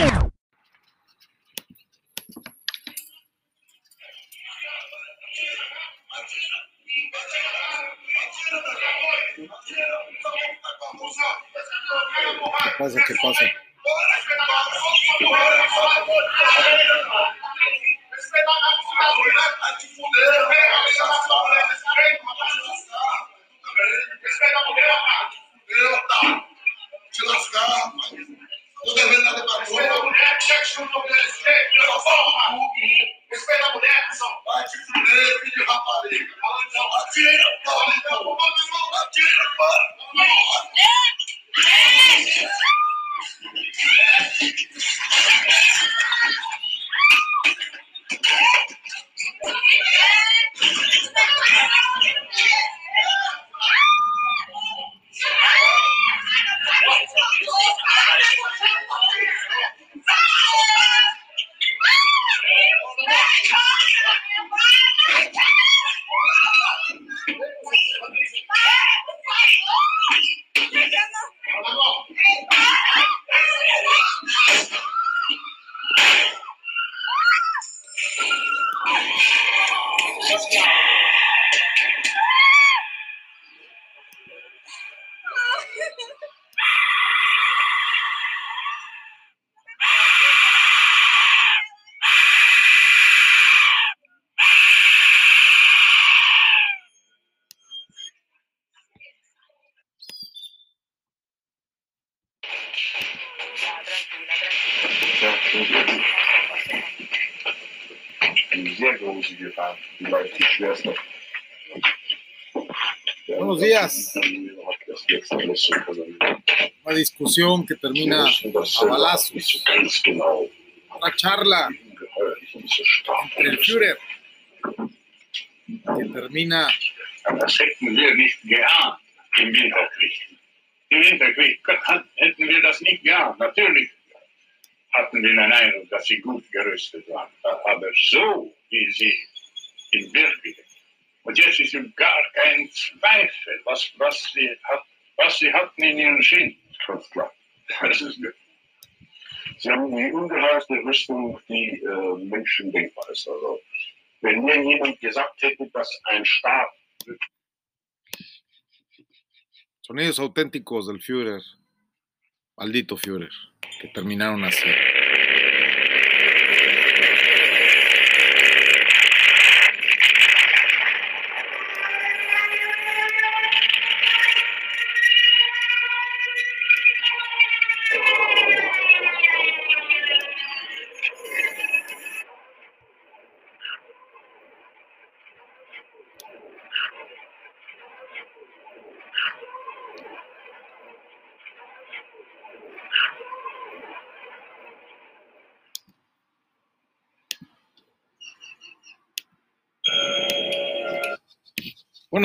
¿Qué pasa? ¿Qué discusión que termina a balazos. Genau. Una charla entre el Führer que termina im Winterkrieg. Im Winterkrieg hätten wir das nicht geahnt. Natürlich hatten wir den Eindruck, dass sie gut gerüstet waren. Aber so wie sie in Wirklichkeit. Und jetzt ist gar kein Zweifel, was, was, sie, hat, was sie hatten in ihren Schienen. Die ungeheuerste Rüstung, die äh, Menschen denkbar ist. Also, wenn mir jemand gesagt hätte, dass ein Staat sonidos auténticos del Führer, maldito Führer, que terminaron así.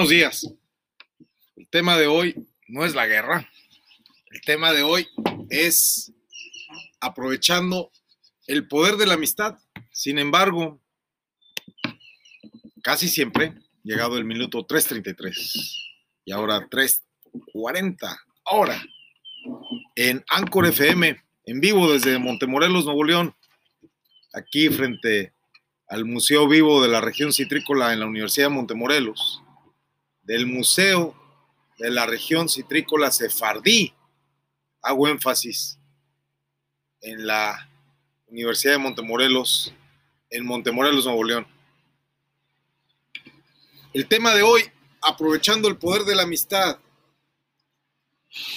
Buenos días. El tema de hoy no es la guerra. El tema de hoy es aprovechando el poder de la amistad. Sin embargo, casi siempre, llegado el minuto 3.33 y ahora 3.40, ahora en Anchor FM, en vivo desde Montemorelos, Nuevo León, aquí frente al Museo Vivo de la Región Citrícola en la Universidad de Montemorelos, del Museo de la Región Citrícola Sefardí. Hago énfasis en la Universidad de Montemorelos, en Montemorelos, Nuevo León. El tema de hoy, aprovechando el poder de la amistad,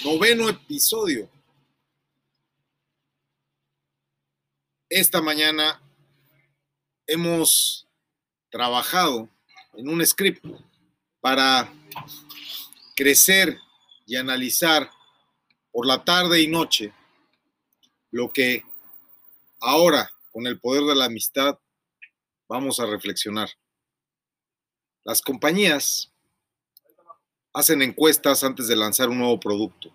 noveno episodio. Esta mañana hemos trabajado en un script para crecer y analizar por la tarde y noche lo que ahora, con el poder de la amistad, vamos a reflexionar. Las compañías hacen encuestas antes de lanzar un nuevo producto.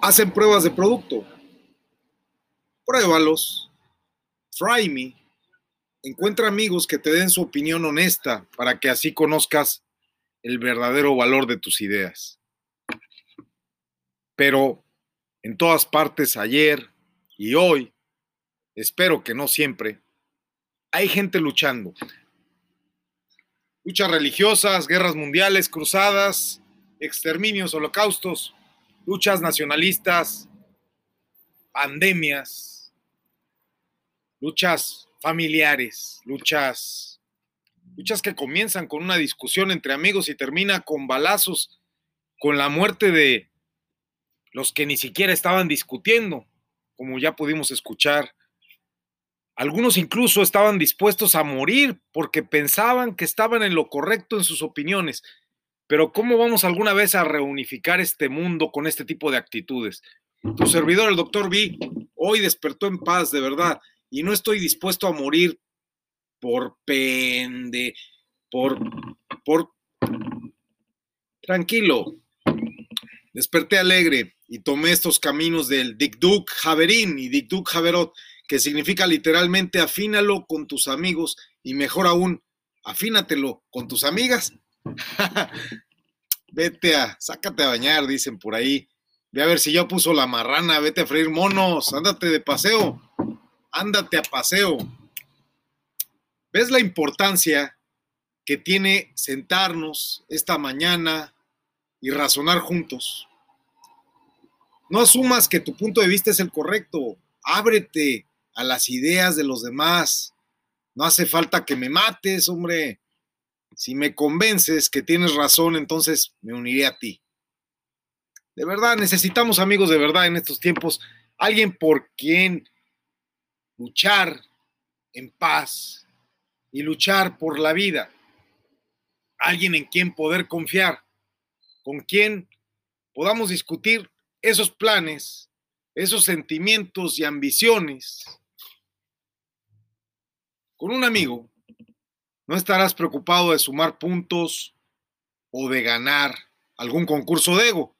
Hacen pruebas de producto. Pruébalos. Try me. Encuentra amigos que te den su opinión honesta para que así conozcas el verdadero valor de tus ideas. Pero en todas partes ayer y hoy, espero que no siempre, hay gente luchando. Luchas religiosas, guerras mundiales, cruzadas, exterminios, holocaustos, luchas nacionalistas, pandemias, luchas familiares, luchas, luchas que comienzan con una discusión entre amigos y termina con balazos, con la muerte de los que ni siquiera estaban discutiendo, como ya pudimos escuchar. Algunos incluso estaban dispuestos a morir porque pensaban que estaban en lo correcto en sus opiniones. Pero ¿cómo vamos alguna vez a reunificar este mundo con este tipo de actitudes? Tu servidor, el doctor B, hoy despertó en paz, de verdad, y no estoy dispuesto a morir por pende, por, por... Tranquilo, desperté alegre y tomé estos caminos del Dikduk Javerín y Dikduk Javerot, que significa literalmente afínalo con tus amigos y mejor aún, afínatelo con tus amigas. vete a, sácate a bañar, dicen por ahí. Ve a ver si ya puso la marrana, vete a freír monos, ándate de paseo, ándate a paseo. ¿Ves la importancia que tiene sentarnos esta mañana y razonar juntos? No asumas que tu punto de vista es el correcto. Ábrete a las ideas de los demás. No hace falta que me mates, hombre. Si me convences que tienes razón, entonces me uniré a ti. De verdad, necesitamos amigos de verdad en estos tiempos. Alguien por quien luchar en paz y luchar por la vida. Alguien en quien poder confiar, con quien podamos discutir esos planes, esos sentimientos y ambiciones. Con un amigo no estarás preocupado de sumar puntos o de ganar algún concurso de ego.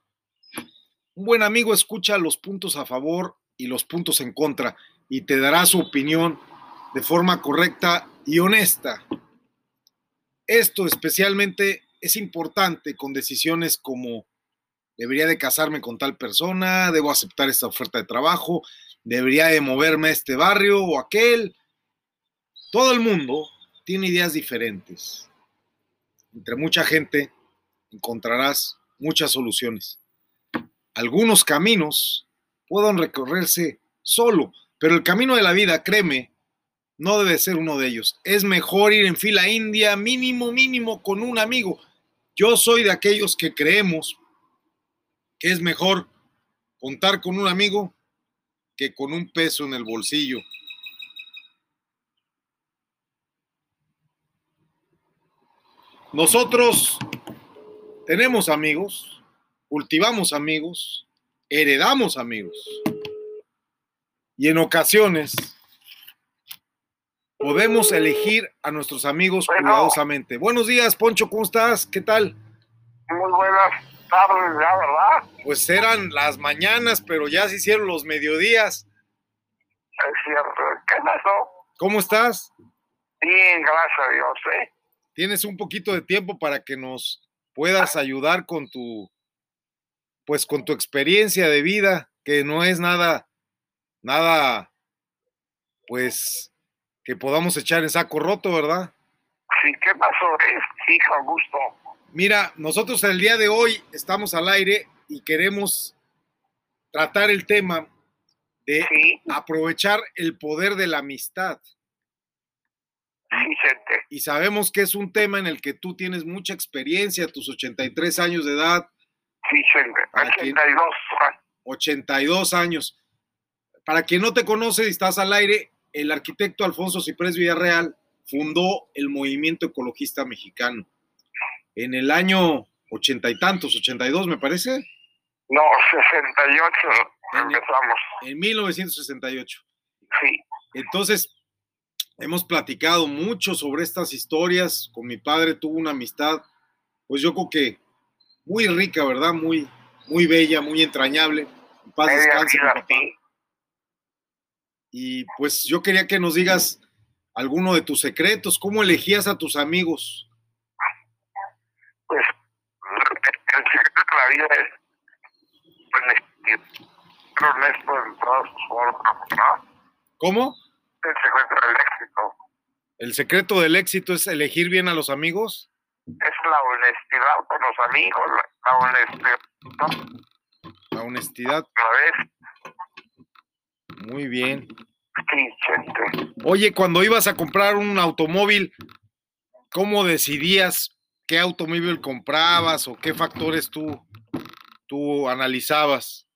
Un buen amigo escucha los puntos a favor y los puntos en contra y te dará su opinión de forma correcta y honesta. Esto especialmente es importante con decisiones como debería de casarme con tal persona, debo aceptar esta oferta de trabajo, debería de moverme a este barrio o aquel. Todo el mundo tiene ideas diferentes. Entre mucha gente encontrarás muchas soluciones. Algunos caminos pueden recorrerse solo, pero el camino de la vida, créeme, no debe ser uno de ellos. Es mejor ir en fila india, mínimo, mínimo, con un amigo. Yo soy de aquellos que creemos que es mejor contar con un amigo que con un peso en el bolsillo. Nosotros tenemos amigos, cultivamos amigos, heredamos amigos. Y en ocasiones podemos elegir a nuestros amigos cuidadosamente. Buenos días, Poncho, ¿cómo estás? ¿Qué tal? Muy buenas tardes, ya, ¿verdad? Pues eran las mañanas, pero ya se hicieron los mediodías. Es cierto. ¿Qué pasó? ¿Cómo estás? Bien, gracias a Dios, ¿eh? tienes un poquito de tiempo para que nos puedas ayudar con tu, pues con tu experiencia de vida, que no es nada, nada, pues, que podamos echar en saco roto, ¿verdad? Sí, ¿qué pasó? Sí, con gusto. Mira, nosotros el día de hoy estamos al aire y queremos tratar el tema de aprovechar el poder de la amistad. Y sabemos que es un tema en el que tú tienes mucha experiencia, tus 83 años de edad. Sí, 82. 82 años. Para quien no te conoce y estás al aire, el arquitecto Alfonso Ciprés Villarreal fundó el movimiento ecologista mexicano. En el año ochenta y tantos, 82 me parece. No, 68 en, empezamos. En 1968. Sí. Entonces, hemos platicado mucho sobre estas historias. Con mi padre tuvo una amistad, pues yo creo que muy rica, ¿verdad? Muy, muy bella, muy entrañable. Paz descanse, papá. Y pues yo quería que nos digas alguno de tus secretos, cómo elegías a tus amigos. Pues el secreto de la vida es ser honesto en todas sus formas, ¿no? ¿Cómo? El secreto del éxito ¿El secreto del éxito es elegir bien a los amigos? es la honestidad con los amigos, la, honestidad, ¿no? La honestidad. Muy bien. Sí, gente. Oye, cuando ibas a comprar un automóvil, ¿cómo decidías qué automóvil comprabas o qué factores tú, tú analizabas?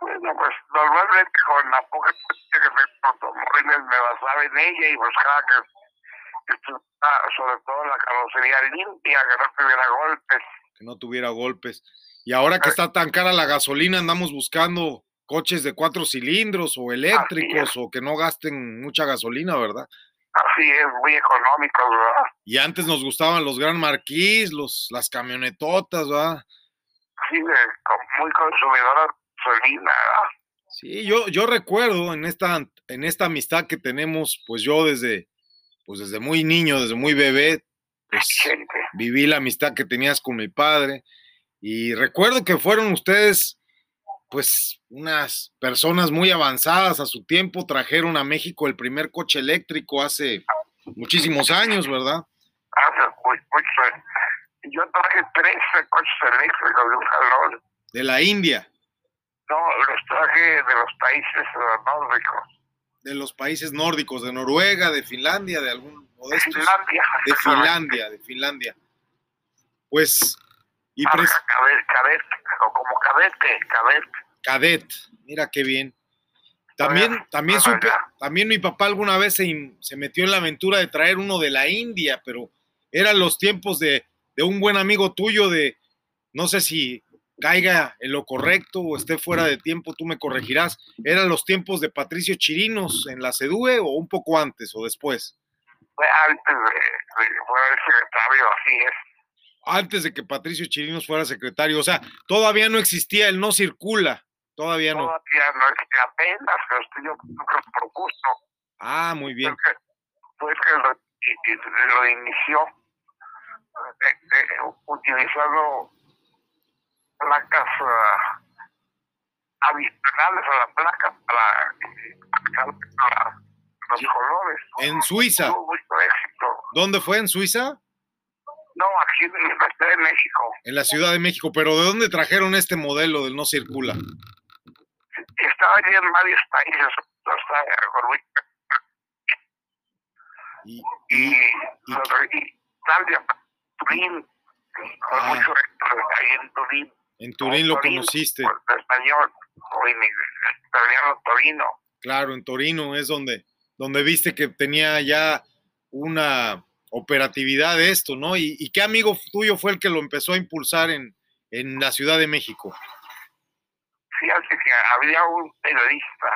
Bueno, pues normalmente con la poca que en automóviles me basaba en ella y buscaba que, que estuviera, sobre todo la carrocería limpia, que no tuviera golpes. Que no tuviera golpes. Y ahora que está tan cara la gasolina, andamos buscando coches de cuatro cilindros o eléctricos o que no gasten mucha gasolina, ¿verdad? Así es, muy económicos, ¿verdad? Y antes nos gustaban los Gran Marquis, los, las camionetotas, ¿verdad? Sí, muy consumidora gasolina, ¿verdad? Sí, yo, yo recuerdo en esta, en esta amistad que tenemos, pues yo desde, pues desde muy niño, desde muy bebé, pues Gente. viví la amistad que tenías con mi padre y recuerdo que fueron ustedes, pues unas personas muy avanzadas a su tiempo, trajeron a México el primer coche eléctrico hace muchísimos años, ¿verdad? Hace muy, mucho. Yo traje 13 coches eléctricos de un jalón. De la India, No, los traje de los países nórdicos. de los países nórdicos, de Noruega, de Finlandia, de algún o de. Finlandia. De Finlandia, de Finlandia. Pues, y Ah, pres- cadete, o como cadete, cadete. cadet, mira qué bien. También, también supe, también mi papá alguna vez se, se metió en la aventura de traer uno de la India, pero eran los tiempos de, de un buen amigo tuyo de, no sé si caiga en lo correcto o esté fuera de tiempo, tú me corregirás, eran los tiempos de Patricio Chirinos en la CEDUE o un poco antes o después, Fue antes de, de el secretario, así es. Antes de que Patricio Chirinos fuera secretario, o sea, todavía no existía el no circula, todavía no. Todavía no que apenas, pero estoy yo por gusto. Ah, muy bien. Fue que, fue que lo, y- y lo inició eh, eh, utilizando placas ah, adicionales a la placa para, para los colores. En Suiza, Tuvo mucho éxito. ¿dónde fue? ¿En Suiza? No, aquí en la Ciudad de México. En la Ciudad de México, pero ¿de dónde trajeron este modelo del no circula? Estaba allí en varios países, hasta Y, y, y- Italia, Turín, con Ah. mucho ahí en Turín. en Turín lo Torino, conociste, pues, español, o en italiano Torino. claro, en Torino es donde, donde viste que tenía ya una operatividad de esto, ¿no? ¿Y, y qué amigo tuyo fue el que lo empezó a impulsar en, en la Ciudad de México? Fíjate que había un periodista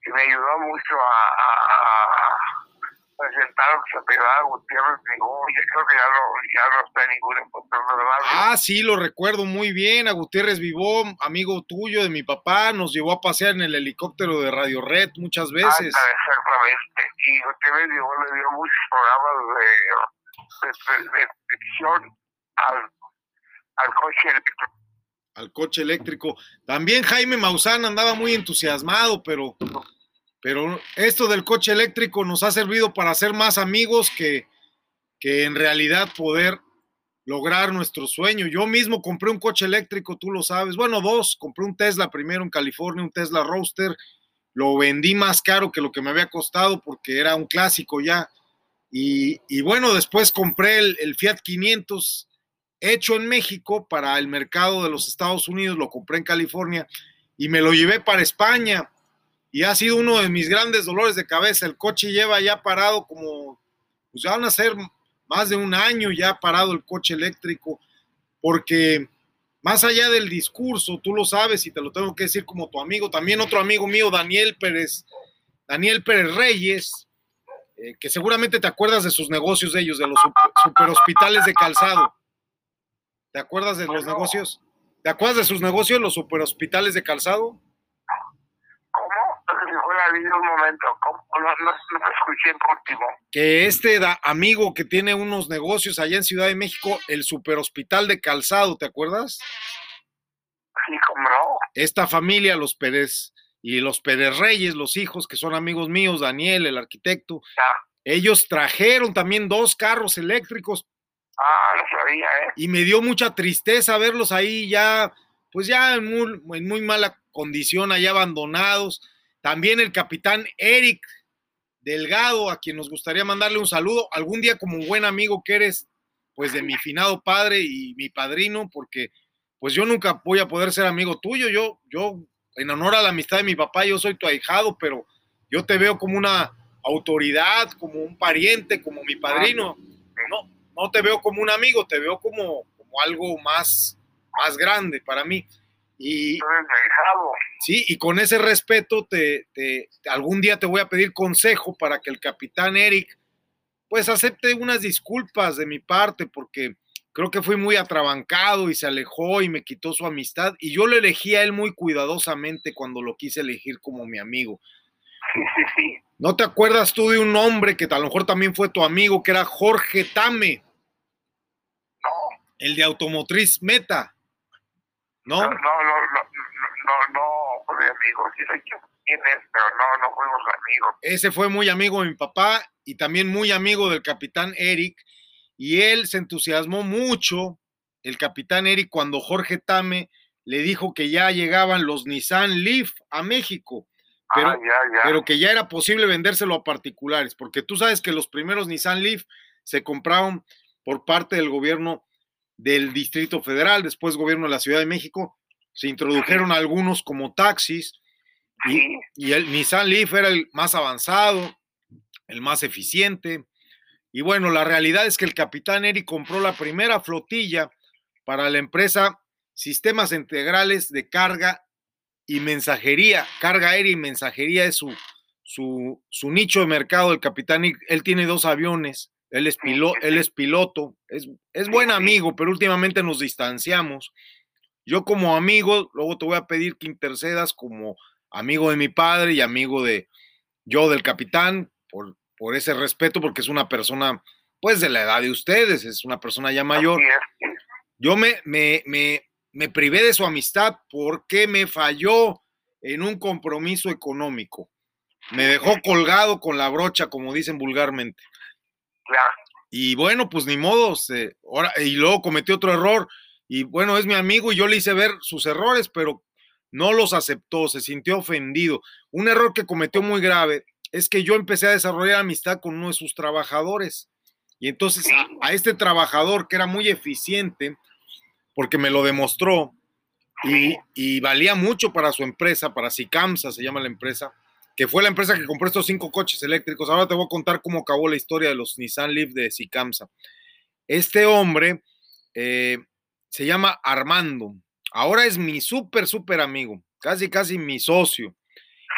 que me ayudó mucho a, a- a presentar que se apellidaba Gutiérrez Nigó, y creo que ya no, ya no está en ninguna de radio. Ah, sí, lo recuerdo muy bien, a Gutiérrez Vivó, amigo tuyo, de mi papá, nos llevó a pasear en el helicóptero de Radio Red muchas veces. Ándale, exactamente. Y Gutiérrez Nigó le dio muchos programas de, de, de, de ficción al, al coche eléctrico. al coche eléctrico. También Jaime Maussan andaba muy entusiasmado, pero, pero esto del coche eléctrico nos ha servido para ser más amigos que, que en realidad poder lograr nuestro sueño. Yo mismo compré un coche eléctrico, tú lo sabes. Bueno, dos. Compré un Tesla primero en California, un Tesla Roadster. Lo vendí más caro que lo que me había costado porque era un clásico ya. Y, bueno, después compré el, el Fiat 500 hecho en México para el mercado de los Estados Unidos, lo compré en California y me lo llevé para España. Y ha sido uno de mis grandes dolores de cabeza. El coche lleva ya parado como, pues ya van a ser más de un año ya parado el coche eléctrico, porque más allá del discurso, tú lo sabes y te lo tengo que decir como tu amigo, también otro amigo mío, Daniel Pérez, Daniel Pérez Reyes, eh, que seguramente te acuerdas de sus negocios de ellos, de los super, super hospitales de calzado. ¿Te acuerdas de los negocios? ¿Te acuerdas de sus negocios, los super hospitales de calzado? ¿Cómo? Un momento. ¿Cómo? No, no, no te escuché en último. Que este da- amigo que tiene unos negocios allá en Ciudad de México, el super hospital de calzado, ¿te acuerdas? Sí, como no. Esta familia, los Pérez y los Pérez Reyes, los hijos que son amigos míos, Daniel, el arquitecto, ellos trajeron también dos carros eléctricos Ah, lo sabía, ¿eh? y me dio mucha tristeza verlos ahí ya, pues ya en muy, en muy mala condición, allá abandonados. También el capitán Eric Delgado, a quien nos gustaría mandarle un saludo, algún día como buen amigo que eres, pues de mi finado padre y mi padrino, porque pues yo nunca voy a poder ser amigo tuyo, yo, yo, en honor a la amistad de mi papá, yo soy tu ahijado, pero yo te veo como una autoridad, como un pariente, como mi padrino. No, no te veo como un amigo, te veo como, como algo más, más grande para mí. Y sí, y con ese respeto, te, te- algún día te voy a pedir consejo para que el capitán Eric, pues acepte unas disculpas de mi parte, porque creo que fui muy atrabancado y se alejó y me quitó su amistad. Y yo lo elegí a él muy cuidadosamente cuando lo quise elegir como mi amigo. Sí, sí, sí. ¿No te acuerdas tú de un hombre que a lo mejor también fue tu amigo, que era Jorge Tame, No, el de Automotriz Meta? No, ¿No? no, no, no, no, no, fue mi amigo. Sí sé quién quién es, pero no, no fuimos amigos. Ese fue muy amigo de mi papá y también muy amigo del capitán Eric. Y él se entusiasmó mucho, el capitán Eric, cuando Jorge Tame le dijo que ya llegaban los Nissan Leaf a México, pero, ah, ya, ya. pero que ya era posible vendérselo a particulares, porque tú sabes que los primeros Nissan Leaf se compraron por parte del gobierno del Distrito Federal, después gobierno de la Ciudad de México, se introdujeron algunos como taxis y, el Nissan Leaf era el más avanzado, el más eficiente. Y bueno, la realidad es que el capitán Eric compró la primera flotilla para la empresa Sistemas Integrales de Carga y Mensajería. Carga aérea y mensajería es su, su, su nicho de mercado. El capitán él tiene dos aviones, él es, pilo- él es piloto, es, es buen amigo, pero últimamente nos distanciamos. Yo como amigo, luego te voy a pedir que intercedas como amigo de mi padre y amigo de yo del capitán, por, por ese respeto, porque es una persona, pues de la edad de ustedes, es una persona ya mayor. Yo me, me, me, me privé de su amistad porque me falló en un compromiso económico. Me dejó colgado con la brocha, como dicen vulgarmente. Y bueno, pues ni modo, se- ahora, y luego cometió otro error. Y bueno, es mi amigo y yo le hice ver sus errores, pero no los aceptó, se sintió ofendido. Un error que cometió muy grave es que yo empecé a desarrollar amistad con uno de sus trabajadores. Y entonces a, a este trabajador que era muy eficiente, porque me lo demostró, y, y valía mucho para su empresa, para Sicamsa se llama la empresa, que fue la empresa que compró estos cinco coches eléctricos. Ahora te voy a contar cómo acabó la historia de los Nissan Leaf de Sicamsa. Este hombre eh, se llama Armando. Ahora es mi súper, súper amigo, casi, casi mi socio.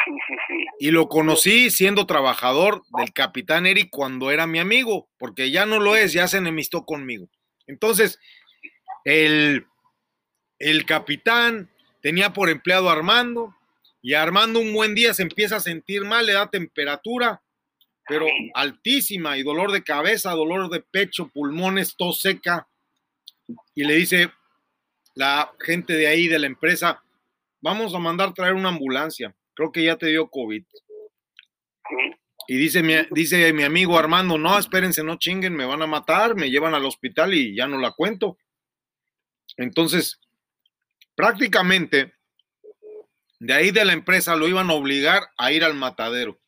sí, sí, sí. Y lo conocí siendo trabajador del capitán Eric cuando era mi amigo, porque ya no lo es, ya se enemistó conmigo. Entonces, el, el capitán tenía por empleado a Armando y Armando un buen día se empieza a sentir mal, le da temperatura, pero altísima y dolor de cabeza, dolor de pecho, pulmones, tos seca. Y le dice la gente de ahí, de la empresa, vamos a mandar traer una ambulancia. Creo que ya te dio COVID. Y dice mi, dice mi amigo Armando, no, espérense, no chinguen, me van a matar, me llevan al hospital y ya no la cuento. Entonces, prácticamente, de ahí de la empresa lo iban a obligar a ir al matadero.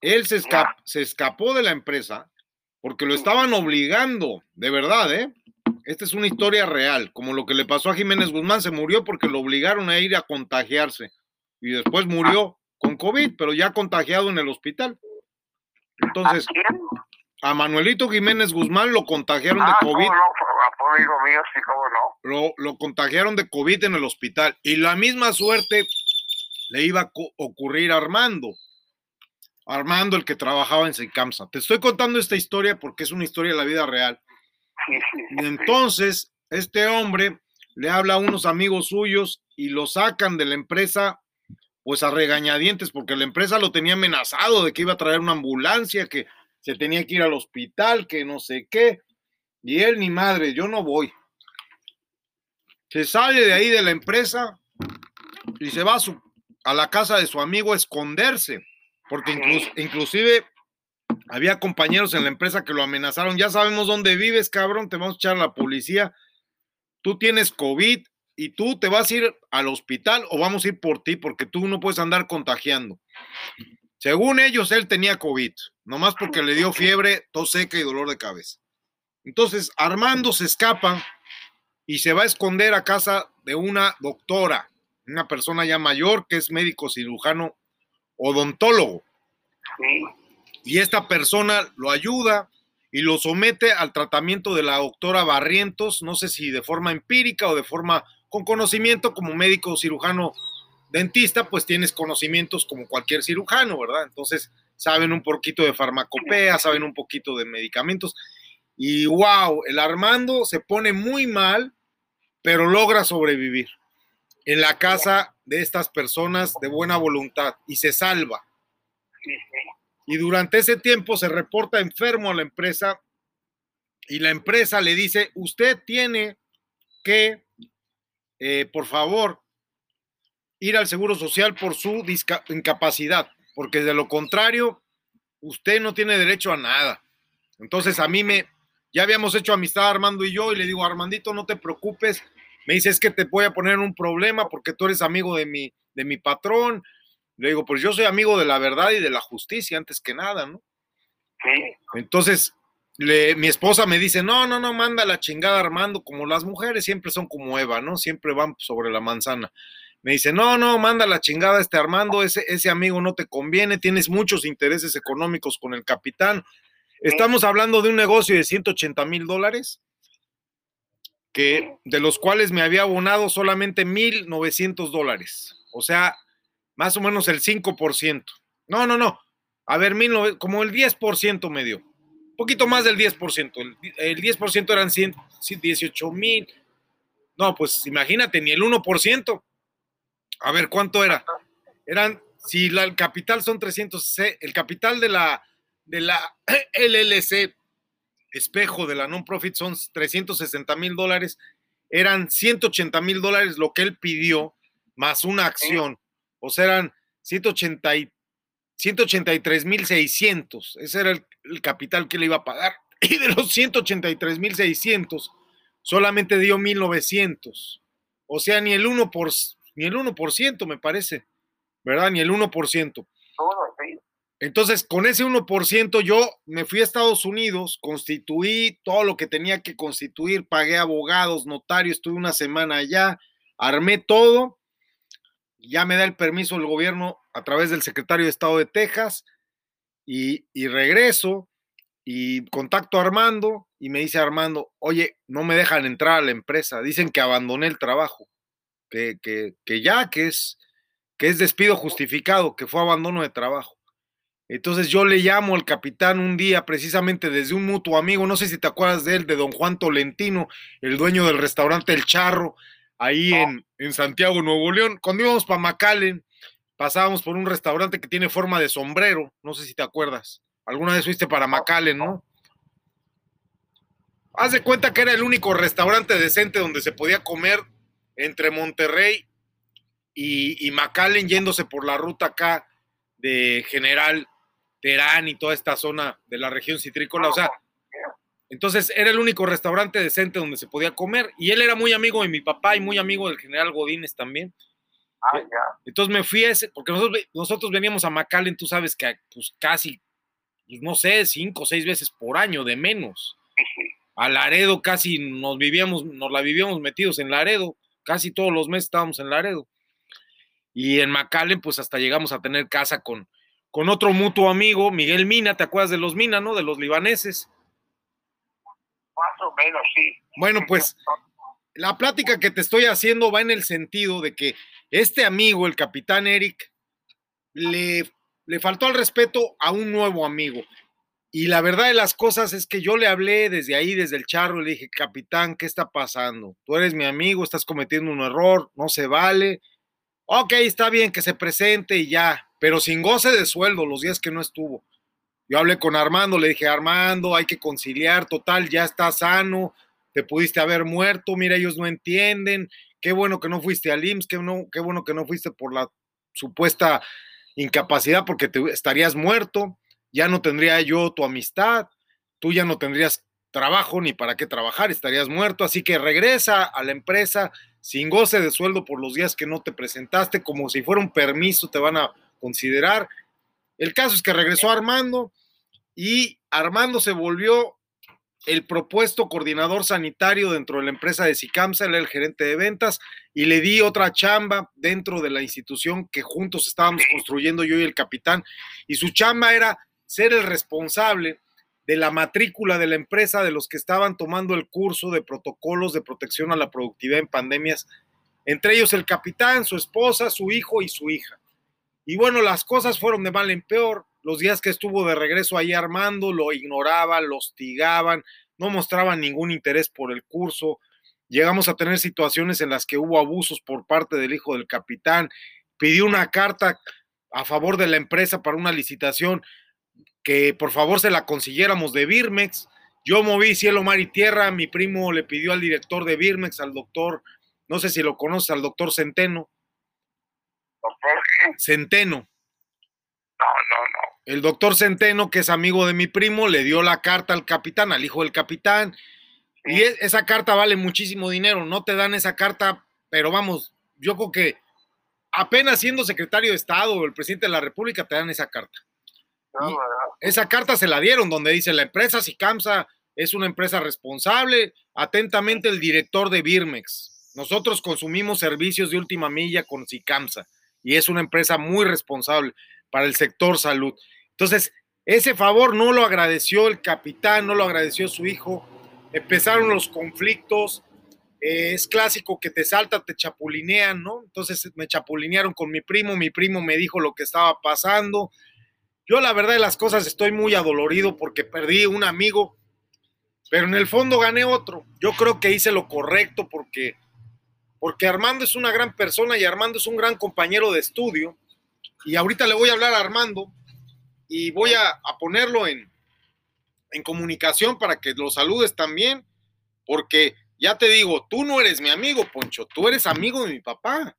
Él se, esca- se escapó de la empresa porque lo estaban obligando, de verdad, ¿eh? Esta es una historia real, como lo que le pasó a Jiménez Guzmán, se murió porque lo obligaron a ir a contagiarse y después murió con COVID, pero ya contagiado en el hospital. Entonces, ¿A Manuelito Jiménez Guzmán lo contagiaron de Ah, COVID, no, fue amigo mío, sí, cómo no. lo, lo contagiaron de COVID en el hospital y la misma suerte le iba a ocurrir a Armando. Armando, el que trabajaba en Secamsa. Te estoy contando esta historia porque es una historia de la vida real. Sí, sí, sí, Y entonces, este hombre le habla a unos amigos suyos y lo sacan de la empresa, pues a regañadientes, porque la empresa lo tenía amenazado de que iba a traer una ambulancia, que se tenía que ir al hospital, que no sé qué. Y él, ni madre, yo no voy. se sale de ahí de la empresa y se va a, la casa de su amigo a esconderse, porque inclus, inclusive había compañeros en la empresa que lo amenazaron, ya sabemos dónde vives, cabrón, te vamos a echar a la policía, tú tienes COVID y tú te vas a ir al hospital o vamos a ir por ti porque tú no puedes andar contagiando. Según ellos, él tenía COVID, nomás porque le dio fiebre, tos seca y dolor de cabeza. Entonces, Armando se escapa y se va a esconder a casa de una doctora, una persona ya mayor que es médico cirujano odontólogo. Y esta persona lo ayuda y lo somete al tratamiento de la doctora Barrientos, no sé si de forma empírica o de forma con conocimiento como médico cirujano dentista, pues tienes conocimientos como cualquier cirujano, ¿verdad? Entonces, saben un poquito de farmacopea, saben un poquito de medicamentos. Y wow, el Armando se pone muy mal, pero logra sobrevivir en la casa de estas personas de buena voluntad y se salva. Y durante ese tiempo se reporta enfermo a la empresa y la empresa le dice, usted tiene que, eh, por favor, ir al Seguro Social por su incapacidad, porque de lo contrario, usted no tiene derecho a nada. Entonces a mí me, ya habíamos hecho amistad Armando y yo, y le digo, Armandito, no te preocupes. Me dice, es que te voy a poner en un problema porque tú eres amigo de mi, de mi patrón. Le digo, pues yo soy amigo de la verdad y de la justicia antes que nada, ¿no? Sí. Entonces, le, mi esposa me dice, no, no, no, manda la chingada Armando, como las mujeres siempre son como Eva, ¿no? Siempre van sobre la manzana me dice, no, no, manda la chingada este Armando, ese, ese amigo no te conviene, tienes muchos intereses económicos con el capitán. Estamos hablando de un negocio de 180 mil dólares, que, de los cuales me había abonado solamente 1.900 dólares, o sea, más o menos el 5%. No, no, no, a ver, mil, como el 10% me dio, un poquito más del 10%, el, el 10% eran 118 mil, no, pues imagínate, ni el 1%. A ver, ¿cuánto era? Eran, si la, el capital son 300, el capital de la, de la LLC, espejo de la non-profit, son 360 mil dólares, eran 180 mil dólares lo que él pidió, más una acción, o sea, eran 180 y, 183 mil 600, ese era el, el capital que le iba a pagar, y de los 183 mil 600, solamente dio 1900, o sea, ni el 1 por ni el 1% me parece, ¿verdad? Ni el 1%. Entonces, con ese 1% yo me fui a Estados Unidos, constituí todo lo que tenía que constituir, pagué abogados, notarios, estuve una semana allá, armé todo, ya me da el permiso el gobierno a través del secretario de Estado de Texas y, y regreso y contacto a Armando y me dice Armando, oye, no me dejan entrar a la empresa, dicen que abandoné el trabajo que, ya, que es, que es despido justificado, que fue abandono de trabajo. Entonces yo le llamo al capitán un día, precisamente desde un mutuo amigo, no sé si te acuerdas de él, de don Juan Tolentino, el dueño del restaurante El Charro, ahí en, en, Santiago, Nuevo León. Cuando íbamos para McAllen, pasábamos por un restaurante que tiene forma de sombrero, no sé si te acuerdas. Alguna vez fuiste para McAllen, ¿no? Haz de cuenta que era el único restaurante decente donde se podía comer entre Monterrey y, y McAllen yéndose por la ruta acá de General Terán y toda esta zona de la región citrícola. O sea, entonces era el único restaurante decente donde se podía comer. Y él era muy amigo de mi papá y muy amigo del general Godínez también. Ah, entonces me fui a ese, porque nosotros, nosotros veníamos a McAllen, tú sabes que pues casi, pues, no sé, cinco o seis veces por año de menos. A Laredo casi nos vivíamos, nos la vivíamos metidos en Laredo casi todos los meses estábamos en Laredo. Y en McAllen, pues hasta llegamos a tener casa con, con otro mutuo amigo, Miguel Mina, ¿te acuerdas de los Mina, no? De los libaneses. Más o menos, sí. Bueno, pues la plática que te estoy haciendo va en el sentido de que este amigo, el capitán Eric, le, le faltó al respeto a un nuevo amigo. Y la verdad de las cosas es que yo le hablé desde ahí, desde el charro, y le dije, capitán, ¿qué está pasando? Tú eres mi amigo, estás cometiendo un error, no se vale. Ok, está bien que se presente y ya, pero sin goce de sueldo los días que no estuvo. Yo hablé con Armando, le dije, Armando, hay que conciliar, total, ya está sano, te pudiste haber muerto, mira, ellos no entienden, qué bueno que no fuiste al IMSS, qué, no, bueno que no fuiste por la supuesta incapacidad porque estarías muerto, ya no tendría yo tu amistad, tú ya no tendrías trabajo ni para qué trabajar, estarías muerto, así que regresa a la empresa sin goce de sueldo por los días que no te presentaste, como si fuera un permiso, te van a considerar. El caso es que regresó Armando y Armando se volvió el propuesto coordinador sanitario dentro de la empresa de Sicamsa, era el gerente de ventas, y le di otra chamba dentro de la institución que juntos estábamos construyendo yo y el capitán, y su chamba era ser el responsable de la matrícula de la empresa de los que estaban tomando el curso de protocolos de protección a la productividad en pandemias, entre ellos el capitán, su esposa, su hijo y su hija. Y bueno, las cosas fueron de mal en peor. Los días que estuvo de regreso ahí Armando, lo ignoraban, lo hostigaban, no mostraban ningún interés por el curso. Llegamos a tener situaciones en las que hubo abusos por parte del hijo del capitán. Pidió una carta a favor de la empresa para una licitación que por favor se la consiguiéramos de Birmex. Yo moví cielo, mar y tierra. Mi primo le pidió al director de Birmex, al doctor, no sé si lo conoce, al doctor Centeno. ¿Doctor qué? Centeno. No, no, no. El doctor Centeno, que es amigo de mi primo, le dio la carta al capitán, al hijo del capitán. Y esa carta vale muchísimo dinero. No te dan esa carta, pero vamos, yo creo que apenas siendo secretario de Estado o el presidente de la República te dan esa carta. Esa carta se la dieron donde dice la empresa Sicamsa es una empresa responsable. Atentamente el director de Birmex. Nosotros consumimos servicios de última milla con Sicamsa y es una empresa muy responsable para el sector salud. Entonces, ese favor no lo agradeció el capitán, no lo agradeció su hijo. Empezaron los conflictos. Eh, es clásico que te salta, te chapulinean, ¿no? Entonces me chapulinearon con mi primo, mi primo me dijo lo que estaba pasando. Yo la verdad de las cosas estoy muy adolorido porque perdí un amigo, pero en el fondo gané otro. Yo creo que hice lo correcto porque, porque Armando es una gran persona y Armando es un gran compañero de estudio. Y ahorita le voy a hablar a Armando y voy a, a ponerlo en, en comunicación para que lo saludes también, porque ya te digo, tú no eres mi amigo, Poncho, tú eres amigo de mi papá,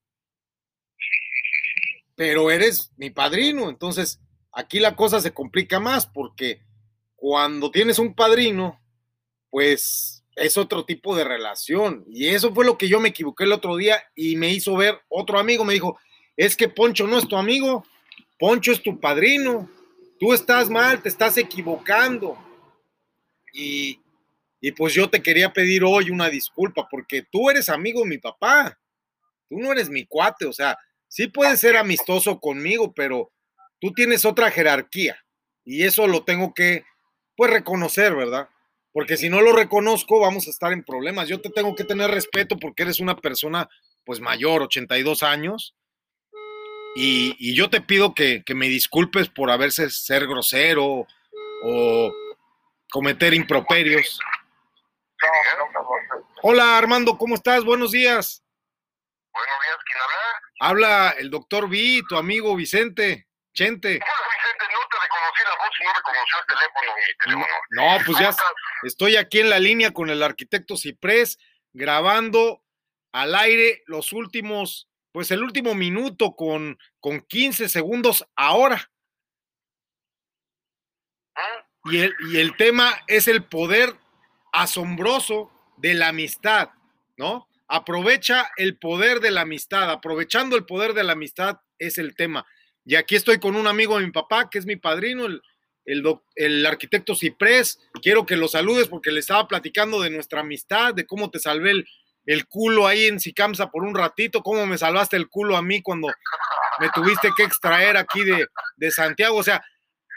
pero eres mi padrino, entonces aquí la cosa se complica más porque cuando tienes un padrino, pues es otro tipo de relación. Y eso fue lo que yo me equivoqué el otro día y me hizo ver otro amigo, me dijo, es que Poncho no es tu amigo, Poncho es tu padrino, tú estás mal, te estás equivocando. Y, y pues yo te quería pedir hoy una disculpa porque tú eres amigo de mi papá, tú no eres mi cuate, o sea, sí puedes ser amistoso conmigo, pero tú tienes otra jerarquía y eso lo tengo que, pues, reconocer, ¿verdad? Porque si no lo reconozco, vamos a estar en problemas. Yo te tengo que tener respeto porque eres una persona, pues, mayor, 82 años. Y, y yo te pido que, que me disculpes por haberse ser grosero o cometer improperios. Hola Armando, ¿cómo estás? Buenos días. Buenos días, ¿quién habla? Habla el doctor Vi, tu amigo Vicente, Chente. Vicente, no te reconocí la voz y no reconoció el teléfono, mi teléfono. No, pues ya estoy aquí en la línea con el arquitecto Ciprés, grabando al aire los últimos, pues el último minuto con, con 15 segundos ahora. ¿Mm? Y el, y el tema es el poder asombroso de la amistad, ¿no? Aprovecha el poder de la amistad, aprovechando el poder de la amistad es el tema. Y aquí estoy con un amigo de mi papá, que es mi padrino, el, el, el arquitecto Ciprés. Quiero que lo saludes porque le estaba platicando de nuestra amistad, de cómo te salvé el, el culo ahí en Sicamsa por un ratito, cómo me salvaste el culo a mí cuando me tuviste que extraer aquí de, de Santiago. O sea,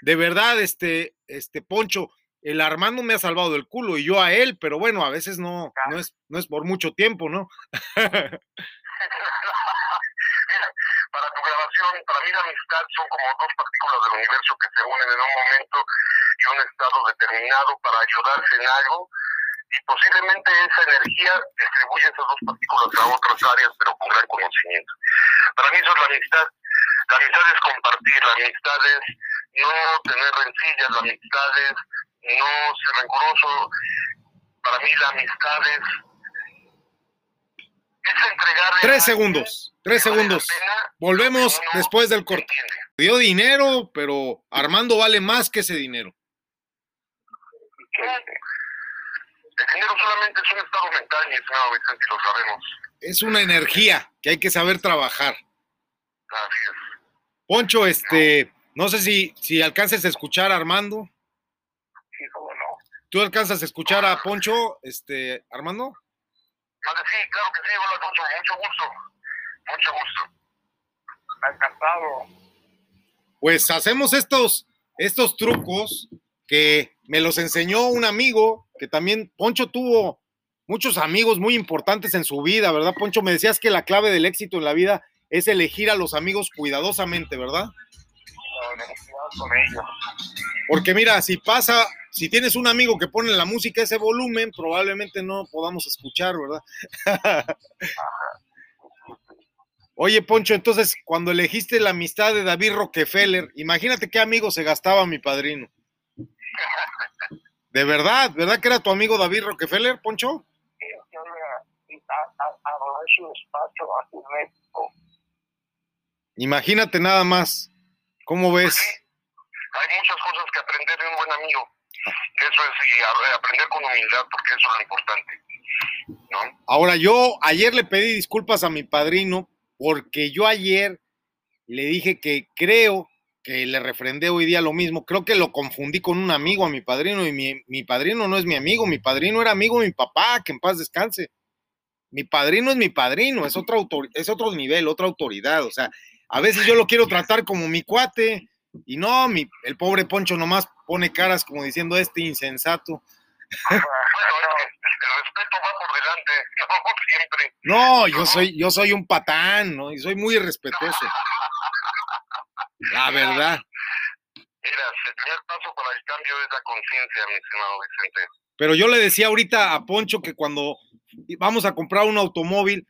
de verdad, este, este Poncho, el Armando me ha salvado del culo y yo a él, pero bueno, a veces no, no es, no es por mucho tiempo, ¿no? Para tu grabación, para mí la amistad son como dos partículas del universo que se unen en un momento y un estado determinado para ayudarse en algo y posiblemente esa energía distribuye esas dos partículas a otras áreas, pero con gran conocimiento. Para mí eso es la amistad. La amistad es compartir, la amistad es no tener rencillas, la amistad es no ser rencoroso. para mí la amistad es, es entregarle... Tres segundos, tres segundos. Volvemos después del corte. Dio dinero, pero Armando vale más que ese dinero. El dinero solamente es un estado mental, mi estimado Vicente, lo sabemos. Es una energía que hay que saber trabajar. Es. Poncho, este, no sé si, si alcances a escuchar a Armando. Sí, cómo no. ¿Tú alcanzas a escuchar a Poncho, este, Armando? Vale, sí, claro que sí, hola, Poncho, mucho gusto. Mucho gusto. Encantado. Pues hacemos estos, estos trucos que me los enseñó un amigo que también, Poncho tuvo muchos amigos muy importantes en su vida, ¿verdad? Poncho, me decías que la clave del éxito en la vida es elegir a los amigos cuidadosamente, ¿verdad? con ellos. Porque mira, si pasa, si tienes un amigo que pone la música a ese volumen, probablemente no podamos escuchar, ¿verdad? Oye, Poncho, entonces, cuando elegiste la amistad de David Rockefeller, imagínate qué amigo se gastaba mi padrino. De verdad, ¿verdad que era tu amigo David Rockefeller, Poncho? Yo le a su despacho aquí en México. Imagínate nada más. ¿Cómo ves? Sí, hay muchas cosas que aprender de un buen amigo. Eso es, y a- aprender con humildad, porque eso es lo importante. Ahora, yo ayer le pedí disculpas a mi padrino porque yo ayer le dije que creo que le refrendé hoy día lo mismo. Creo que lo confundí con un amigo a mi padrino y mi, mi padrino no es mi amigo. Mi padrino era amigo de mi papá, que en paz descanse. Mi padrino es mi padrino, es otro, autor, es otro nivel, otra autoridad. O sea, a veces yo lo quiero tratar como mi cuate y no, mi, el pobre Poncho nomás pone caras como diciendo este insensato. Bueno, es que el respeto va por delante. No, yo soy, yo soy un patán, ¿no? Y soy muy respetuoso. La verdad. Mira, el primer paso para el cambio es la conciencia, mi estimado Vicente. Pero yo le decía ahorita a Poncho que cuando vamos a comprar un automóvil,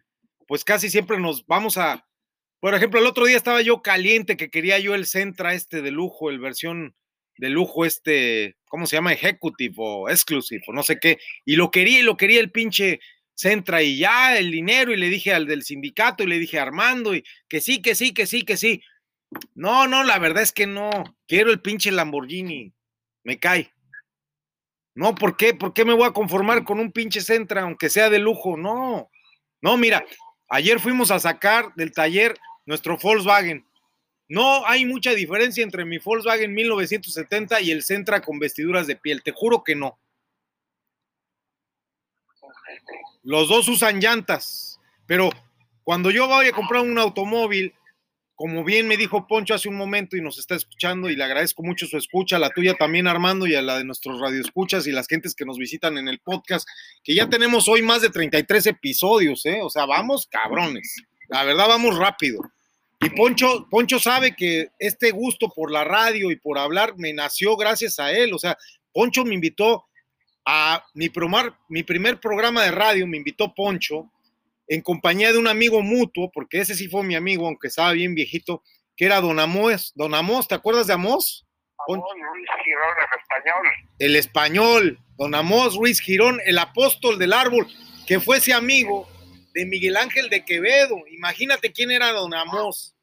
pues casi siempre nos vamos a. Por ejemplo, el otro día estaba yo caliente que quería yo el Centra este de lujo, el versión de lujo este, ¿cómo se llama? Executive o Exclusive o no sé qué. Y lo quería y lo quería el pinche Centra y ya el dinero y le dije al del sindicato y le dije a Armando y que sí, que sí, que sí, que sí. No, no, la verdad es que no. Quiero el pinche Lamborghini. Me cae. No, ¿por qué? ¿Por qué me voy a conformar con un pinche Centra, aunque sea de lujo? No. No, mira, ayer fuimos a sacar del taller nuestro Volkswagen. No hay mucha diferencia entre mi Volkswagen 1970 y el Centra con vestiduras de piel. Te juro que no. Los dos usan llantas, pero cuando yo voy a comprar un automóvil, como bien me dijo Poncho hace un momento y nos está escuchando y le agradezco mucho su escucha, la tuya también Armando y a la de nuestros radioescuchas y las gentes que nos visitan en el podcast, que ya tenemos hoy más de 33 episodios, ¿eh? O sea, vamos cabrones. La verdad vamos rápido. Y Poncho, Poncho sabe que este gusto por la radio y por hablar me nació gracias a él. O sea, Poncho me invitó a mi, mi primer programa de radio, me invitó Poncho en compañía de un amigo mutuo, porque ese sí fue mi amigo, aunque estaba bien viejito, que era Don Amós. Don Amós, ¿te acuerdas de Amós? Pon- Amor, Luis Girón en español. El español, Don Amós Ruiz Girón, el apóstol del árbol, que fue ese amigo de Miguel Ángel de Quevedo. Imagínate quién era Don Amós.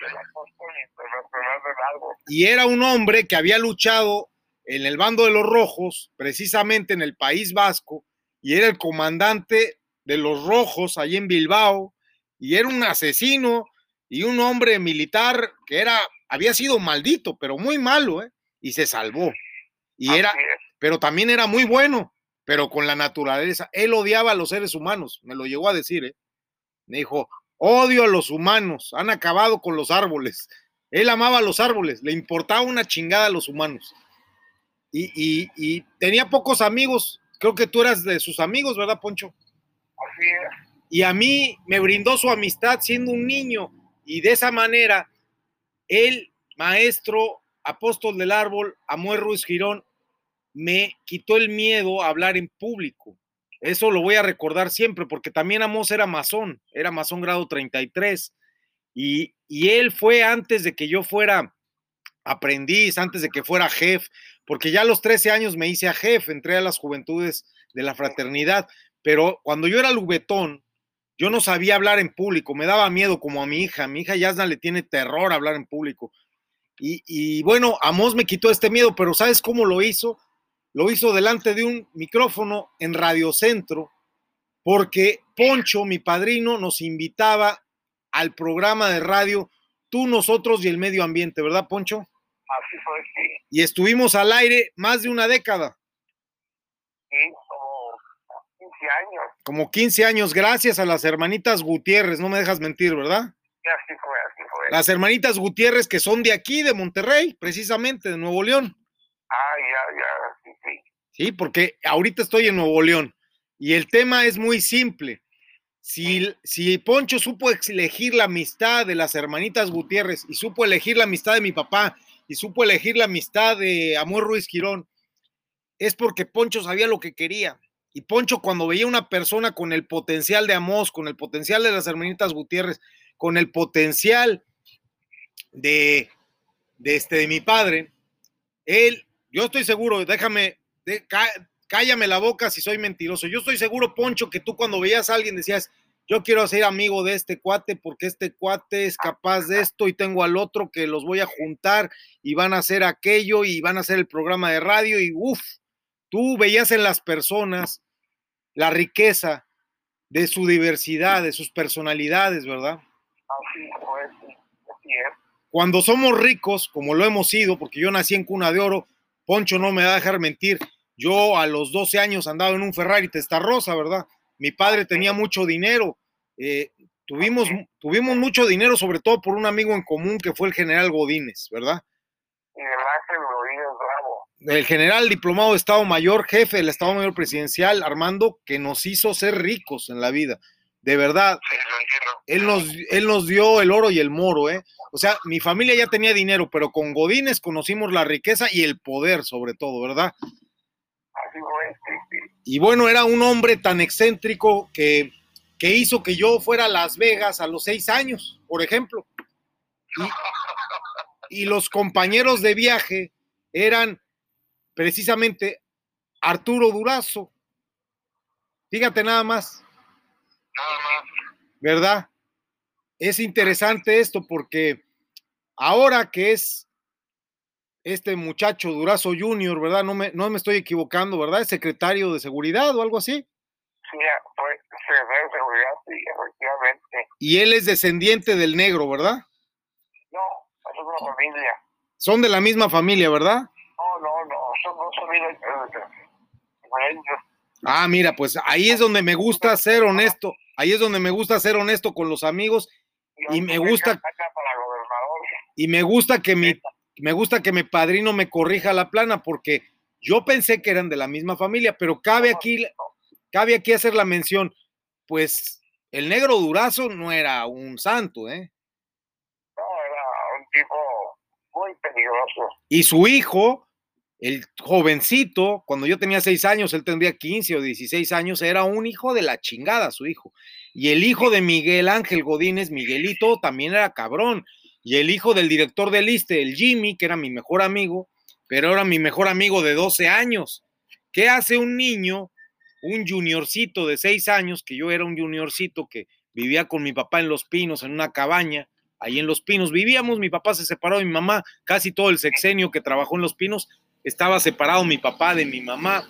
El apóstol internacional del árbol. y era un hombre que había luchado en el bando de los rojos, precisamente en el País Vasco, y era el comandante de los rojos allí en Bilbao, y era un asesino y un hombre militar que era, había sido maldito, pero muy malo, ¿eh? y se salvó. Y era, es. pero también era muy bueno, pero con la naturaleza. Él odiaba a los seres humanos, me lo llegó a decir, ¿eh? Me dijo, odio a los humanos, han acabado con los árboles. Él amaba a los árboles, le importaba una chingada a los humanos. Y, y- y tenía pocos amigos, creo que tú eras de sus amigos, ¿verdad, Poncho? Así es. Y a mí me brindó su amistad siendo un niño y de esa manera el maestro apóstol del árbol, Amuel Ruiz Girón, me quitó el miedo a hablar en público. Eso lo voy a recordar siempre porque también Amos era masón, era masón grado 33 y, y él fue antes de que yo fuera aprendiz, antes de que fuera jefe, porque ya a los 13 años me hice a jefe, entré a las juventudes de la fraternidad, pero cuando yo era lubetón, yo no sabía hablar en público, me daba miedo como a mi hija, mi hija Yasna le tiene terror hablar en público. Y, y bueno, Amos me quitó este miedo, pero ¿sabes cómo lo hizo? Lo hizo delante de un micrófono en Radio Centro, porque Poncho, mi padrino, nos invitaba al programa de radio Tú, nosotros y el medio ambiente, ¿verdad, Poncho? Así fue, sí. Y estuvimos al aire más de una década, Sí, como 15 años. como 15 años, gracias a las hermanitas Gutiérrez, no me dejas mentir, ¿verdad? Así fue, así fue. Las hermanitas Gutiérrez que son de aquí, de Monterrey, precisamente, de Nuevo León. Ah, ya, ya, sí, sí. Sí, porque ahorita estoy en Nuevo León y el tema es muy simple. Si, si Poncho supo elegir la amistad de las hermanitas Gutiérrez y supo elegir la amistad de mi papá y supo elegir la amistad de Amor Ruiz Quirón, es porque Poncho sabía lo que quería. Y Poncho cuando veía una persona con el potencial de Amos, con el potencial de las hermanitas Gutiérrez, con el potencial de, de, este, de mi padre, él, yo estoy seguro, déjame, cállame la boca si soy mentiroso. Yo estoy seguro, Poncho, que tú cuando veías a alguien decías, yo quiero ser amigo de este cuate porque este cuate es capaz de esto y tengo al otro que los voy a juntar y van a hacer aquello y van a hacer el programa de radio y uff, tú veías en las personas la riqueza de su diversidad, de sus personalidades, ¿verdad? Así fue, sí. Así es. Cuando somos ricos, como lo hemos sido, porque yo nací en cuna de oro, Poncho no me va a dejar mentir, yo a los 12 años andaba en un Ferrari Testarossa, ¿verdad? Mi padre tenía mucho dinero, eh, tuvimos, tuvimos mucho dinero, sobre todo por un amigo en común que fue el general Godínez, ¿verdad? Y del Ángel Bravo. El general diplomado de Estado Mayor, jefe del Estado Mayor Presidencial, Armando, que nos hizo ser ricos en la vida. De verdad, Sí, él nos, él nos dio el oro y el moro, ¿eh? O sea, mi familia ya tenía dinero, pero con Godínez conocimos la riqueza y el poder, sobre todo, ¿verdad? Así fue, sí, sí. Y bueno, era un hombre tan excéntrico que, que hizo que yo fuera a Las Vegas a los seis años, por ejemplo. Y, y los compañeros de viaje eran precisamente Arturo Durazo. Fíjate nada más. Nada más. ¿verdad? Es interesante esto porque ahora que es este muchacho Durazo Junior, ¿verdad? No me, no me estoy equivocando, ¿verdad? Es secretario de seguridad o algo así. Sí, fue secretario de seguridad, sí, efectivamente. Y él es descendiente del negro, ¿verdad? No, es una familia. Son de la misma familia, ¿verdad? No, no, no, son dos familias eh, diferentes. Ah, mira, pues ahí es donde me gusta ser honesto. Ahí es donde me gusta ser honesto con los amigos Y me gusta- y me gusta que mi me gusta que mi padrino me corrija la plana porque yo pensé que eran de la misma familia, pero cabe aquí cabe aquí hacer la mención, pues el negro Durazo no era un santo, ¿eh? No, era un tipo muy peligroso. Y su hijo, el jovencito, cuando yo tenía seis años, él tendría 15 o 16 años, era un hijo de la chingada, su hijo. Y el hijo de Miguel Ángel Godínez, Miguelito, también era cabrón. Y el hijo del director del ISTE, el Jimmy, que era mi mejor amigo, pero era mi mejor amigo de 12 años. ¿Qué hace un niño, un juniorcito de 6 años, que yo era un juniorcito que vivía con mi papá en Los Pinos, en una cabaña, ahí en Los Pinos vivíamos, mi papá se separó de mi mamá, casi todo el sexenio que trabajó en Los Pinos, estaba separado mi papá de mi mamá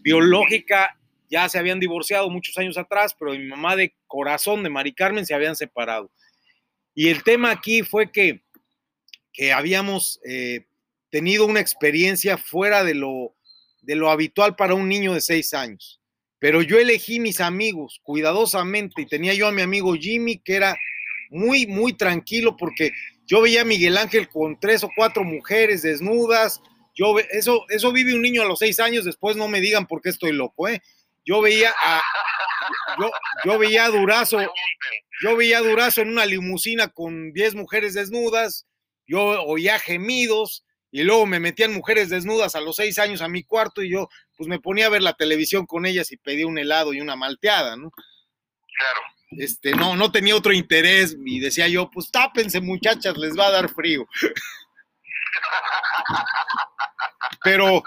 biológica, ya se habían divorciado muchos años atrás, pero mi mamá de corazón, de Mari Carmen, se habían separado. Y el tema aquí fue que, que habíamos eh, tenido una experiencia fuera de lo, de lo habitual para un niño de seis años. Pero yo elegí mis amigos cuidadosamente y tenía yo a mi amigo Jimmy, que era muy, muy tranquilo porque yo veía a Miguel Ángel con tres o cuatro mujeres desnudas. Yo, eso, eso vive un niño a los seis años, después no me digan por qué estoy loco, ¿eh? Yo veía a, yo, yo veía a Durazo, yo veía a Durazo en una limusina con 10 mujeres desnudas, yo oía gemidos y luego me metían mujeres desnudas a los seis años a mi cuarto y yo pues me ponía a ver la televisión con ellas y pedía un helado y una malteada, ¿no? Claro. Este, no, no tenía otro interés y decía yo, pues tápense muchachas, les va a dar frío. Pero,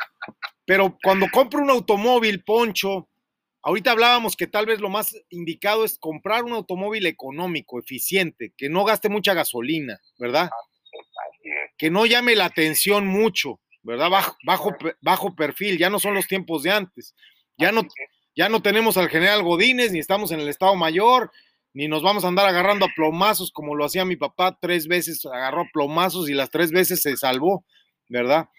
pero cuando compro un automóvil, Poncho, ahorita hablábamos que tal vez lo más indicado es comprar un automóvil económico, eficiente, que no gaste mucha gasolina, ¿verdad? Que no llame la atención mucho, ¿verdad? Bajo, bajo, bajo perfil, ya no son los tiempos de antes. Ya no, ya no tenemos al general Godínez, ni estamos en el Estado Mayor, ni nos vamos a andar agarrando a plomazos como lo hacía mi papá, tres veces agarró a plomazos y las tres veces se salvó, ¿verdad?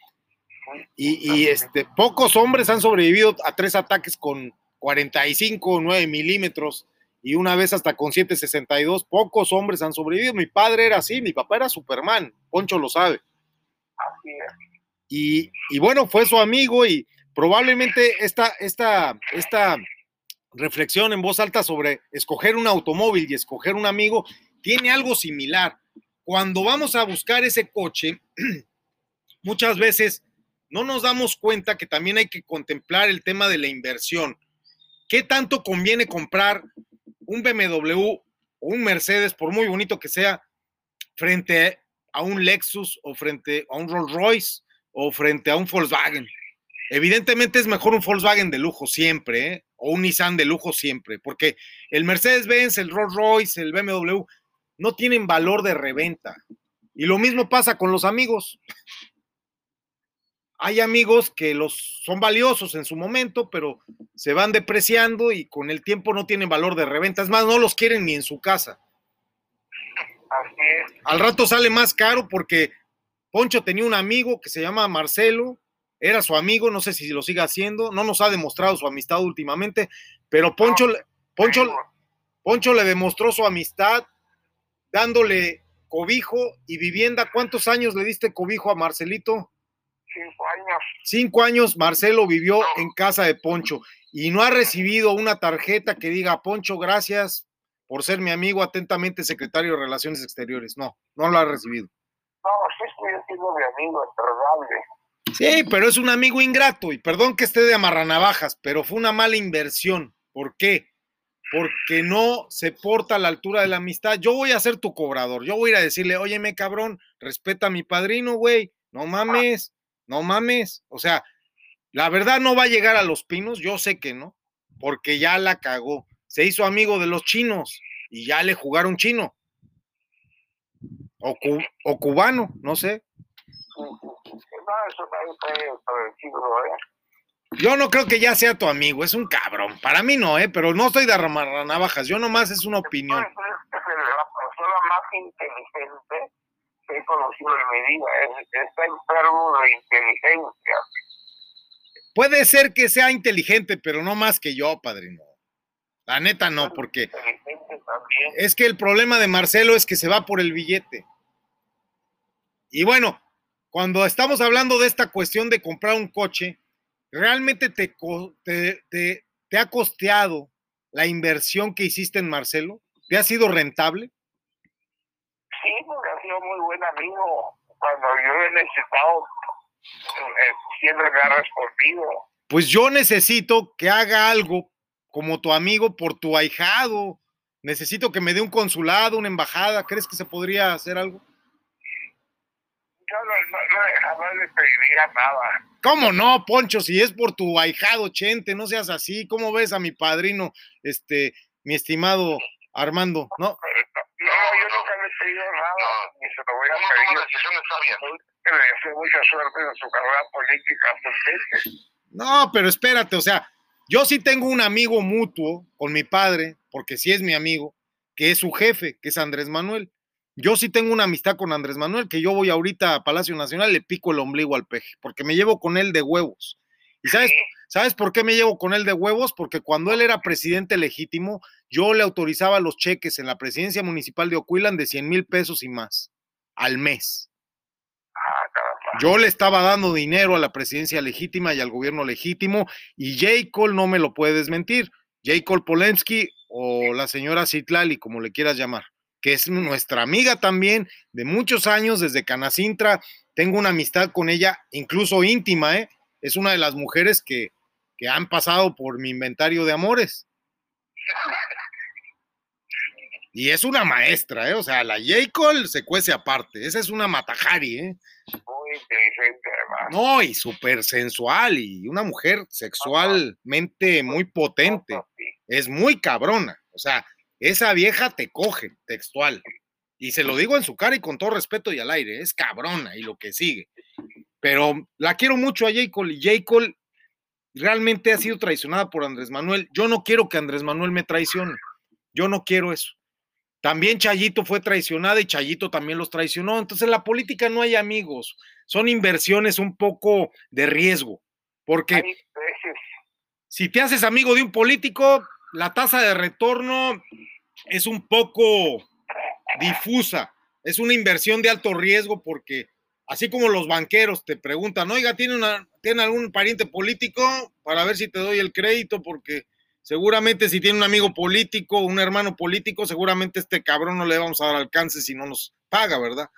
Y, y, este, pocos hombres han sobrevivido a tres ataques con 45 o 9 milímetros y una vez hasta con 762. Pocos hombres han sobrevivido. Mi padre era así, mi papá era Superman, Poncho lo sabe. Así es. Y, y bueno, fue su amigo y probablemente esta, esta, esta reflexión en voz alta sobre escoger un automóvil y escoger un amigo tiene algo similar. Cuando vamos a buscar ese coche, muchas veces no nos damos cuenta que también hay que contemplar el tema de la inversión. ¿Qué tanto conviene comprar un BMW o un Mercedes, por muy bonito que sea, frente a un Lexus o frente a un Rolls Royce o frente a un Volkswagen? Evidentemente es mejor un Volkswagen de lujo siempre, ¿eh? O un Nissan de lujo siempre, porque el Mercedes-Benz, el Rolls Royce, el BMW no tienen valor de reventa. Y lo mismo pasa con los amigos. Hay amigos que los son valiosos en su momento, pero se van depreciando y con el tiempo no tienen valor de reventa. Es más, no los quieren ni en su casa. Así es. Al rato sale más caro porque Poncho tenía un amigo que se llama Marcelo, era su amigo, no sé si lo sigue haciendo, no nos ha demostrado su amistad últimamente, pero Poncho, le- Poncho, Poncho le demostró su amistad dándole cobijo y vivienda. ¿Cuántos años le diste cobijo a Marcelito? Cinco años. Cinco años Marcelo vivió en casa de Poncho y no ha recibido una tarjeta que diga Poncho, gracias por ser mi amigo, atentamente secretario de Relaciones Exteriores. No, no lo ha recibido. No, sí estoy siendo mi amigo, es. Sí, pero es un amigo ingrato y perdón que esté de amarranavajas, pero fue una mala inversión. ¿Por qué? Porque no se porta a la altura de la amistad. Yo voy a ser tu cobrador. Yo voy a ir a decirle, óyeme, cabrón, respeta a mi padrino, güey. No mames, no mames. O sea, la verdad no va a llegar a los pinos. Yo sé que no, porque ya la cagó. Se hizo amigo de los chinos y ya le jugaron chino. O, cu- o cubano, no sé. No, eso ¿eh? Yo no creo que ya sea tu amigo, es un cabrón. Para mí no, ¿eh? Pero no estoy de navajas, yo nomás es una opinión. Es la persona más inteligente que he conocido en mi vida. Es, está enfermo de inteligencia. Puede ser que sea inteligente, pero no más que yo, padrino. La neta no, porque es que el problema de Marcelo es que se va por el billete. Y bueno, cuando estamos hablando de esta cuestión de comprar un coche, ¿realmente te, co- te, te- te ha costeado la inversión que hiciste en Marcelo? ¿Te ha sido rentable? Sí, porque ha sido muy buen amigo. Cuando yo he necesitado, eh, siempre me ha respondido. Pues yo necesito que haga algo como tu amigo por tu ahijado. Necesito que me dé un consulado, una embajada. ¿Crees que se podría hacer algo? Yo no, no, no, jamás le pediría nada. ¿Cómo no, Poncho? Si es por tu ahijado, Chente, no seas así. ¿Cómo ves a mi padrino, este, mi estimado Armando? No, No, yo nunca le he pedido nada, ni se lo voy a pedir. decisiones sabias. Que le deseo mucha suerte en su carrera política actualmente. no, pero espérate, o sea, yo sí tengo un amigo mutuo con mi padre, porque sí es mi amigo, que es su jefe, que es Andrés Manuel. Yo sí tengo una amistad con Andrés Manuel, que yo voy ahorita a Palacio Nacional, le pico el ombligo al peje, porque me llevo con él de huevos. ¿Y sabes, Sí, ¿sabes por qué me llevo con él de huevos? Porque cuando él era presidente legítimo, yo le autorizaba los cheques en la presidencia municipal de Ocuilan de 100 mil pesos y más al mes. ah. Yo le estaba dando dinero a la presidencia legítima y al gobierno legítimo y J. Cole no me lo puede desmentir. J. Cole Polensky o la señora Citlali, como le quieras llamar, que es nuestra amiga también de muchos años desde Canacintra. Tengo una amistad con ella, incluso íntima, ¿eh? Es una de las mujeres que, que han pasado por mi inventario de amores. Y es una maestra, ¿eh? O sea, la J. Cole se cuece aparte. Esa es una matajari, ¿eh? Muy inteligente además. No, y súper sensual y una mujer sexualmente muy potente. Es muy cabrona. O sea, esa vieja te coge, textual. Y se lo digo en su cara y con todo respeto y al aire, es cabrona y lo que sigue. Pero la quiero mucho a J. Cole y J. Cole realmente ha sido traicionada por Andrés Manuel. Yo no quiero que Andrés Manuel me traicione. Yo no quiero eso. También Chayito fue traicionada y Chayito también los traicionó. Entonces en la política no hay amigos. Son inversiones un poco de riesgo. Porque si te haces amigo de un político, la tasa de retorno es un poco difusa. Es una inversión de alto riesgo porque así como los banqueros te preguntan, oiga, ¿tiene, una, ¿tiene algún pariente político para ver si te doy el crédito? Porque seguramente si tiene un amigo político, un hermano político, seguramente este cabrón no le vamos a dar alcance si no nos paga, ¿verdad?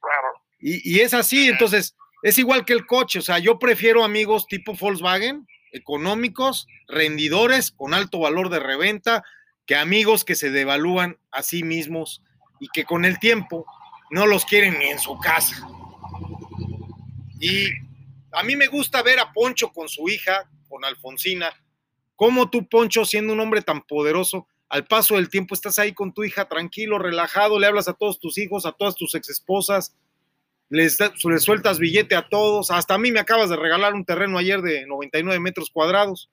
claro. Y, y es así, entonces es igual que el coche, o sea, yo prefiero amigos tipo Volkswagen, económicos, rendidores, con alto valor de reventa, que amigos que se devalúan a sí mismos y que con el tiempo no los quieren ni en su casa. Y a mí me gusta ver a Poncho con su hija, con Alfonsina, cómo tú, Poncho, siendo un hombre tan poderoso, al paso del tiempo estás ahí con tu hija tranquilo, relajado, le hablas a todos tus hijos, a todas tus exesposas, les, da- les sueltas billete a todos, hasta a mí me acabas de regalar un terreno ayer de 99 metros cuadrados.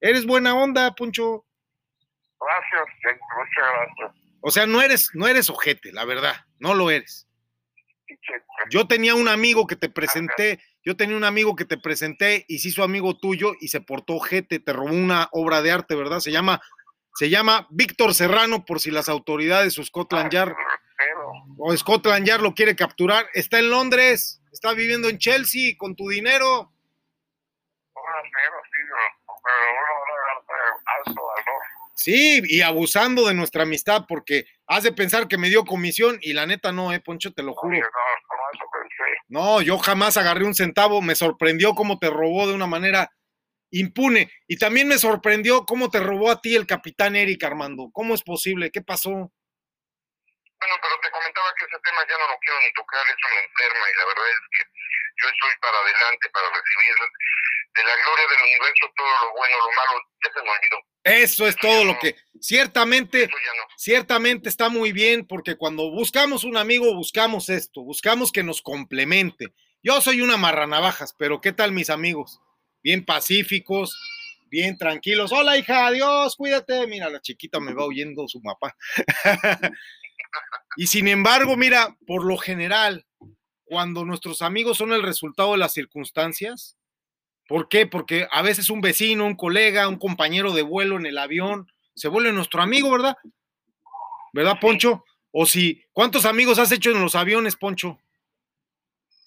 Eres buena onda, Poncho. Gracias, muchas gracias. O sea, no eres, no eres ojete, la verdad, no lo eres. Yo tenía un amigo que te presenté, yo tenía un amigo que te presenté y se hizo amigo tuyo y se portó ojete, te robó una obra de arte, ¿verdad? Se llama, se llama Víctor Serrano, por si las autoridades o Scotland Yard o Scotland Yard lo quiere capturar. Está en Londres, está viviendo en Chelsea con tu dinero. sí, y abusando de nuestra amistad porque has de pensar que me dio comisión y la neta no, eh, Poncho, te lo juro. No, yo jamás agarré un centavo, me sorprendió cómo te robó de una manera impune y también me sorprendió cómo te robó a ti el capitán Eric Armando. ¿Cómo es posible? ¿Qué pasó? Bueno, pero te comentaba que ese tema ya no lo quiero ni tocar, eso me enferma y la verdad es que yo estoy para adelante, para recibir de la gloria del universo todo lo bueno, lo malo, ya se me olvidó. Eso es todo lo que ciertamente no. ciertamente está muy bien porque cuando buscamos un amigo buscamos esto, buscamos que nos complemente. Yo soy una marranavajas, pero ¿qué tal mis amigos? Bien pacíficos, bien tranquilos. Hola hija, adiós, cuídate. Mira, la chiquita me va oyendo su papá. y sin embargo, mira, por lo general, cuando nuestros amigos son el resultado de las circunstancias, ¿por qué? Porque a veces un vecino, un colega, un compañero de vuelo en el avión, se vuelve nuestro amigo, ¿verdad? ¿Verdad, Poncho? O si, ¿cuántos amigos has hecho en los aviones, Poncho?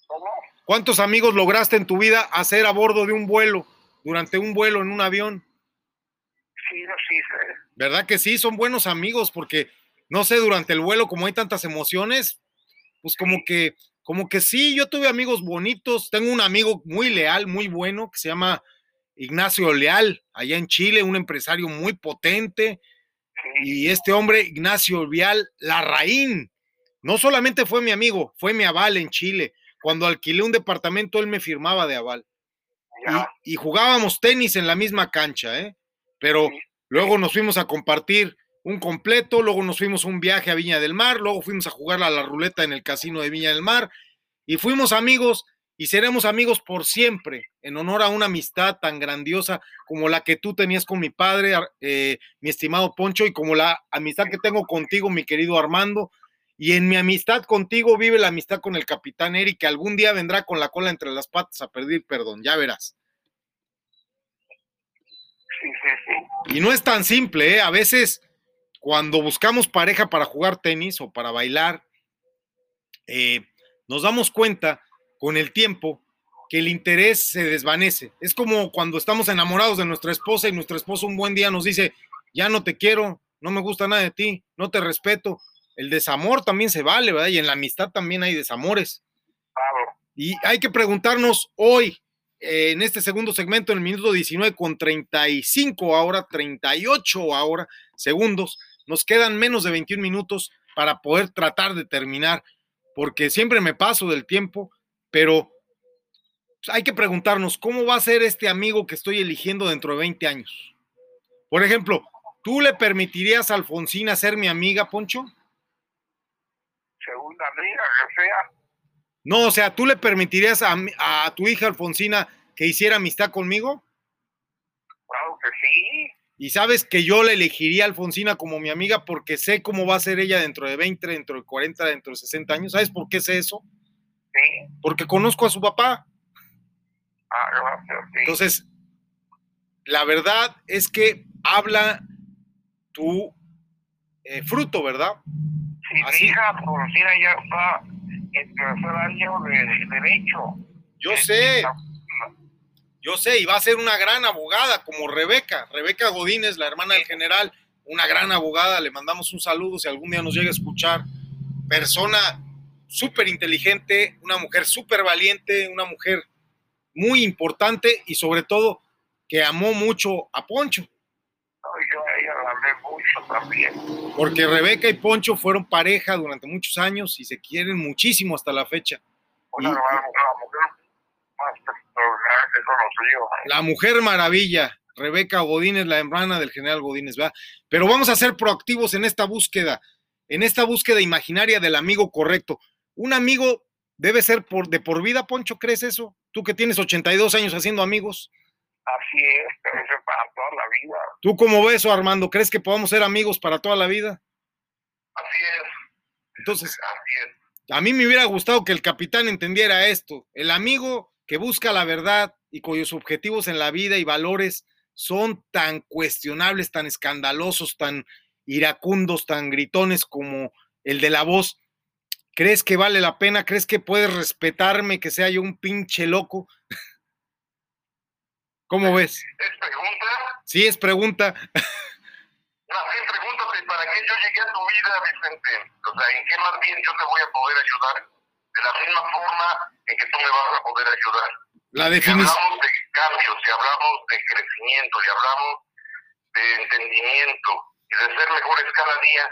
¿Cómo? ¿Cuántos amigos lograste en tu vida hacer a bordo de un vuelo, durante un vuelo en un avión? Sí, no, sí, sé. ¿Verdad que sí? Son buenos amigos porque, no sé, durante el vuelo, como hay tantas emociones, pues como que, como que sí, yo tuve amigos bonitos. Tengo un amigo muy leal, muy bueno, que se llama Ignacio Leal, allá en Chile, un empresario muy potente. Y este hombre, Ignacio Vial Larraín, no solamente fue mi amigo, fue mi aval en Chile. Cuando alquilé un departamento, él me firmaba de aval. Y, y jugábamos tenis en la misma cancha, ¿eh? Pero luego nos fuimos a compartir un completo, luego nos fuimos a un viaje a Viña del Mar, luego fuimos a jugar a la ruleta en el casino de Viña del Mar y fuimos amigos y seremos amigos por siempre, en honor a una amistad tan grandiosa como la que tú tenías con mi padre, eh, mi estimado Poncho, y como la amistad que tengo contigo, mi querido Armando. Y en mi amistad contigo vive la amistad con el capitán Eric, que algún día vendrá con la cola entre las patas a pedir perdón, ya verás. Sí, sí, sí. Y no es tan simple, ¿eh? A veces cuando buscamos pareja para jugar tenis o para bailar, eh, nos damos cuenta con el tiempo que el interés se desvanece. Es como cuando estamos enamorados de nuestra esposa y nuestra esposa un buen día nos dice, ya no te quiero, no me gusta nada de ti, no te respeto. El desamor también se vale, ¿verdad? Y en la amistad también hay desamores. Claro. Y hay que preguntarnos hoy, eh, en este segundo segmento, en el minuto 19 con 35 ahora, 38 ahora segundos, nos quedan menos de 21 minutos para poder tratar de terminar, porque siempre me paso del tiempo, pero hay que preguntarnos, ¿cómo va a ser este amigo que estoy eligiendo dentro de 20 años? Por ejemplo, ¿tú le permitirías a Alfonsina ser mi amiga, Poncho? Segunda amiga, que sea. No, o sea, ¿tú le permitirías a, a tu hija Alfonsina que hiciera amistad conmigo? Claro que sí. Y sabes que yo le elegiría a Alfonsina como mi amiga porque sé cómo va a ser ella dentro de 20, dentro de 40, dentro de 60 años. ¿Sabes por qué sé eso? Sí. Porque conozco a su papá. Ah, sí. Entonces, la verdad es que habla tu eh, fruto, ¿verdad? Sí, así- mi hija Alfonsina ya está en tercer año de, de Derecho. Yo sé, yo sé, y va a ser una gran abogada como Rebeca. Rebeca Godínez, la hermana del general, una gran abogada. Le mandamos un saludo si algún día nos llega a escuchar. Persona súper inteligente, una mujer súper valiente, una mujer muy importante y sobre todo que amó mucho a Poncho. No, yo a ella la amé mucho también. Porque Rebeca y Poncho fueron pareja durante muchos años y se quieren muchísimo hasta la fecha. Una, Y- una, una mujer más La mujer maravilla, Rebeca Godínez, la hermana del general Godínez, ¿verdad? Pero vamos a ser proactivos en esta búsqueda, en esta búsqueda imaginaria del amigo correcto. Un amigo debe ser por, de por vida, Poncho, ¿crees eso? Tú que tienes 82 años haciendo amigos. Así es, debe ser para toda la vida. ¿Tú cómo ves eso, Armando? ¿Crees que podamos ser amigos para toda la vida? Así es, Entonces, así es. a mí me hubiera gustado que el capitán entendiera esto. El amigo que busca la verdad y cuyos objetivos en la vida y valores son tan cuestionables, tan escandalosos, tan iracundos, tan gritones como el de la voz. ¿Crees que vale la pena? ¿Crees que puedes respetarme que sea yo un pinche loco? ¿Cómo ves? ¿Es pregunta? Sí, es pregunta. Sí, pregúntate, ¿para qué yo llegué a tu vida, Vicente? O sea, ¿en qué más bien yo te voy a poder ayudar? De la misma forma en que tú me vas a poder ayudar. La Si definición. hablamos de cambios, si hablamos de crecimiento, si hablamos de entendimiento y de ser mejores cada día,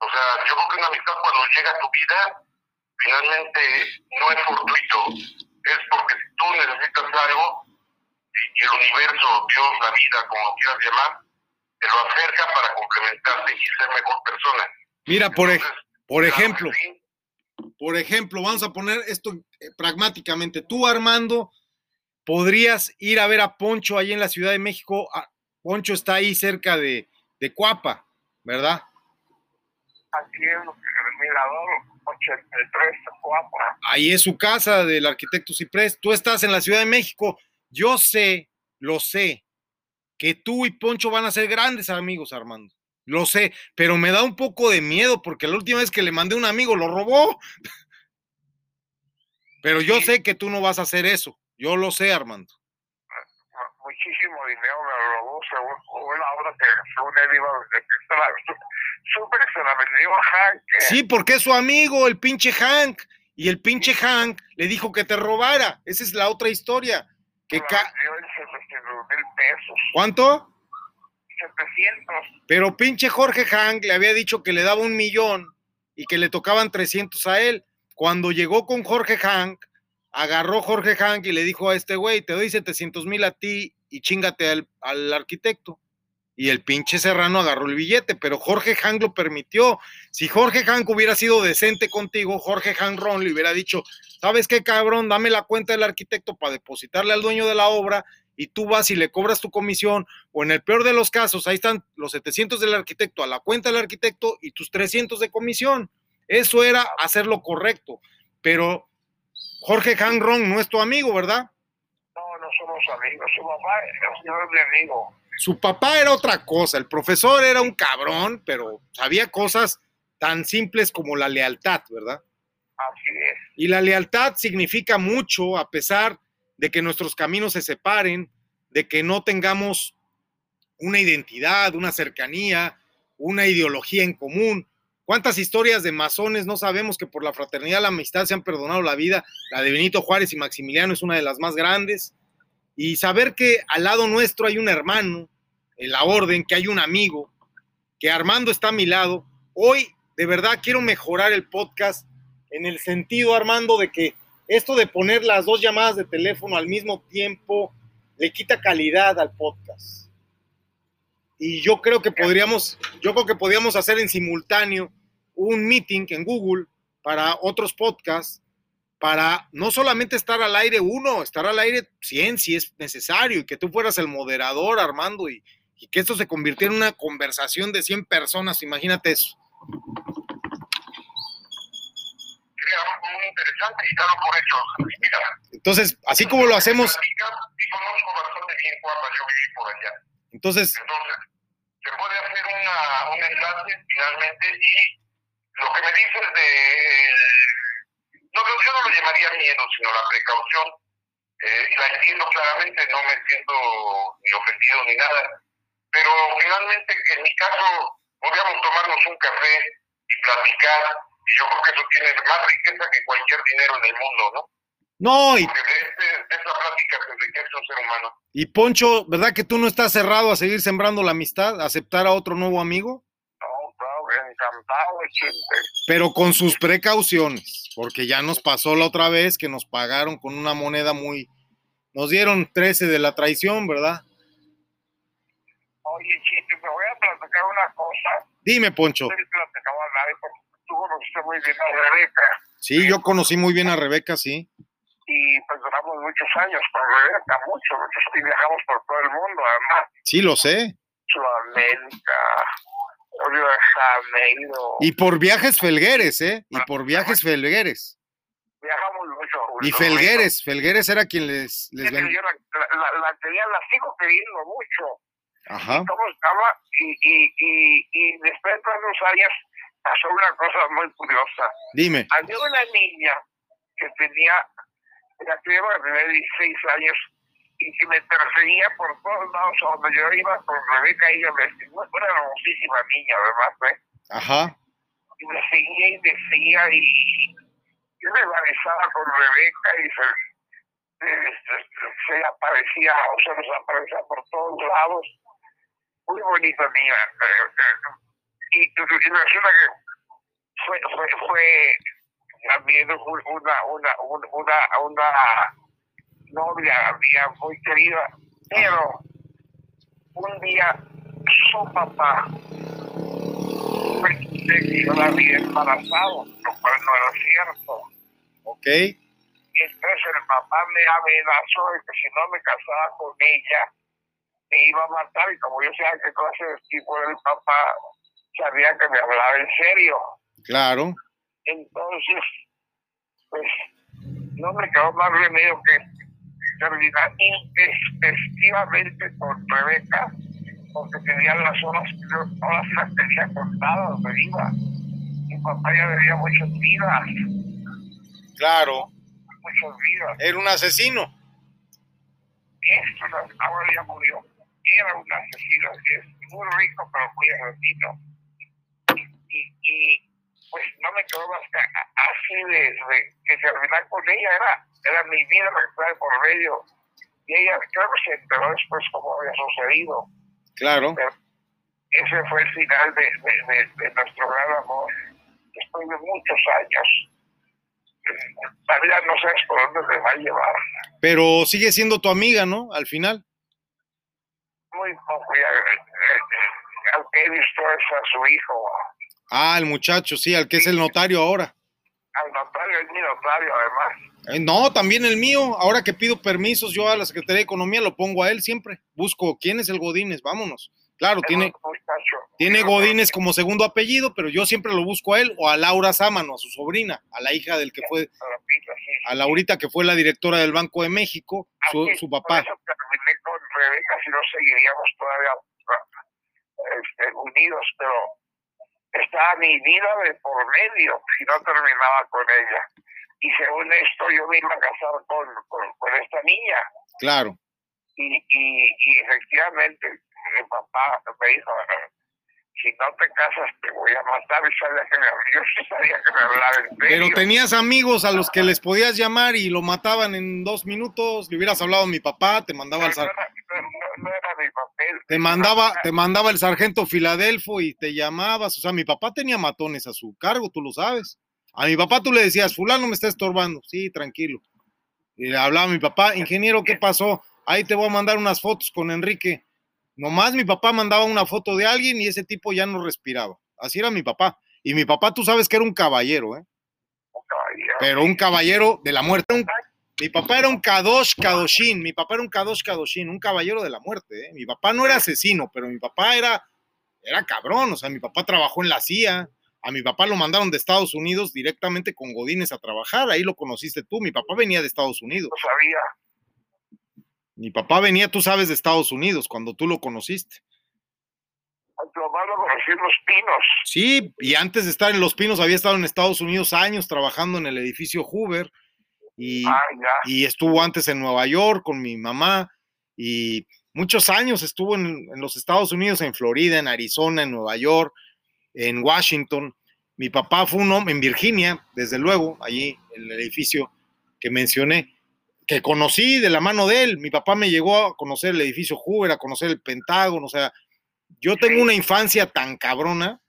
o sea, yo creo que una amistad cuando llega a tu vida, finalmente no es fortuito, es porque si tú necesitas algo y el universo, Dios, la vida, como quieras llamar, te lo acerca para complementarte y ser mejor persona. Mira, por, Entonces, por ejemplo, sí. Por ejemplo, vamos a poner esto eh, pragmáticamente. Tú, Armando, podrías ir a ver a Poncho ahí en la Ciudad de México. Ah, Poncho está ahí cerca de, de Cuapa, ¿verdad? Aquí el Mirador 83, Cuapa. Ahí es su casa del arquitecto Ciprés. Tú estás en la Ciudad de México. Yo sé, lo sé, que tú y Poncho van a ser grandes amigos, Armando. Lo sé, pero me da un poco de miedo porque la última vez que le mandé un amigo lo robó. Pero yo sé que tú no vas a hacer eso. Yo lo sé, Armando. muchísimo dinero me robó según una obra que según él iba a que se la, supe que se la vendió a Hank Sí, porque es su amigo, el pinche Hank. Y el pinche Hank le dijo que te robara. Esa es la otra historia. Que ca- vendió en 700 mil pesos ¿Cuánto? 700 Pero pinche Jorge Hank le había dicho que le daba un millón y que le tocaban 300 a él. Cuando llegó con Jorge Hank, agarró Jorge Hank y le dijo a este güey, te doy 700 mil a ti y chingate al, al arquitecto. Y el pinche Serrano agarró el billete, pero Jorge Hank lo permitió. Si Jorge Hank hubiera sido decente contigo, Jorge Hank Ron le hubiera dicho, ¿sabes qué cabrón? Dame la cuenta del arquitecto para depositarle al dueño de la obra y tú vas y le cobras tu comisión o en el peor de los casos, ahí están los 700 del arquitecto a la cuenta del arquitecto y tus 300 de comisión. Eso era hacer lo correcto. Pero Jorge Han Ron no es tu amigo, ¿verdad? no no somos amigos su papá es no es mi amigo Su papá era otra cosa. El profesor era un cabrón, pero sabía cosas tan simples como la lealtad, ¿verdad? así es Y la lealtad significa mucho a pesar de que nuestros caminos se separen, de que no tengamos una identidad, una cercanía, una ideología en común. ¿Cuántas historias de masones no sabemos que por la fraternidad, la amistad se han perdonado la vida? La de Benito Juárez y Maximiliano es una de las más grandes. Y saber que al lado nuestro hay un hermano, en la orden, que hay un amigo, que Armando está a mi lado. Hoy, de verdad, quiero mejorar el podcast en el sentido, Armando, de que esto de poner las dos llamadas de teléfono al mismo tiempo le quita calidad al podcast. Y yo creo que podríamos, yo creo que podríamos hacer en simultáneo un meeting en Google para otros podcasts, para no solamente estar al aire uno, estar al aire 100 si es necesario, y que tú fueras el moderador, Armando, y, y que esto se convirtiera en una conversación de 100 personas, imagínate eso. Sería muy interesante y claro por eso. Mira, Entonces, así como lo hacemos, y conozco bastante bien Cuapa, yo viví por allá. entonces, Entonces, se puede hacer una, un enlace finalmente y lo que me dices de... No, yo no lo llamaría miedo, sino la precaución. Eh, la entiendo claramente, no me siento ni ofendido ni nada. Pero finalmente, en mi caso, podríamos tomarnos un café y platicar. Y yo creo que eso tiene más riqueza que cualquier dinero en el mundo, ¿no? no, y, Porque de, este- de esa plática se enriquece un ser humano. y Poncho, ¿verdad que tú no estás cerrado a seguir sembrando la amistad, a aceptar a otro nuevo amigo? No, claro, encantado, Chente. pero con sus precauciones, porque ya nos pasó la otra vez que nos pagaron con una moneda muy, nos dieron 13 de la traición, ¿verdad? Oye, Chente, te voy a platicar una cosa. Dime, Poncho. No nadie porque tú conociste muy bien a Rebeca. Sí, yo conocí muy bien a Rebeca, sí. Y pues duramos muchos años con Rebeca, mucho, muchos, y viajamos por todo el mundo, además. Sí, lo sé. Sudamérica, Janeiro. Y por viajes felgueres, ¿eh? Y por viajes felgueres. Viajamos mucho. Y Felgueres, Felgueres era quien les, les. Yo la, la, la quería, la sigo queriendo mucho. Ajá. Y, y, y, y después de unos años pasó una cosa muy curiosa. Dime. Había una niña que tenía, la que iba a tener 16 años y que me perseguía por todos lados donde yo iba con Rebeca y ella me decía, una hermosísima niña además, ¿eh? Ajá. Y me seguía y me seguía y yo me besaba con Rebeca y se, eh, se, se aparecía, o sea, nos aparecía por todos lados. Muy bonita niña. Resulta que fue, fue, fue también un- una, una, un- una, una novia mía muy querida, pero un día su papá fue que yo la había embarazado, lo cual no era cierto. Ok. Y entonces el papá me amenazó de que si no me casaba con ella, me iba a matar. Y como yo sabía qué clase de tipo era el papá, sabía que me hablaba en serio. Claro. Entonces, pues, no me quedó más remedio que terminar intempestivamente con Rebeca, porque tenía las horas, sí las tenía contadas de vida. Mi papá ya debía muchas vidas, Claro. muchas vidas. Era un asesino. Esto, ahora ya murió. Era un asesino, es muy rico, pero muy asesino. Y, y pues no me quedó más que a- así de, de que terminar con ella, era, era mi vida estaba por medio. Y ella que se enteró después cómo había sucedido. Claro. Pero ese fue el final de, de, de, de nuestro gran amor. Después de muchos años. La vida no sabes por dónde te va a llevar. Pero sigue siendo tu amiga, ¿no? Al final. muy poco ya, eh, eh, aunque he visto a su hijo, Ah, el muchacho, sí, al que es el notario ahora. al notario, es mi notario además. Eh, no, también el mío. Ahora que pido permisos yo a la Secretaría de Economía, lo pongo a él siempre. Busco quién es el Godínez, vámonos. Claro, Es tiene, tiene Godínez como segundo apellido, pero yo siempre lo busco a él o a Laura Sámano, a su sobrina, a la hija del que fue, a Laurita que fue la directora del Banco de México, su, Así, su por papá. eso terminé con Rebeca, si no seguiríamos todavía este, unidos, pero estaba mi vida de por medio si no terminaba con ella. Y según esto, yo me iba a casar con, con, con esta niña. Claro. y, y, y efectivamente mi papá me dijo si no te casas te voy a matar y sabía que me yo sí sabía que me hablaba en serio Pero tenías amigos a los que les podías llamar y lo mataban en dos minutos. Le hubieras hablado a mi papá, te mandaba el no, sar- era, no- no era mi papel te mandaba, te mandaba el sargento Filadelfo y te llamabas. O sea, mi papá tenía matones a su cargo, tú lo sabes. A mi papá tú le decías, fulano me está estorbando. Sí, tranquilo. Y le hablaba a mi papá, ingeniero, ¿qué pasó? Ahí te voy a mandar unas fotos con Enrique. Nomás mi papá mandaba una foto de alguien y ese tipo ya no respiraba. Así era mi papá. Y mi papá, tú sabes que era un caballero, ¿eh? Un caballero. Pero un caballero de la muerte. Un- mi papá era un Kadosh Kadoshin. Mi papá era un Kadosh Kadoshin, un caballero de la muerte. ¿eh? Mi papá no era asesino, pero mi papá era, era cabrón. O sea, mi papá trabajó en la CIA. A mi papá lo mandaron de Estados Unidos directamente con Godines a trabajar. Ahí lo conociste tú. Mi papá venía de Estados Unidos. No sabía. Mi papá venía, tú sabes, de Estados Unidos cuando tú lo conociste. Tu mamá lo conocí en Los Pinos. Sí, y antes de estar en Los Pinos había estado en Estados Unidos años trabajando en el edificio Hoover Ah, y estuvo antes en Nueva York con mi mamá y muchos años estuvo en, en los Estados Unidos, en Florida, en Arizona, en Nueva York, en Washington. Mi papá fue un hombre en Virginia, desde luego, allí en el edificio que mencioné, que conocí de la mano de él. Mi papá me llegó a conocer el edificio Hoover, a conocer el Pentágono, o sea, yo tengo una infancia tan cabrona,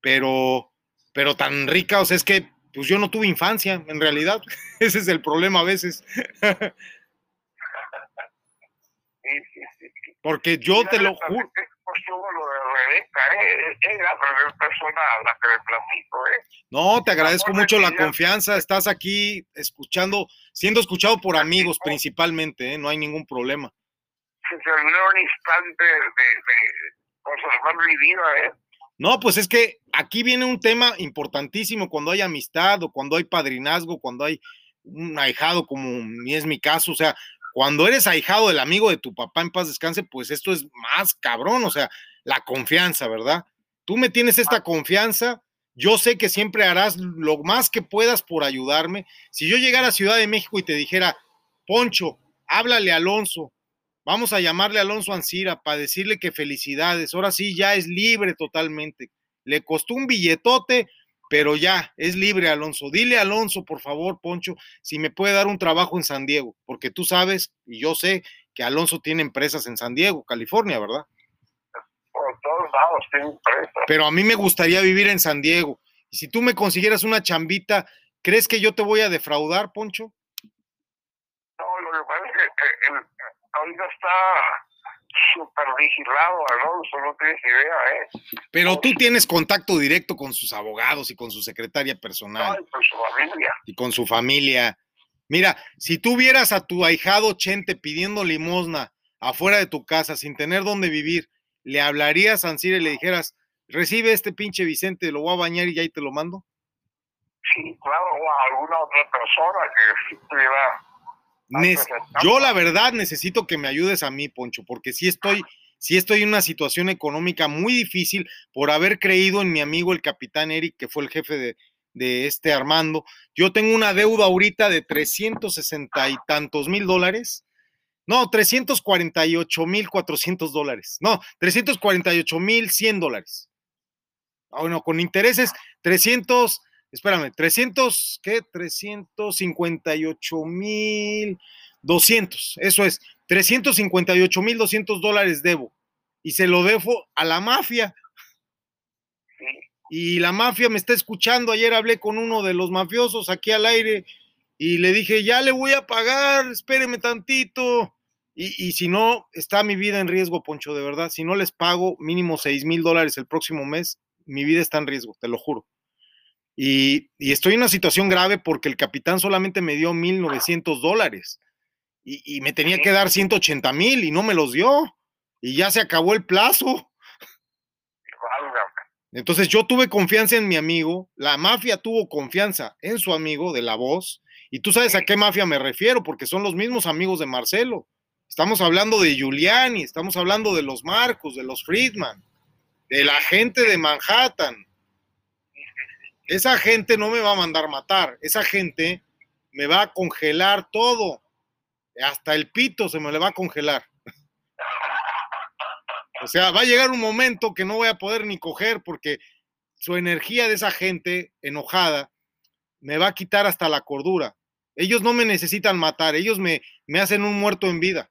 pero, pero tan rica, o sea, es que pues yo no tuve infancia, en realidad. Ese es el problema a veces. Porque yo te lo juro. Platiqué cómo estuvo lo de Rebeca, ¿eh? Es la primera persona a la que le platico, ¿eh? No, te agradezco mucho la confianza. Estás aquí escuchando, siendo escuchado por amigos principalmente, ¿eh? no hay ningún problema. Se terminó un instante de, de conservar mi vida, ¿eh? No, pues es que aquí viene un tema importantísimo cuando hay amistad o cuando hay padrinazgo, cuando hay un ahijado, como ni es mi caso, o sea, cuando eres ahijado del amigo de tu papá en paz descanse, pues esto es más cabrón, o sea, la confianza, ¿verdad? Tú me tienes esta confianza, yo sé que siempre harás lo más que puedas por ayudarme. Si yo llegara a Ciudad de México y te dijera, Poncho, háblale a Alonso, vamos a llamarle a Alonso Ancira para decirle que felicidades, ahora sí ya es libre totalmente. Le costó un billetote, pero ya es libre Alonso. Dile Alonso, por favor, Poncho, si me puede dar un trabajo en San Diego, porque tú sabes y yo sé que Alonso tiene empresas en San Diego, California, ¿verdad? Por todos lados tengo empresa. Pero a mí me gustaría vivir en San Diego. Y si tú me consiguieras una chambita, ¿crees que yo te voy a defraudar, Poncho? No, lo que pasa es que ahorita está súper vigilado, Alonso, no tienes idea, ¿eh? Pero tú tienes contacto directo con sus abogados y con su secretaria personal. Ay, pues su familia. y con su familia. Mira, si tú vieras a tu ahijado Chente pidiendo limosna afuera de tu casa sin tener dónde vivir, ¿le hablarías a Ancira y le dijeras, recibe este pinche Vicente, lo voy a bañar y ya ahí te lo mando? Sí, claro, o a alguna otra persona que estuviera. Yo la verdad necesito que me ayudes a mí, Poncho, porque sí estoy, sí estoy en una situación económica muy difícil por haber creído en mi amigo el capitán Eric, que fue el jefe de, de este Armando. Yo tengo una deuda ahorita de 360 y tantos mil dólares. No, 348 mil 400 dólares. No, 348 mil 100 dólares. Ah, bueno, con intereses 300, espérame, 300, ¿qué? 358 mil 200. Eso es, 358 mil 200 dólares debo. Y se lo debo a la mafia. Y la mafia me está escuchando. Ayer hablé con uno de los mafiosos aquí al aire y le dije, ya le voy a pagar, espéreme tantito. Y, y si no, está mi vida en riesgo, Poncho, de verdad. Si no les pago mínimo 6 mil dólares el próximo mes, mi vida está en riesgo, te lo juro. Y, y estoy en una situación grave porque el capitán solamente me dio 1.900 dólares y, y me tenía que dar 180 mil y no me los dio. Y ya se acabó el plazo. Entonces yo tuve confianza en mi amigo, la mafia tuvo confianza en su amigo de la voz, y tú sabes a qué mafia me refiero, porque son los mismos amigos de Marcelo. Estamos hablando de Giuliani, estamos hablando de los Marcos, de los Friedman, de la gente de Manhattan. Esa gente no me va a mandar matar, esa gente me va a congelar todo, hasta el pito se me le va a congelar. O sea, va a llegar un momento que no voy a poder ni coger porque su energía de esa gente enojada me va a quitar hasta la cordura. Ellos no me necesitan matar, ellos me, me hacen un muerto en vida.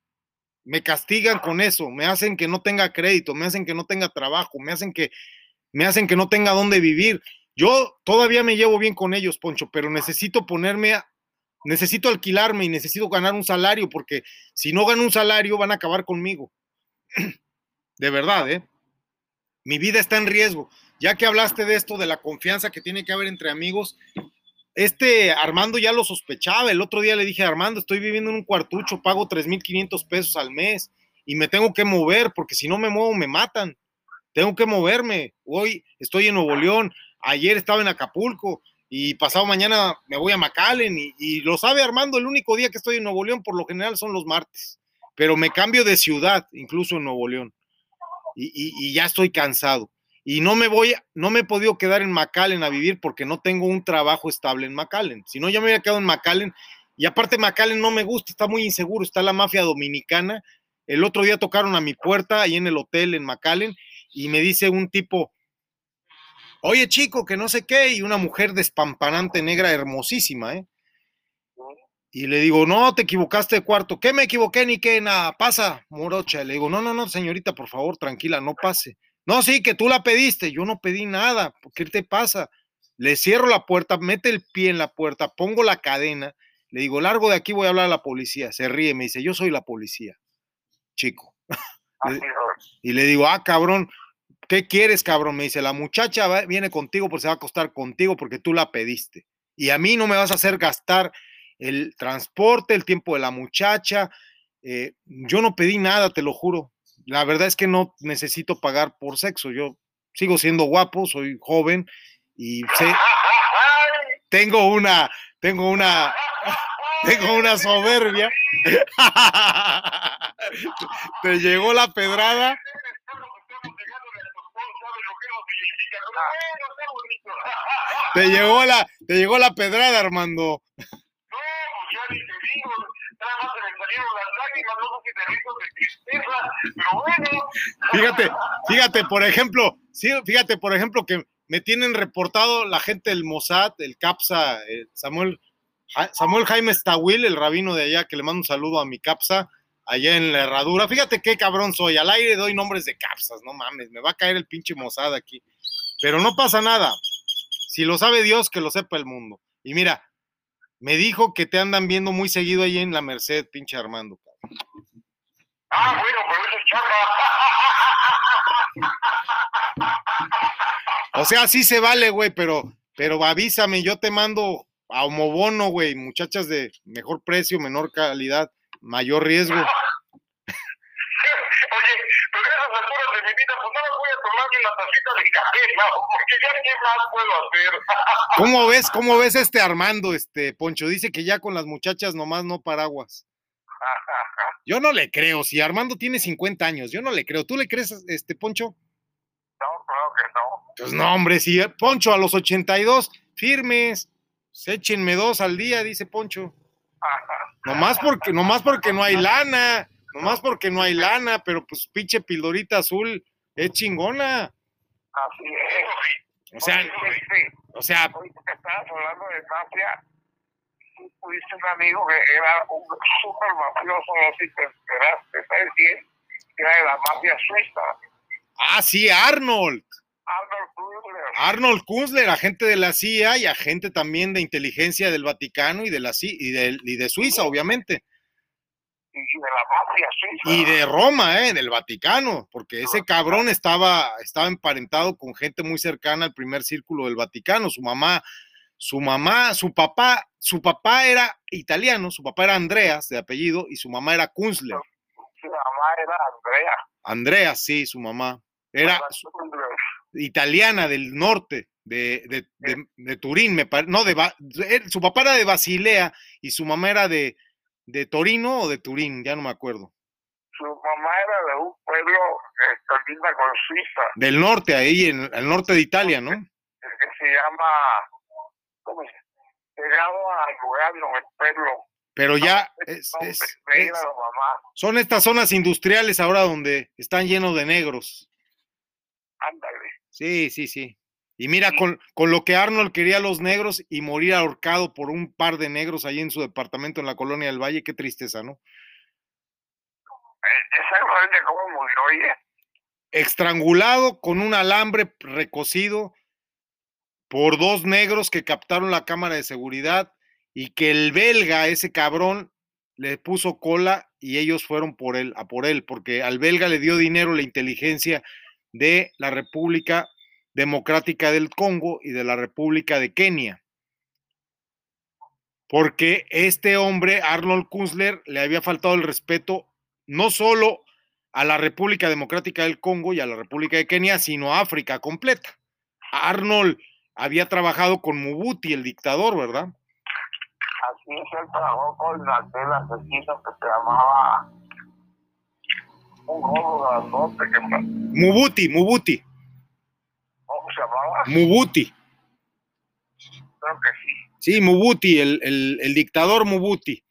Me castigan con eso, me hacen que no tenga crédito, me hacen que no tenga trabajo, me hacen que me hacen que no tenga dónde vivir. Yo todavía me llevo bien con ellos, Poncho, pero necesito ponerme, a, necesito alquilarme y necesito ganar un salario, porque si no gano un salario van a acabar conmigo. De verdad, ¿eh? Mi vida está en riesgo. Ya que hablaste de esto, de la confianza que tiene que haber entre amigos, este Armando ya lo sospechaba. El otro día le dije, Armando, estoy viviendo en un cuartucho, pago 3.500 pesos al mes y me tengo que mover porque si no me muevo me matan. Tengo que moverme. Hoy estoy en Nuevo León, ayer estaba en Acapulco y pasado mañana me voy a McAllen y, lo sabe Armando, el único día que estoy en Nuevo León por lo general son los martes, pero me cambio de ciudad, incluso en Nuevo León, y, y, ya estoy cansado. Y no me voy, no me he podido quedar en McAllen a vivir porque no tengo un trabajo estable en McAllen. Si no, ya me había quedado en McAllen. Y aparte McAllen no me gusta, está muy inseguro, está la mafia dominicana. El otro día tocaron a mi puerta ahí en el hotel en McAllen y me dice un tipo, oye chico, que no sé qué, y una mujer despampanante negra hermosísima, ¿eh? Y le digo, no, te equivocaste de cuarto. ¿Qué me equivoqué ni qué? Nada, pasa, morocha. Le digo, no, no, no, señorita, por favor, tranquila, no pase. No, sí, que tú la pediste. Yo no pedí nada. ¿Qué te pasa? Le cierro la puerta, mete el pie en la puerta, pongo la cadena. Le digo, largo de aquí, voy a hablar a la policía. Se ríe, me dice, yo soy la policía, chico. y le digo, ah, cabrón, ¿qué quieres, cabrón? Me dice, la muchacha va, viene contigo porque se va a acostar contigo porque tú la pediste. Y a mí no me vas a hacer gastar el transporte, el tiempo de la muchacha. Eh, yo no pedí nada, te lo juro. La verdad es que no necesito pagar por sexo. Yo sigo siendo guapo, soy joven y sé, tengo una, tengo una, tengo una soberbia. Te llegó la pedrada. Te llegó la, te llegó la pedrada, Armando. No, pues ya ni te digo, nada más se me salieron las lágrimas, no sé si te digo de tristeza, pero bueno. Fíjate, fíjate, por ejemplo, sí, fíjate, por ejemplo, que me tienen reportado la gente del Mossad, el CAPSA, eh, Samuel, Samuel Jaime Stawil, el rabino de allá, que le mando un saludo a mi CAPSA, allá en la herradura. Fíjate qué cabrón soy, al aire doy nombres de CAPSAs, no mames, me va a caer el pinche Mossad aquí. Pero no pasa nada. Si lo sabe Dios, que lo sepa el mundo. Y mira, me dijo que te andan viendo muy seguido ahí en la Merced, pinche Armando. Ah, bueno, pero eso es chapa. O sea, sí se vale, güey, pero, pero avísame, yo te mando a homobono, güey, muchachas de mejor precio, menor calidad, mayor riesgo. Oye, pero a esas alturas de mi vida, pues no voy a tomar ni una tacita de café, no, porque ya qué más puedo hacer. ¿Cómo ves, cómo ves este Armando, este Poncho? Dice que ya con las muchachas nomás no paraguas. Yo no le creo, si Armando tiene 50 años, yo no le creo. ¿Tú le crees, este Poncho? No, claro que no. Pues no, hombre, si Poncho a los 82, firmes, pues échenme dos al día, dice Poncho. Nomás porque, nomás porque no hay lana, nomás porque no hay lana, pero pues pinche pildorita azul es chingona. Así es. O sea, Oye, Luis, o sea, ahorita que estabas hablando de mafia, tú tuviste un amigo que era un súper mafioso, no sé si te enteraste, ¿sabes quién? Que era de la mafia suiza, ah, sí, Arnold. Arnold Kunzler, agente de la CIA y agente también de inteligencia del Vaticano y de la CIA, y de, y de Suiza, obviamente. y de la mafia suiza. Y de Roma, ¿eh? Del Vaticano, porque ese cabrón estaba, estaba emparentado con gente muy cercana al primer círculo del Vaticano. Su mamá, su mamá, su papá, su papá era italiano, su papá era Andreas de apellido y su mamá era Kunzler. Su mamá era Andrea. Andrea, sí, su mamá. Era. Italiana del norte, de, de, de- de Turín, me parece. No, de, su papá era de Basilea y su mamá era de, de Torino o de Turín, ya no me acuerdo. Su mamá era de un pueblo linda con Suiza, Del norte, ahí, en el norte de Italia, ¿no? que se llama, ¿cómo se Pegado a Lugano, el pueblo. Pero ya es- es- son estas zonas industriales ahora donde están llenos de negros. Ándale. Sí, sí, sí. Y mira, con, con lo que Arnold quería a los negros y morir ahorcado por un par de negros ahí en su departamento en la colonia del Valle, qué tristeza, ¿no? ¿Sabes realmente cómo murió, oye? Estrangulado con un alambre recocido por dos negros que captaron la cámara de seguridad y que el belga, ese cabrón, le puso cola y ellos fueron por él, a por él, porque al belga le dio dinero la inteligencia de la República Democrática del Congo y de la República de Kenia. Porque este hombre, Arnold Kunzler, le había faltado el respeto no solo a la República Democrática del Congo y a la República de Kenia, sino a África completa. Arnold había trabajado con Mubuti, el dictador, ¿verdad? Así es, él trabajó con aquel asesino que se llamaba Mubuti, Mubuti, ¿cómo se? Mubuti. Creo que sí. Sí, Mubuti, el, el- el dictador Mubuti.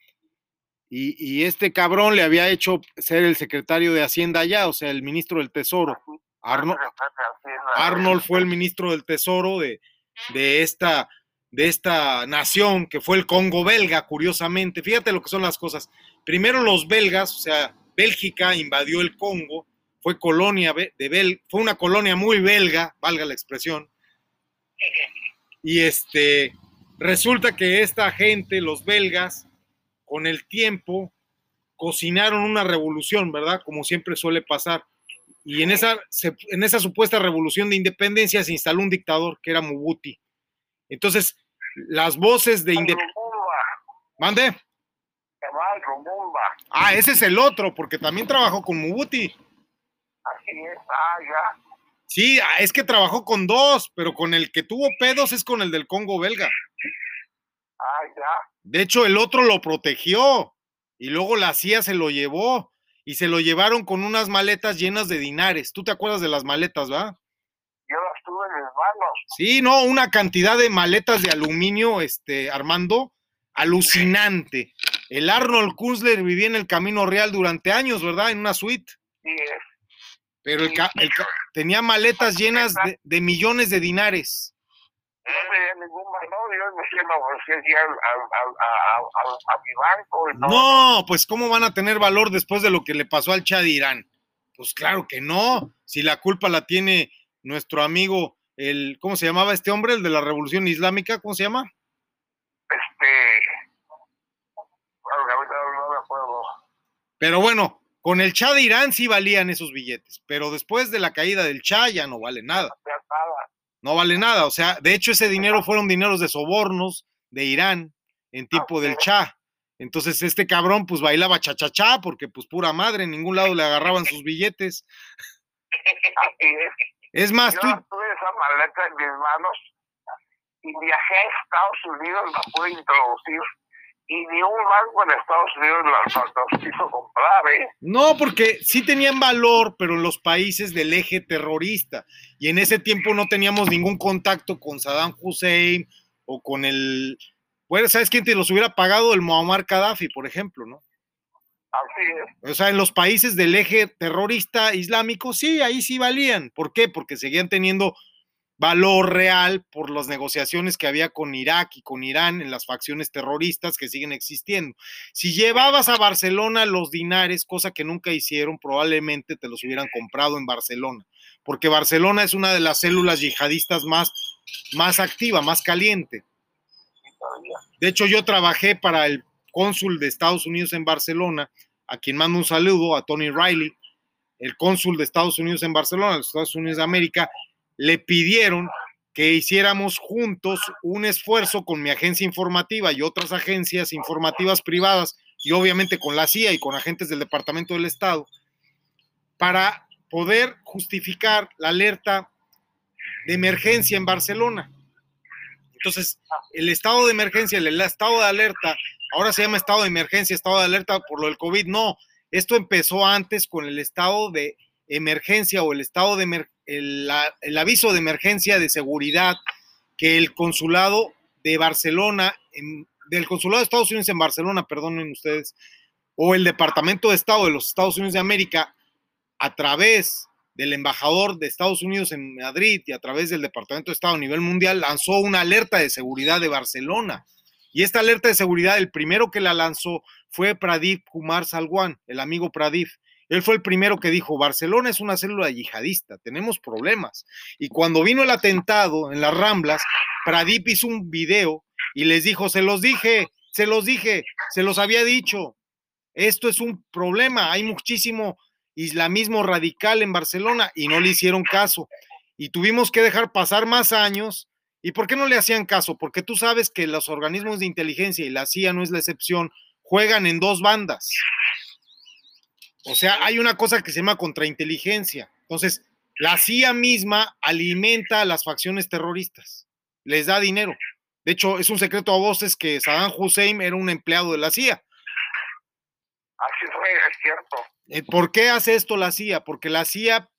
Y, y este cabrón le había hecho ser el secretario de Hacienda allá, o sea, el ministro del Tesoro. Arno- Arnold fue el ministro del Tesoro de, de esta, de esta nación que fue el Congo belga, curiosamente. Fíjate lo que son las cosas. Primero los belgas, o sea, Bélgica invadió el Congo, fue colonia de Bel, fue una colonia muy belga, valga la expresión. Y este resulta que esta gente, los belgas, con el tiempo cocinaron una revolución, ¿verdad? Como siempre suele pasar. Y en esa, en esa supuesta revolución de independencia se instaló un dictador que era Mubuti. Entonces, las voces de independencia... Lumumba, Mande. Ah, ese es el otro, porque también trabajó con Mubuti. Así es, ah, ya. Sí, ah, es que trabajó con dos, pero con el que tuvo pedos es con el del Congo belga. Ah, ya. De hecho, el otro lo protegió y luego la CIA se lo llevó y se lo llevaron con unas maletas llenas de dinares. ¿Tú te acuerdas de las maletas, va? Yo las tuve en mis manos. Sí, no, una cantidad de maletas de aluminio, este, Armando, alucinante. El Arnold Kunzler vivía en el Camino Real durante años, ¿verdad? En una suite. Sí. Pero el tenía maletas llenas de, de millones de dinares. No tenía ningún valor. Yo me a mi banco. Y No, pues ¿cómo van a tener valor después de lo que le pasó al Chad Irán? Pues claro que no. Si la culpa la tiene nuestro amigo, el, ¿cómo se llamaba este hombre? El de la Revolución Islámica, ¿cómo se llama? Este. bueno, ahorita no me acuerdo. Pero bueno, con el Chad Irán sí valían esos billetes, pero después de la caída del Chad ya no vale nada. No vale nada. O sea, de hecho ese dinero fueron dineros de sobornos de Irán en tiempo del Chá. Entonces este cabrón pues bailaba cha-cha-cha porque pues pura madre, en ningún lado le agarraban sus billetes. Es. Es más, Yo tú, tuve esa maleta en mis manos y viajé a Estados Unidos, la pude introducir y ni un banco en Estados Unidos la, la- los quiso comprar, ¿eh? No, porque sí tenían valor, pero en los países del eje terrorista. Y en ese tiempo no teníamos ningún contacto con Saddam Hussein o con el... Bueno, ¿sabes quién te los hubiera pagado? El Muammar Gaddafi, por ejemplo, ¿no? Así es. O sea, en los países del eje terrorista islámico, sí, ahí sí valían. ¿Por qué? Porque seguían teniendo valor real por las negociaciones que había con Irak y con Irán en las facciones terroristas que siguen existiendo. Si llevabas a Barcelona los dinares, cosa que nunca hicieron, probablemente te los hubieran comprado en Barcelona, porque Barcelona es una de las células yihadistas más, más activa, más caliente. De hecho, yo trabajé para el cónsul de Estados Unidos en Barcelona, a quien mando un saludo, a Tony Riley, el cónsul de Estados Unidos en Barcelona, los Estados Unidos de América, le pidieron que hiciéramos juntos un esfuerzo con mi agencia informativa y otras agencias informativas privadas, y obviamente con la CIA y con agentes del Departamento del Estado, para poder justificar la alerta de emergencia en Barcelona. Entonces, el estado de emergencia, el, estado de alerta, ahora se llama estado de emergencia, estado de alerta por lo del COVID. No, esto empezó antes con el estado de emergencia o el estado de el, el aviso de emergencia de seguridad que el consulado de Barcelona, del consulado de Estados Unidos en Barcelona, perdonen ustedes, o el Departamento de Estado de los Estados Unidos de América, a través del embajador de Estados Unidos en Madrid y a través del Departamento de Estado a nivel mundial, lanzó una alerta de seguridad de Barcelona. Y esta alerta de seguridad, el primero que la lanzó fue Pradip Kumar Salwan, el amigo Pradip. Él fue el primero que dijo, Barcelona es una célula yihadista, tenemos problemas. Y cuando vino el atentado en las Ramblas, Pradip hizo un video y les dijo, se los dije, se los dije, se los había dicho, esto es un problema, hay muchísimo islamismo radical en Barcelona y no le hicieron caso. Y tuvimos que dejar pasar más años. ¿Y por qué no le hacían caso? Porque tú sabes que los organismos de inteligencia, y la CIA no es la excepción, juegan en dos bandas. O sea, hay una cosa que se llama contrainteligencia. Entonces, la CIA misma alimenta a las facciones terroristas, les da dinero. De hecho, es un secreto a voces que Saddam Hussein era un empleado de la CIA. Así fue, es cierto. Eh, ¿Por qué hace esto la CIA? Porque la CIA,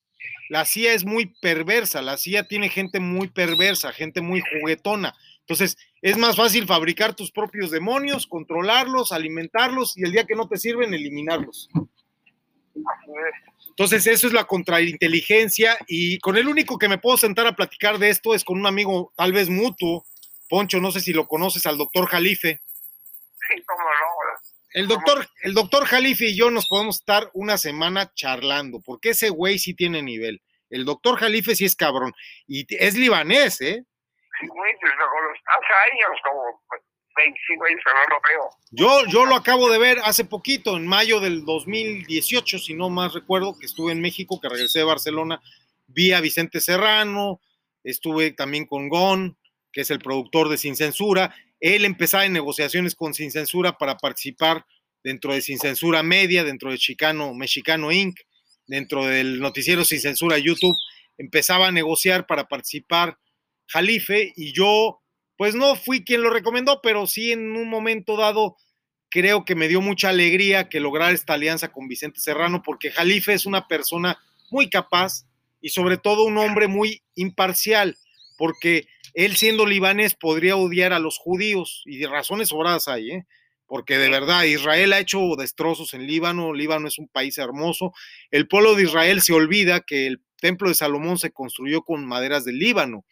la CIA es muy perversa, la CIA tiene gente muy perversa, gente muy juguetona. Entonces, es más fácil fabricar tus propios demonios, controlarlos, alimentarlos y el día que no te sirven, eliminarlos. Así es. Entonces, eso es la contrainteligencia y con el único que me puedo sentar a platicar de esto es con un amigo tal vez mutuo, Poncho, no sé si lo conoces, al doctor Jalife. Sí, cómo no. El doctor, el doctor Jalife y yo nos podemos estar una semana charlando, porque ese güey sí tiene nivel. El doctor Jalife sí es cabrón. Y es libanés, ¿eh? Sí, güey, desde los- hace años, como 25 años que no lo veo. Yo, yo lo acabo de ver hace poquito, en mayo del 2018, si no más recuerdo, que estuve en México, que regresé de Barcelona, vi a Vicente Serrano, estuve también con Gon, que es el productor de Sin Censura. Él empezaba en negociaciones con Sin Censura para participar dentro de Sin Censura Media, dentro de Chicano, Mexicano Inc., dentro del noticiero Sin Censura YouTube. Empezaba a negociar para participar Jalife y yo, pues no fui quien lo recomendó, pero sí en un momento dado creo que me dio mucha alegría que lograr esta alianza con Vicente Serrano, porque Jalife es una persona muy capaz y sobre todo un hombre muy imparcial, porque él siendo libanés podría odiar a los judíos y de razones sobradas hay, ¿eh? porque de verdad Israel ha hecho destrozos en Líbano, Líbano es un país hermoso, el pueblo de Israel se olvida que el templo de Salomón se construyó con maderas del Líbano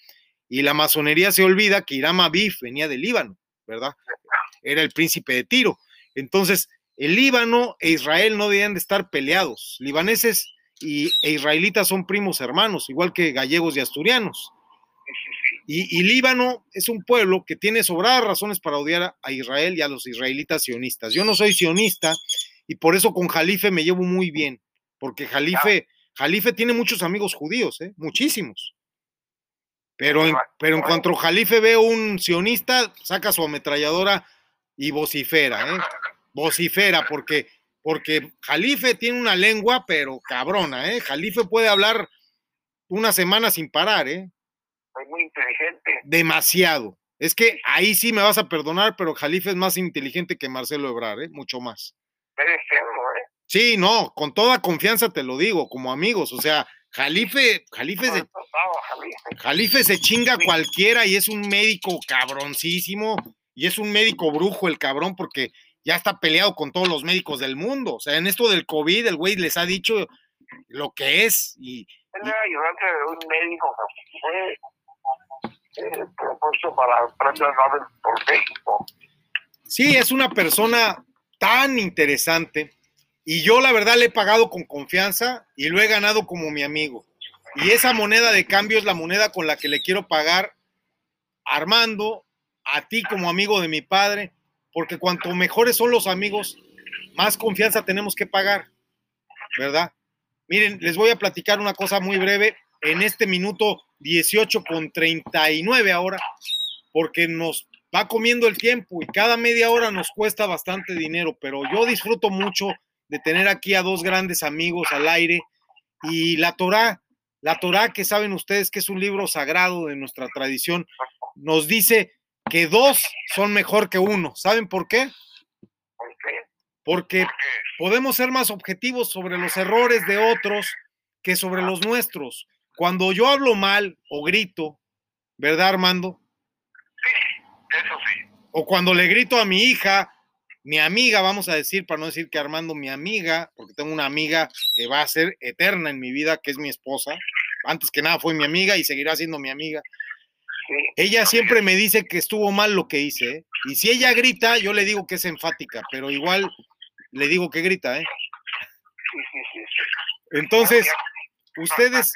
y la masonería se olvida que Hiram Abif venía del Líbano, ¿verdad? Era el príncipe de Tiro. Entonces, el Líbano e Israel no debían de estar peleados. Libaneses y, e israelitas son primos hermanos, igual que gallegos y asturianos. Y, Líbano es un pueblo que tiene sobradas razones para odiar a, a Israel y a los israelitas sionistas. Yo no soy sionista y por eso con Jalife me llevo muy bien, porque Jalife, Jalife tiene muchos amigos judíos, ¿eh? muchísimos. Pero en, pero en cuanto Jalife ve un sionista, saca su ametralladora y vocifera, ¿eh? vocifera, porque, porque Jalife tiene una lengua, pero cabrona, ¿eh? Jalife puede hablar una semana sin parar, ¿eh? Es muy inteligente. demasiado. Es que ahí sí me vas a perdonar, pero Jalife es más inteligente que Marcelo Ebrard, ¿eh? mucho más. Debe serlo, ¿eh? Sí, no, con toda confianza te lo digo, como amigos. O sea, Jalife, Jalife se, Jalife. Se chinga a cualquiera y es un médico cabroncísimo y es un médico brujo el cabrón porque ya está peleado con todos los médicos del mundo. O sea, en esto del COVID, el güey les ha dicho lo que es y Él era ayudante de un médico que fue eh, propuesto para el premio Nobel por México. Sí, es una persona tan interesante y yo la verdad le he pagado con confianza y lo he ganado como mi amigo. Y esa moneda de cambio es la moneda con la que le quiero pagar Armando, a ti como amigo de mi padre, porque cuanto mejores son los amigos, más confianza tenemos que pagar, ¿verdad? Miren, les voy a platicar una cosa muy breve en este minuto 18 con 39 ahora, porque nos va comiendo el tiempo y cada media hora nos cuesta bastante dinero, pero yo disfruto mucho de tener aquí a dos grandes amigos al aire y la Torá, la Torá que saben ustedes que es un libro sagrado de nuestra tradición, nos dice que dos son mejor que uno. ¿Saben por qué? ¿Por qué? Porque podemos ser más objetivos sobre los errores de otros que sobre los nuestros. Cuando yo hablo mal o grito, ¿verdad, Armando? Eso sí. O cuando le grito a mi hija, mi amiga, vamos a decir, para no decir que Armando, mi amiga, porque tengo una amiga que va a ser eterna en mi vida, que es mi esposa. Antes que nada fue mi amiga y seguirá siendo mi amiga. Ella siempre me dice que estuvo mal lo que hice. ¿eh? Y si ella grita, yo le digo que es enfática, pero igual le digo que grita, ¿eh? Entonces, ustedes...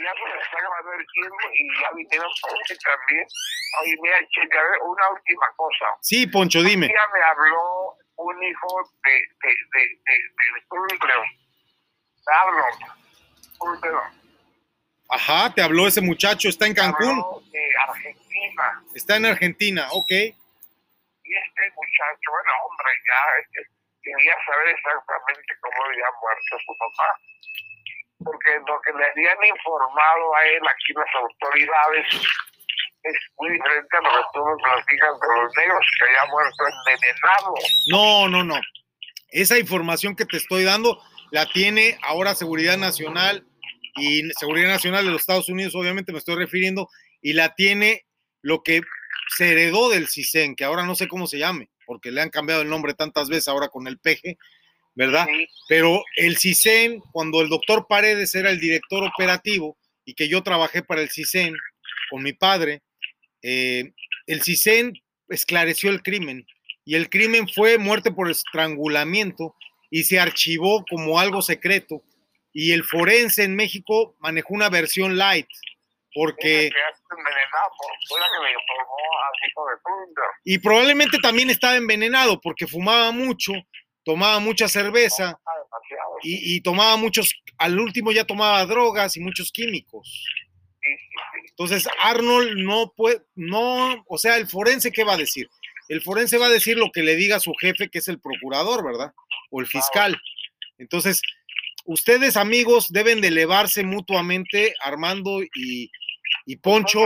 Ya se está acabando el tiempo y ya vinieron todos también. Oye, mira, checa, a ver, una última cosa. Sí, Poncho, dime. Un día me habló un hijo de, de, de, de, de. Pablo. Tulio. Ajá, te habló ese muchacho, está en Cancún. Habló de Argentina. Está en Argentina, ok. Y este muchacho, bueno, hombre, ya este, quería saber exactamente cómo había muerto su papá. Porque lo que le habían informado a él aquí las autoridades es muy diferente a lo que tú me platicas de los negros que había muerto envenenado. No, no, no. Esa información que te estoy dando la tiene ahora Seguridad Nacional y Seguridad Nacional de los Estados Unidos, obviamente me estoy refiriendo, y la tiene lo que se heredó del CISEN, que ahora no sé cómo se llame, porque le han cambiado el nombre tantas veces ahora con el peje, ¿verdad? Sí. Pero el CISEN, cuando el doctor Paredes era el director operativo y que yo trabajé para el CISEN con mi padre, eh, el CISEN esclareció el crimen y el crimen fue muerte por estrangulamiento y se archivó como algo secreto y el forense en México manejó una versión light porque y probablemente también estaba envenenado porque fumaba mucho, tomaba mucha cerveza y, y tomaba muchos, al último ya tomaba drogas y muchos químicos. Entonces Arnold no puede, no, o sea, el forense qué va a decir? El forense va a decir lo que le diga su jefe, que es el procurador, ¿verdad? O el fiscal. Entonces, ustedes amigos deben de elevarse mutuamente, Armando y, y Poncho.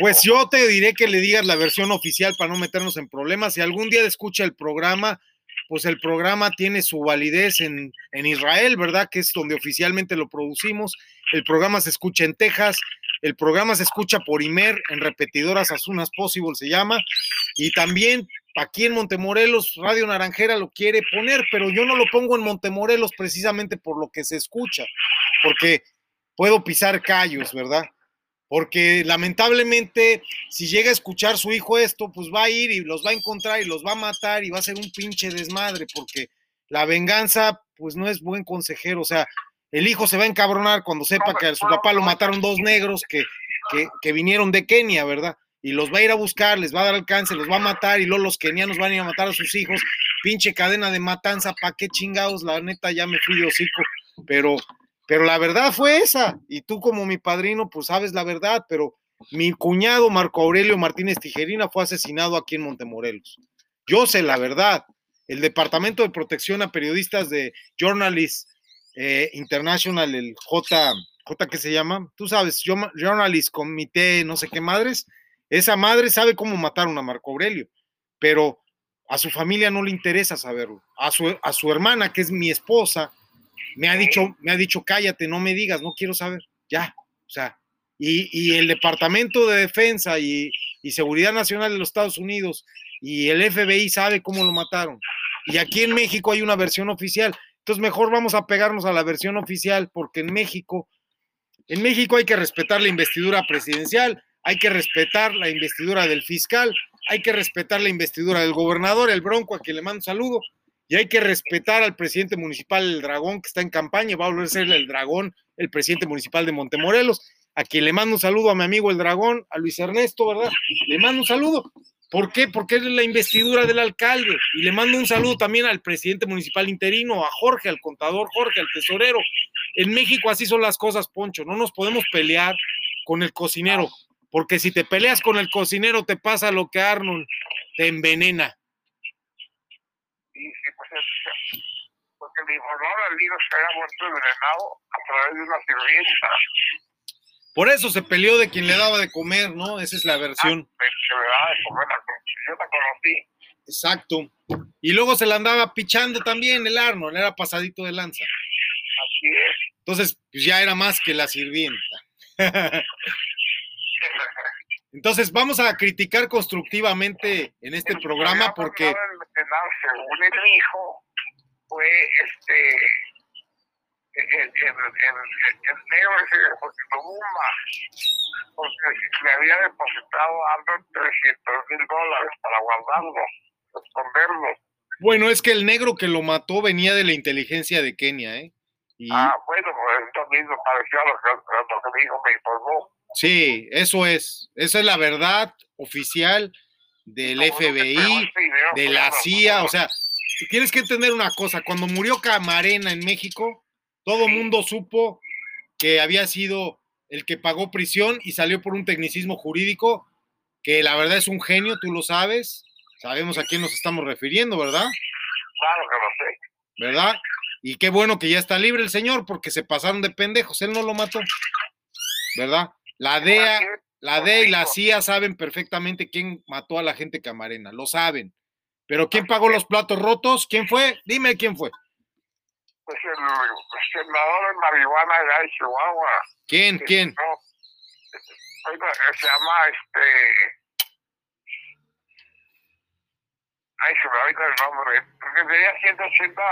Pues yo te diré que le digas la versión oficial para no meternos en problemas. Si algún día escucha el programa, pues el programa tiene su validez en, en Israel, ¿verdad? Que es donde oficialmente lo producimos. El programa se escucha en Texas, el programa se escucha por Imer, en repetidoras as soon as possible se llama. Y también aquí en Montemorelos, Radio Naranjera lo quiere poner, pero yo no lo pongo en Montemorelos precisamente por lo que se escucha, porque puedo pisar callos, ¿verdad? Porque lamentablemente, si llega a escuchar su hijo esto, pues va a ir y los va a encontrar y los va a matar y va a ser un pinche desmadre, porque la venganza, pues no es buen consejero. O sea, el hijo se va a encabronar cuando sepa que a su papá lo mataron dos negros que, que, vinieron de Kenia, ¿verdad? Y los va a ir a buscar, les va a dar alcance, los va a matar y luego los kenianos van a ir a matar a sus hijos. Pinche cadena de matanza, ¿pa' qué chingados? La neta ya me fui de hocico, pero pero la verdad fue esa, y tú como mi padrino, pues sabes la verdad, pero mi cuñado Marco Aurelio Martínez Tijerina fue asesinado aquí en Montemorelos. Yo sé la verdad. El Departamento de Protección a Periodistas de Journalist eh, International, el J, J, ¿qué se llama? Tú sabes, Journalist Comité, no sé qué madres, esa madre sabe cómo mataron a Marco Aurelio, pero a su familia no le interesa saberlo. A su, a su hermana, que es mi esposa, me ha dicho, me ha dicho, cállate, no me digas, no quiero saber, ya, o sea, y, el Departamento de Defensa y, Seguridad Nacional de los Estados Unidos y el FBI sabe cómo lo mataron. Y aquí en México hay una versión oficial, entonces mejor vamos a pegarnos a la versión oficial porque en México, en México hay que respetar la investidura presidencial, hay que respetar la investidura del fiscal, hay que respetar la investidura del gobernador, el Bronco, a quien le mando un saludo, y hay que respetar al presidente municipal El Dragón, que está en campaña, va a volver a ser el Dragón, el presidente municipal de Montemorelos, a quien le mando un saludo a mi amigo El Dragón, a Luis Ernesto, ¿verdad? Le mando un saludo. ¿Por qué? Porque es la investidura del alcalde. Y le mando un saludo también al presidente municipal interino, a Jorge, al contador Jorge, al tesorero. En México así son las cosas, Poncho. No nos podemos pelear con el cocinero, porque si te peleas con el cocinero te pasa lo que Arnold te envenena. Sí, sí, pues es, porque le informaron al niño que había muerto envenenado a través de una sirvienta. Por eso se peleó de quien le daba de comer, ¿no? Esa es la versión. Ah, daba de comer, yo la conocí. Exacto. Y luego se la andaba pichando también el Arnold, era pasadito de lanza. Así es. Entonces, pues ya era más que la sirvienta. Entonces, vamos a criticar constructivamente en este programa porque... Según él dijo, fue este... El, el, el, el negro ese de José porque le había depositado a Arnold 300 mil dólares para guardarlo, esconderlo. Bueno, es que el negro que lo mató venía de la inteligencia de Kenia, ¿eh? Y, Ah, bueno, pues esto mismo pareció a lo que, a lo que mi hijo me informó. Sí, eso es. Esa es la verdad oficial del no FBI, de pues, la CIA. O sea, tienes que entender una cosa. Cuando murió Camarena en México, todo mundo supo que había sido el que pagó prisión y salió por un tecnicismo jurídico, que la verdad es un genio, tú lo sabes. Sabemos a quién nos estamos refiriendo, ¿verdad? Claro que lo sé. ¿Verdad? Y qué bueno que ya está libre el señor, porque se pasaron de pendejos. Él no lo mató. ¿Verdad? La DEA, la DEA y la CIA saben perfectamente quién mató a la gente camarena, lo saben. Pero ¿quién pagó los platos rotos? ¿Quién fue? Dime quién fue. Pues el, sembrador de marihuana allá en Chihuahua. ¿Quién? que ¿Quién? no, oiga, se llama este. Ay, se me olvida el nombre. Porque tenía 180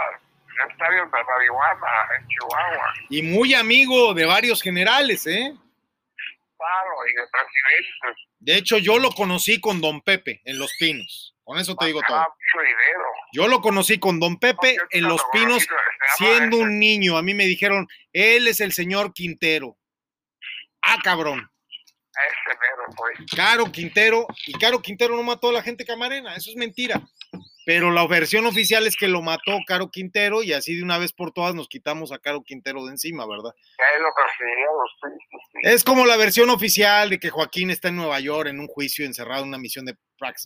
hectáreas de marihuana en Chihuahua. Y muy amigo de varios generales, ¿eh? Claro, y de presidentes. De hecho, yo lo conocí con Don Pepe en Los Pinos. Con eso te digo todo. mucho dinero. Yo lo conocí con Don Pepe en Los lo Pinos llama siendo ese- un niño. A mí me dijeron, él es el señor Quintero. Ah, cabrón. Ese mero, pues. Caro Quintero, y Caro Quintero no mató a la gente camarena, eso es mentira. Pero la versión oficial es que lo mató Caro Quintero y así de una vez por todas nos quitamos a Caro Quintero de encima, ¿verdad? Que ahí lo persiguieron, sí, sí, sí. Es como la versión oficial de que Joaquín está en Nueva York en un juicio encerrado en una misión de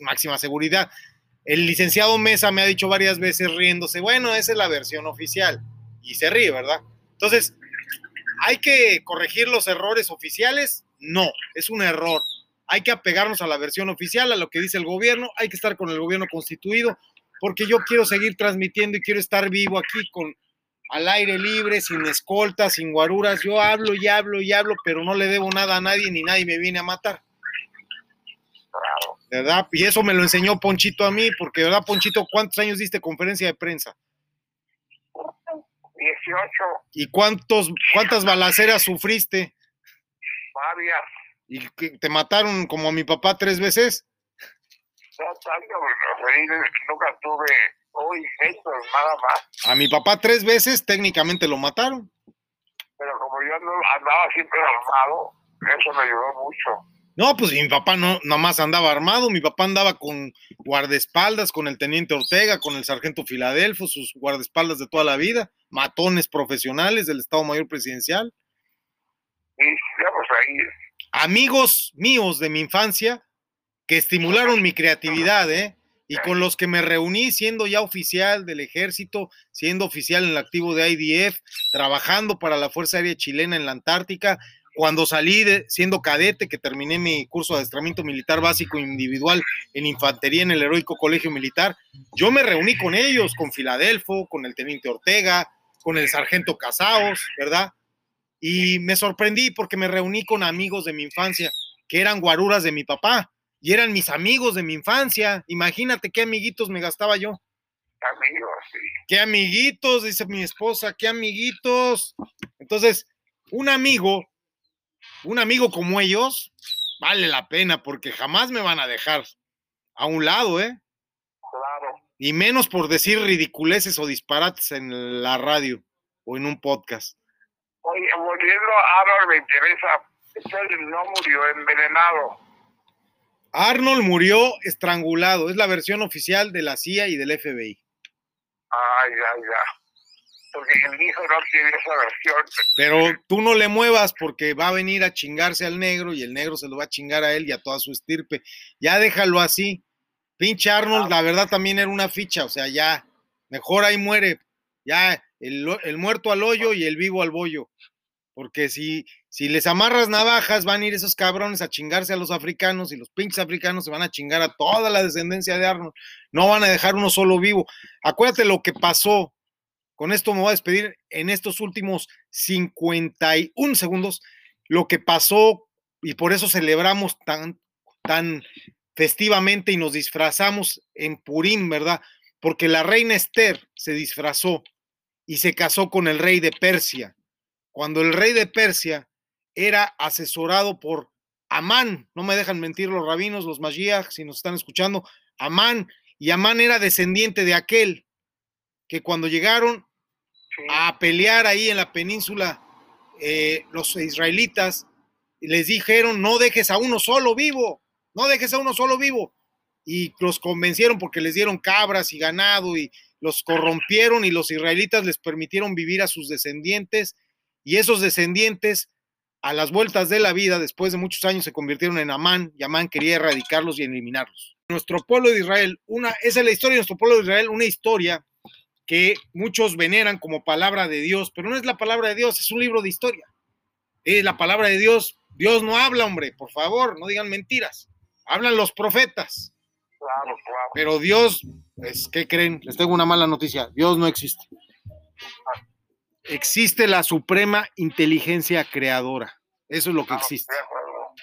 máxima seguridad. El licenciado Mesa me ha dicho varias veces riéndose, bueno, esa es la versión oficial. Y se ríe, ¿verdad? Entonces, ¿hay que corregir los errores oficiales? No, es un error. Hay que apegarnos a la versión oficial, a lo que dice el gobierno, hay que estar con el gobierno constituido, porque yo quiero seguir transmitiendo y quiero estar vivo aquí con al aire libre, sin escoltas, sin guaruras. Yo hablo y hablo y hablo, pero no le debo nada a nadie ni nadie me viene a matar. ¿Verdad? Y eso me lo enseñó Ponchito a mí, porque, ¿verdad, Ponchito? ¿Cuántos años diste conferencia de prensa? 18, ¿Y cuántos, cuántas balaceras sufriste? varias. ¿Y que te mataron como a mi papá tres veces? No tanto, nunca tuve hoy gestos, nada más. A mi papá tres veces técnicamente lo mataron. Pero como yo andaba siempre armado, eso me ayudó mucho. No, pues mi papá no nomás andaba armado, mi papá andaba con guardaespaldas, con el teniente Ortega, con el sargento Filadelfo, sus guardaespaldas de toda la vida, matones profesionales del Estado Mayor Presidencial, Y pues ahí, amigos míos de mi infancia que estimularon mi creatividad, ¿eh? Y con los que me reuní siendo ya oficial del ejército, siendo oficial en el activo de IDF, trabajando para la Fuerza Aérea Chilena en la Antártica, cuando salí de, siendo cadete, que terminé mi curso de adiestramiento militar básico individual en infantería en el heroico colegio militar, yo me reuní con ellos, con Filadelfo, con el teniente Ortega, con el sargento Casaos, ¿verdad? Y me sorprendí porque me reuní con amigos de mi infancia, que eran guaruras de mi papá, y eran mis amigos de mi infancia. Imagínate qué amiguitos me gastaba yo. amigos, sí. Qué amiguitos, dice mi esposa, qué amiguitos. Entonces, un amigo, un amigo como ellos, vale la pena porque jamás me van a dejar a un lado, ¿eh? Claro. Y menos por decir ridiculeces o disparates en la radio o en un podcast. Oye, volviendo a Arnold, me interesa. Entonces no murió envenenado. Arnold murió estrangulado, es la versión oficial de la CIA y del FBI. Ay, ya, ya. Porque mi hijo no quiere esa versión. Pero tú no le muevas porque va a venir a chingarse al negro y el negro se lo va a chingar a él y a toda su estirpe. Ya déjalo así. Pinche Arnold, la verdad también era una ficha, o sea, ya, mejor ahí muere. Ya, el, el muerto al hoyo y el vivo al bollo. Porque si, si les amarras navajas, van a ir esos cabrones a chingarse a los africanos y los pinches africanos se van a chingar a toda la descendencia de Arnold. No van a dejar uno solo vivo. Acuérdate lo que pasó. Con esto me voy a despedir en estos últimos 51 segundos. Lo que pasó y por eso celebramos tan, tan festivamente y nos disfrazamos en Purim, ¿verdad? Porque la reina Esther se disfrazó y se casó con el rey de Persia cuando el rey de Persia era asesorado por Amán, no me dejan mentir los rabinos, los Mashiach, si nos están escuchando, Amán y Amán era descendiente de aquel que cuando llegaron sí. a pelear ahí en la península, eh, los israelitas les dijeron, no dejes a uno solo vivo, no dejes a uno solo vivo. Y los convencieron porque les dieron cabras y ganado y los corrompieron y los israelitas les permitieron vivir a sus descendientes y esos descendientes a las vueltas de la vida, después de muchos años, se convirtieron en Amán y Amán quería erradicarlos y eliminarlos. Nuestro pueblo de Israel, una, esa es la historia de nuestro pueblo de Israel, una historia que muchos veneran como palabra de Dios, pero no es la palabra de Dios, es un libro de historia. Es la palabra de Dios. Dios no habla, hombre, por favor, no digan mentiras. Hablan los profetas. Claro, claro. Pero Dios, pues, ¿qué creen? Les tengo una mala noticia. Dios no existe. Existe la suprema inteligencia creadora. Eso es lo que existe.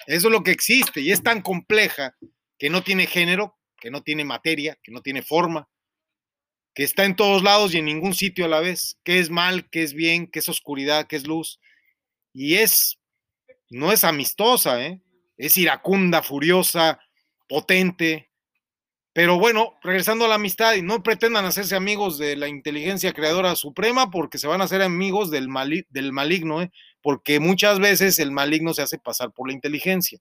Eso es lo que existe y es tan compleja que no tiene género, que no tiene materia, que no tiene forma, que está en todos lados y en ningún sitio a la vez, que es mal, que es bien, que es oscuridad, que es luz. Y es, no es amistosa, ¿eh? es iracunda, furiosa, potente. Pero bueno, regresando a la amistad, y no pretendan hacerse amigos de la inteligencia creadora suprema porque se van a hacer amigos del, del maligno, ¿eh? porque muchas veces el maligno se hace pasar por la inteligencia.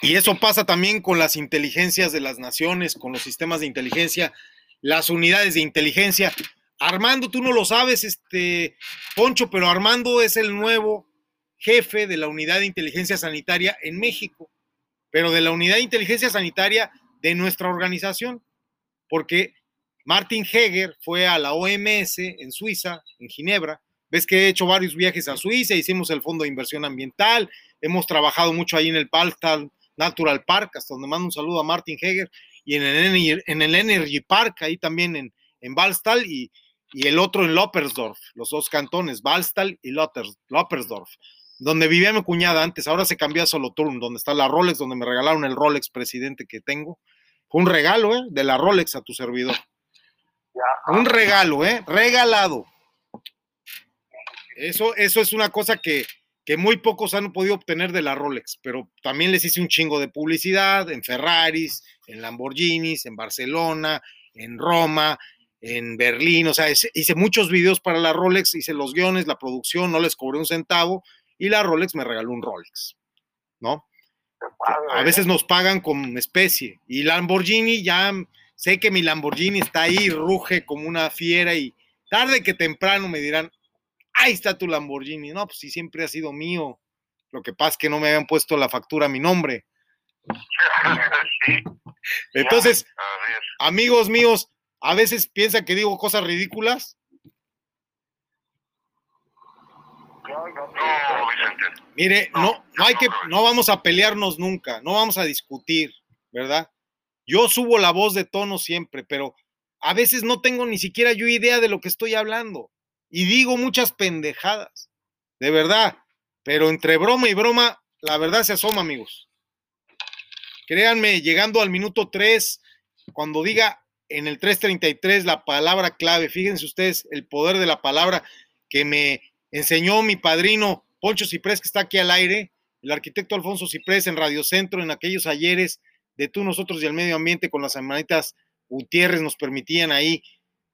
Y eso pasa también con las inteligencias de las naciones, con los sistemas de inteligencia, las unidades de inteligencia. Armando, tú no lo sabes, este Poncho, pero Armando es el nuevo jefe de la unidad de inteligencia sanitaria en México, pero de la unidad de inteligencia sanitaria de nuestra organización, porque Martin Heger fue a la OMS en Suiza, en Ginebra. Ves que he hecho varios viajes a Suiza, hicimos el Fondo de Inversión Ambiental, hemos trabajado mucho ahí en el Baltal Natural Park, hasta donde mando un saludo a Martin Heger, y en el, Energy- en el Energy Park, ahí también en, en Balstal, y, y el otro en Loppersdorf, los dos cantones, Balstal y Loppersdorf, donde vivía mi cuñada antes, ahora se cambió a Solothurn, donde está la Rolex, donde me regalaron el Rolex presidente que tengo. Fue un regalo, ¿eh? De la Rolex a tu servidor. Un regalo, ¿eh? Regalado. Eso, eso es una cosa que, que muy pocos han podido obtener de la Rolex, pero también les hice un chingo de publicidad en Ferraris, en Lamborghinis, en Barcelona, en Roma, en Berlín, o sea, hice, muchos videos para la Rolex, hice los guiones, la producción, no les cobré un centavo y la Rolex me regaló un Rolex, ¿no? A veces nos pagan con especie. Y Lamborghini, ya sé que mi Lamborghini está ahí, ruge como una fiera y tarde que temprano me dirán, ahí está tu Lamborghini. No, pues sí, siempre ha sido mío. Lo que pasa es que no me habían puesto la factura a mi nombre. sí, Entonces, amigos míos, a veces piensan que digo cosas ridículas. No, Vicente. Mire, no, no hay que, no vamos a pelearnos nunca, no vamos a discutir, ¿verdad? Yo subo la voz de tono siempre, pero a veces no tengo ni siquiera yo idea de lo que estoy hablando y digo muchas pendejadas, de verdad, pero entre broma y broma, la verdad se asoma, amigos. Créanme, llegando al minuto 3, cuando diga en el 333 la palabra clave, fíjense ustedes el poder de la palabra que me enseñó mi padrino Poncho Ciprés, que está aquí al aire, el arquitecto Alfonso Ciprés en Radio Centro, en aquellos ayeres de tú, nosotros y el medio ambiente con las hermanitas Gutiérrez nos permitían ahí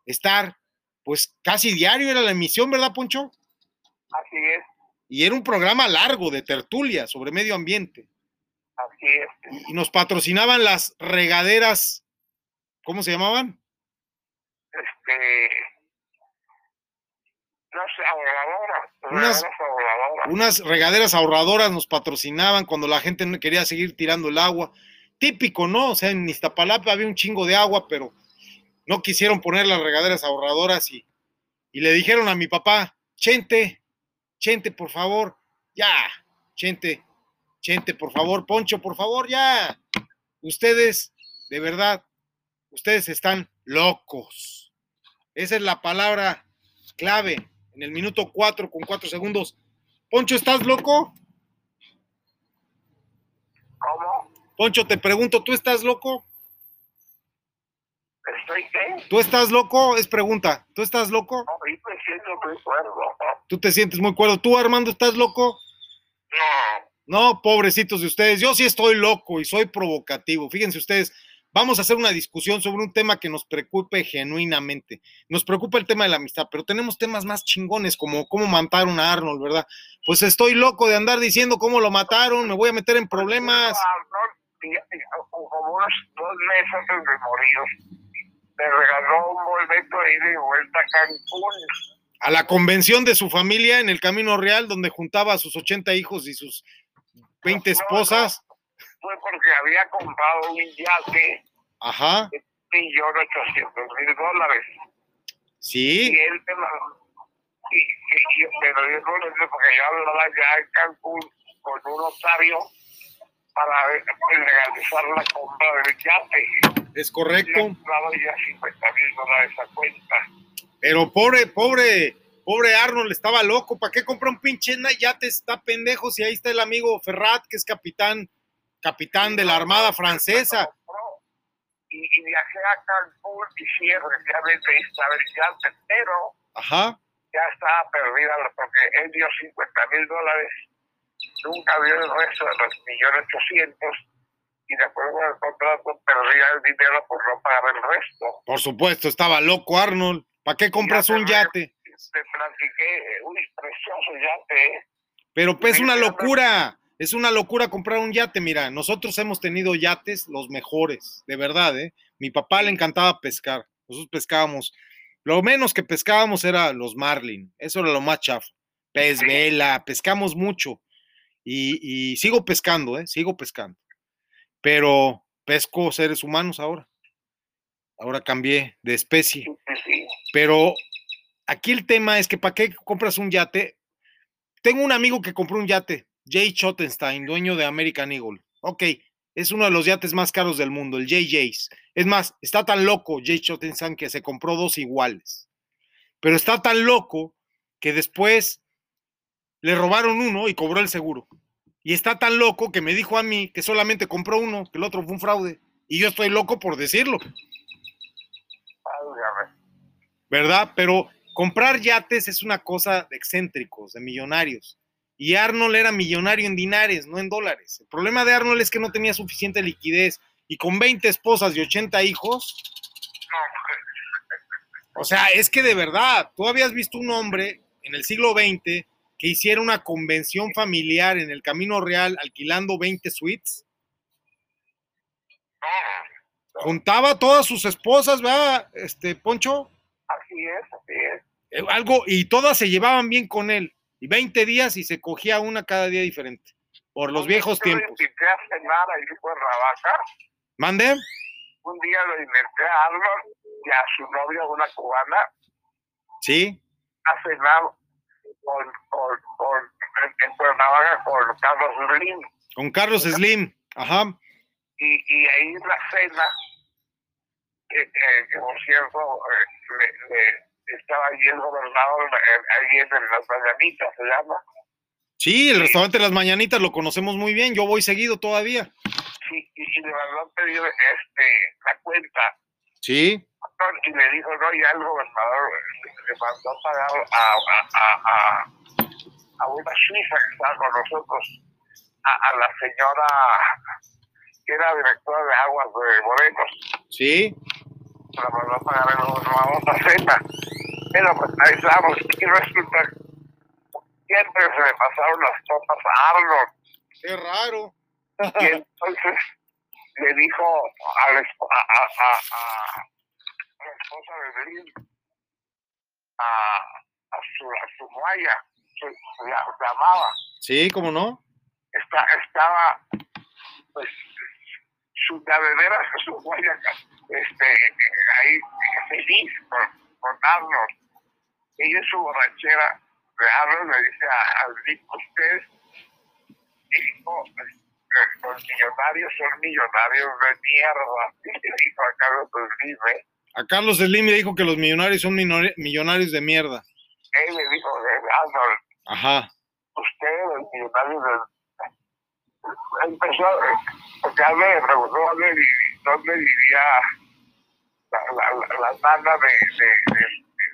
estar, pues casi diario era la emisión, ¿verdad, Poncho? Así es, Y era un programa largo de tertulia sobre medio ambiente. así es. Y nos patrocinaban las regaderas, ¿cómo se llamaban? Este. Ahorradoras. Unas- Unas ahorradoras. Unas regaderas ahorradoras nos patrocinaban cuando la gente no quería seguir tirando el agua. Típico, ¿no? O sea, en Iztapalapa había un chingo de agua, pero no quisieron poner las regaderas ahorradoras y, y le dijeron a mi papá, Chente, Chente, por favor, ya, Chente, Chente, por favor, Poncho, por favor, ya. Ustedes, de verdad, ustedes están locos. Esa es la palabra clave en el minuto 4 con 4 segundos. Poncho, ¿estás loco? ¿Cómo? Poncho, te pregunto, ¿tú estás loco? ¿Tú estás loco? Es pregunta. ¿Tú estás loco? No, yo me siento muy cuerdo. Tú te sientes muy cuerdo. ¿Tú, Armando, estás loco? No, No, pobrecitos de ustedes. Yo sí estoy loco y soy provocativo. Fíjense ustedes, vamos a hacer una discusión sobre un tema que nos preocupe genuinamente. Nos preocupa el tema de la amistad, pero tenemos temas más chingones como cómo mataron a Arnold, ¿verdad? Pues estoy loco de andar diciendo cómo lo mataron, me voy a meter en problemas. Como unos dos meses antes de morir, me regaló un boleto ahí de vuelta a Cancún. A la convención de su familia en el Camino Real, donde juntaba a sus 80 hijos y sus 20 esposas. Fue porque había comprado un yate Ajá, de millón ochocientos mil dólares. sí. Y él me lo- y, y, y- pero yo no lo sé porque yo hablaba ya en Cancún con un notario para legalizar la compra del yate. Es correcto. han ya 50 mil dólares a cuenta. Pero pobre, pobre, pobre Arnold estaba loco. ¿Para qué compra un pinche yate? Está pendejo. Si ahí está el amigo Ferrat, que es capitán, capitán de la Armada Francesa. Y, y viajé a Cancún y sí, efectivamente ahí estaba el yate, pero Ajá. ya estaba perdida porque él dio 50 mil dólares, nunca dio el resto de los millones ochocientos y de acuerdo con el contrato perdía el dinero por no pagar el resto. Por supuesto, estaba loco Arnold. ¿Para qué compras un yate? Te platiqué, uy, precioso yate, ¿eh? Pero pues, es una locura. Es una locura comprar un yate. Mira, nosotros hemos tenido yates los mejores, de verdad, ¿eh? Mi papá le encantaba pescar. Nosotros pescábamos. Lo menos que pescábamos era los marlin. Eso era lo más chafo. Pez Sí. vela, pescamos mucho. Y, y sigo pescando, ¿eh? Sigo pescando. Pero pesco seres humanos ahora. Ahora cambié de especie. Pero aquí el tema es que ¿para qué compras un yate? Tengo un amigo que compró un yate, Jay Schottenstein, dueño de American Eagle. Ok, es uno de los yates más caros del mundo, el JJ's. Es más, está tan loco Jay Schottenstein que se compró dos iguales. Pero está tan loco que después le robaron uno y cobró el seguro. Y está tan loco que me dijo a mí que solamente compró uno, que el otro fue un fraude. Y yo estoy loco por decirlo. ¿verdad? Pero comprar yates es una cosa de excéntricos, de millonarios. Y Arnold era millonario en dinares, no en dólares. El problema de Arnold es que no tenía suficiente liquidez y con 20 esposas y 80 hijos, o sea, es que de verdad, tú habías visto un hombre en el siglo XX que hiciera una convención familiar en el Camino Real alquilando 20 suites, No, juntaba a todas sus esposas, ¿verdad? Este, Poncho, así es, así es. Eh, algo, y todas se llevaban bien con él. Y 20 días y se cogía una cada día diferente. Por los viejos tiempos. lo invité a cenar ahí por Ravaca. ¿Mande? Un día lo invité a Arnold y a su novia, una cubana, Sí. a cenar con, con, con, en, Cuernavaca con Carlos Slim. Con Carlos Slim. Ajá. Y, y ahí en la cena, eh, eh, que por cierto, eh, le- le- estaba allí el gobernador, ahí en las mañanitas se llama. Sí, el restaurante Las Mañanitas lo conocemos muy bien. Yo voy seguido todavía. Sí, y, y le mandó a pedir este, la cuenta. Sí. Y le dijo, no, ya el gobernador le, mandó a pagar a, a, a, una suiza que estaba con nosotros, a, la señora que era directora de aguas de Morelos, Sí. la mandó a pagar el gobernador cena. Pero pues ahí estamos, y resulta siempre se le pasaron las copas a Arnold, Qué raro. y entonces le dijo a la, esp- a, a, a, esposa de Belín, a, a su, a su guaya, que la, la amaba, Sí, ¿cómo no? está, estaba, pues, su cadenera, su guaya, este, ahí feliz con, con Arnold. Ella en su borrachera de Arnold le dice a- Rick, usted dijo que los millonarios son millonarios de mierda. Y le dijo a Carlos ¿eh? A Carlos Slim le dijo que los millonarios son millonarios de mierda. Él le dijo, eh, Arnold, Ajá. usted, los millonarios del... Empezó, eh, preguntó dónde, vi- dónde vivía la, la, de, de, de,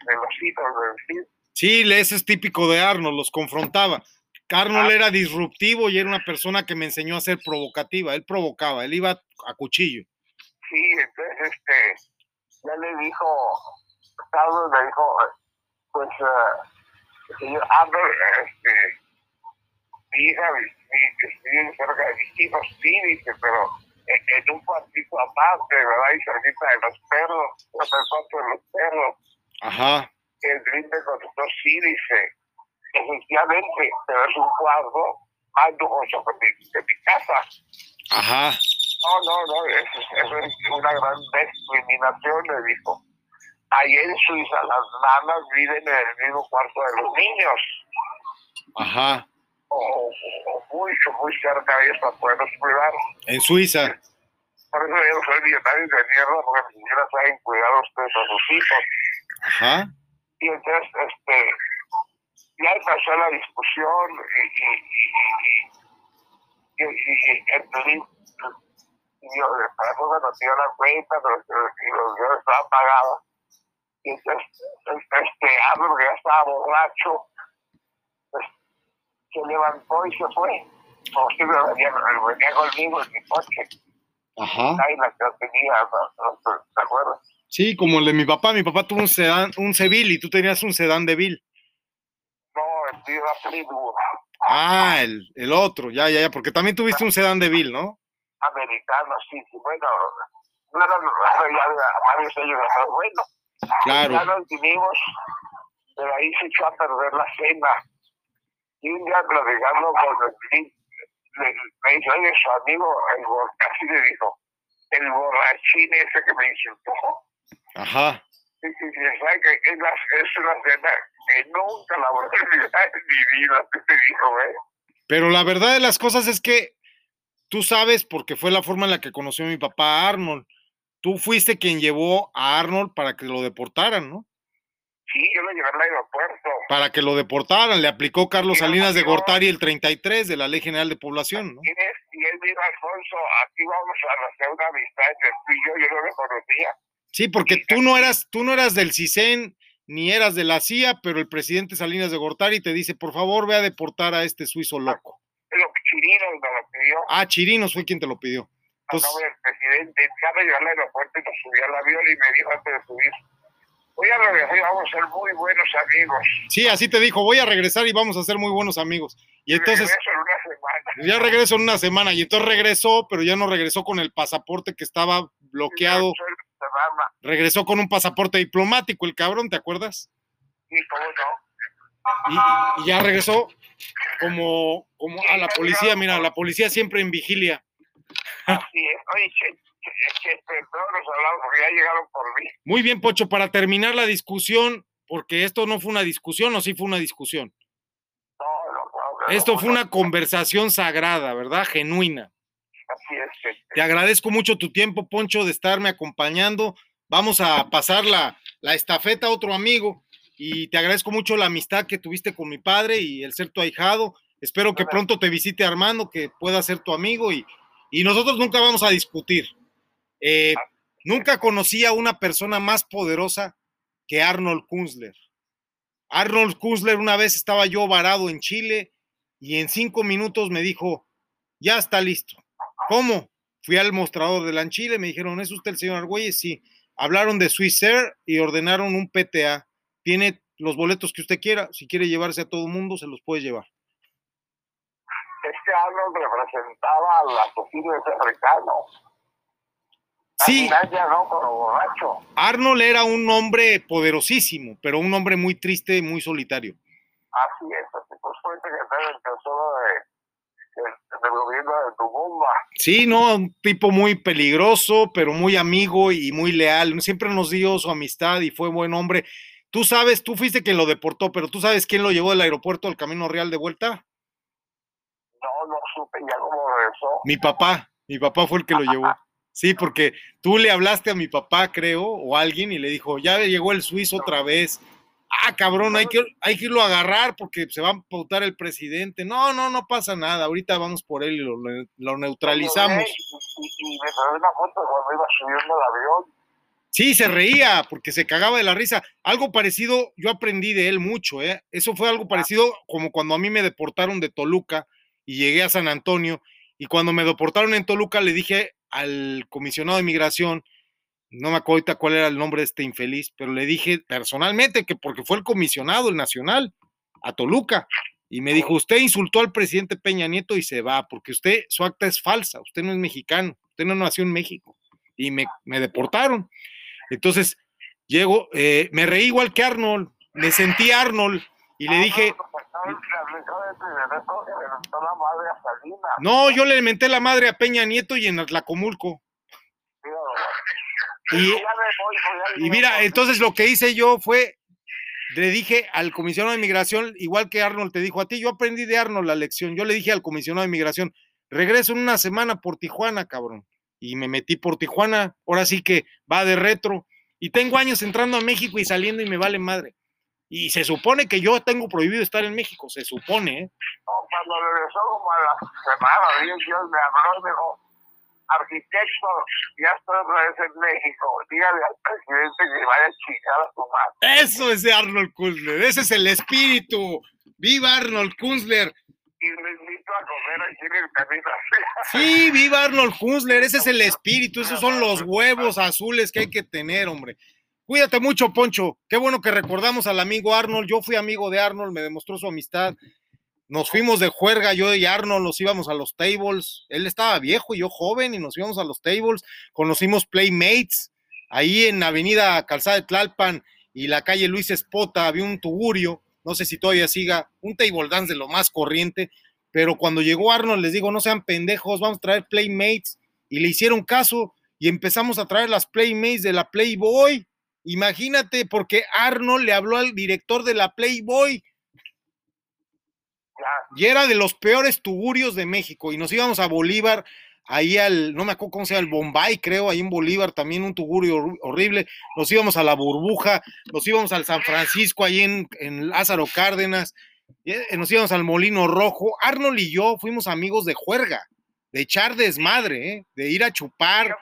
de los hijos del. Sí, ese es típico de Arnold, los confrontaba. Arnold era disruptivo y era una persona que me enseñó a ser provocativa. Él provocaba, él iba a cuchillo. Sí, entonces, este, ya le dijo, Carlos le dijo, pues, uh, señor Arnold, este, mi hija, mi, mi, cerca de mis hijos, sí, dice, pero en, en un cuartito aparte, ¿verdad? Y cerquita de los perros, el cuarto de los perros. Ajá. El Green me contestó, sí, dice, efectivamente, pero es un cuadro más lujoso que mi, que mi casa. Ajá. No, no, no, eso, eso es una gran discriminación, le dijo. Allá en Suiza las nanas viven en el mismo cuarto de los niños. Ajá. O, o mucho, muy cerca de ellos para poderlos cuidar. En Suiza. Por eso yo soy millonario de mierda, porque ni siquiera saben cuidar ustedes a sus hijos. Ajá. Y entonces, este, ya empezó la discusión y, y, y, y, y, y, yo, para eso dio la cuenta, pero y los días estaban pagados. Y entonces, este, Arnold, que ya estaba borracho, pues, se levantó y se fue. Como si me venía, venía conmigo en mi coche. Ajá. Ahí la que. ¿te acuerdas? Sí, como el de mi papá. Mi papá tuvo un sedán, un Seville y tú tenías un sedán de Bill. No, el Fleetwood, Ah, el, el otro, ya, ya, ya, porque también tuviste un sedán de Bill, ¿no? Americano, sí, sí, bueno, no era ya de varios años, pero bueno, ya Claro. nos vinimos, pero ahí se echó a perder la cena. Y un día platicando con el me dice, oye, su amigo, el casi le dijo, el borrachín ese que me insultó. Ajá. Y y- y sabe que es, la, es una cena que nunca la voy a olvidar en mi vida, te dijo, ¿eh? Pero la verdad de las cosas es que tú sabes, porque fue la forma en la que conoció mi papá a Arnold. Tú fuiste quien llevó a Arnold para que lo deportaran, ¿no? Sí, yo lo llevé al aeropuerto. Para que lo deportaran. Le aplicó Carlos Sí, Salinas de. Gortari el 33 de la Ley General de Población, ¿no? Y él, y él dijo, Alfonso, aquí vamos a hacer una amistad entre tú y yo, yo no lo conocía. Sí, porque tú no eras, tú no eras del CISEN ni eras de la CIA, pero el presidente Salinas de Gortari te dice, por favor, ve a deportar a este suizo loco. Lo que Chirinos me lo pidió, Ah, Chirinos fue quien te lo pidió. a Entonces, nombre del presidente. Ya me llevó al aeropuerto y nos subió al avión y me dijo antes de subir, voy a regresar y vamos a ser muy buenos amigos. sí, así te dijo, voy a regresar y vamos a ser muy buenos amigos. Y entonces, Regreso en una semana. ya regreso en una semana. Y entonces regresó, pero ya no regresó con el pasaporte que estaba bloqueado. Regresó con un pasaporte diplomático, el cabrón, ¿te acuerdas? Y cómo no. Y, y ya regresó como, como a la policía. Mira, la policía siempre en vigilia. Así es. Oye, che, che, che, perdón, nos hablamos porque ya llegaron por mí. Muy bien, Pocho, para terminar la discusión, porque esto no fue una discusión o sí fue una discusión. No, no, no. no, Esto fue una conversación sagrada, ¿verdad? Genuina. Así es. che. Te agradezco mucho tu tiempo, Poncho, de estarme acompañando. Vamos a pasar la, la estafeta a otro amigo y te agradezco mucho la amistad que tuviste con mi padre y el ser tu ahijado. Espero que pronto te visite Armando, que pueda ser tu amigo y, y nosotros nunca vamos a discutir. Eh, nunca conocí a una persona más poderosa que Arnold Kunzler. Arnold Kunzler, una vez estaba yo varado en Chile y en cinco minutos me dijo, ya está listo. ¿Cómo? Fui al mostrador de la Chile, me dijeron, ¿es usted el señor Argüelles? Sí. Hablaron de Swiss Air y ordenaron un PTA. Tiene los boletos que usted quiera. Si quiere llevarse a todo mundo, se los puede llevar. Este Arnold representaba al asesino africano. Sí. Arnold era un hombre poderosísimo, pero un hombre muy triste, muy solitario. Así es, así pues fue secretario del Tesoro de, de- del gobierno de. Sí, no, un tipo muy peligroso, pero muy amigo y muy leal. Siempre nos dio su amistad y fue buen hombre. Tú sabes, tú fuiste quien lo deportó, pero tú sabes quién lo llevó del aeropuerto al Camino Real de vuelta. No, no supe ya cómo regresó. Mi papá, mi papá fue el que lo llevó. Sí, porque tú le hablaste a mi papá, creo, o a alguien, y le dijo, ya llegó el suizo otra vez. Ah, cabrón, hay que, hay que irlo a agarrar porque se va a pautar el presidente. No, no, no pasa nada. Ahorita vamos por él y lo, lo neutralizamos. Y, y- y me tomé una foto cuando iba subiendo al avión. Sí, se reía porque se cagaba de la risa. Algo parecido, yo aprendí de él mucho, ¿eh? Eso fue algo parecido como cuando a mí me deportaron de Toluca y llegué a San Antonio. Y cuando me deportaron en Toluca, le dije al comisionado de migración, no me acuerdo ahorita cuál era el nombre de este infeliz, pero le dije personalmente que porque fue el comisionado, el nacional, a Toluca. Y me dijo, usted insultó al presidente Peña Nieto y se va, porque usted, su acta es falsa, usted no es mexicano, usted no nació en México. Y me, me deportaron. Entonces, llego, eh, me reí igual que Arnold, me sentí Arnold y le dije, no, yo le menté la madre a Peña Nieto y en Atlacomulco. Y, y mira, entonces lo que hice yo fue, le dije al comisionado de migración, igual que Arnold te dijo a ti, yo aprendí de Arnold la lección, yo le dije al comisionado de migración, regreso en una semana por Tijuana, cabrón. Y me metí por Tijuana, ahora sí que va de retro. Y tengo años entrando a México y saliendo y me vale madre. Y se supone que yo tengo prohibido estar en México, se supone, ¿eh? No, cuando regresó como a la semana, Dios, Dios me habló y me dijo, arquitecto, ya estoy otra vez en México, dígale al presidente que vaya a chingar a su madre. Eso es de Arnold Kunzler, ese es el espíritu. ¡Viva Arnold Kunzler! Y invito a comer. Sí, viva Arnold Kunzler, ese es el espíritu, esos son los huevos azules que hay que tener, hombre. Cuídate mucho, Poncho. Qué bueno que recordamos al amigo Arnold. Yo fui amigo de Arnold, me demostró su amistad. Nos fuimos de juerga, yo y Arnold nos íbamos a los tables. Él estaba viejo y yo joven y nos íbamos a los tables. Conocimos Playmates. Ahí en Avenida Calzada de Tlalpan y la calle Luis Espota había un tugurio. No sé si todavía siga, un table dance de lo más corriente. Pero cuando llegó Arnold, les digo, no sean pendejos, vamos a traer Playmates. Y le hicieron caso y empezamos a traer las Playmates de la Playboy Imagínate, porque Arnold le habló al director de la Playboy. Y era de los peores tugurios de México. Y nos íbamos a Bolívar, ahí al, no me acuerdo cómo se llama, el Bombay, creo, ahí en Bolívar, también un tugurio horrible. Nos íbamos a la burbuja, nos íbamos al San Francisco, ahí en, en Lázaro Cárdenas, eh, nos íbamos al Molino Rojo. Arnold y yo fuimos amigos de juerga, de echar desmadre, ¿eh? de ir a chupar.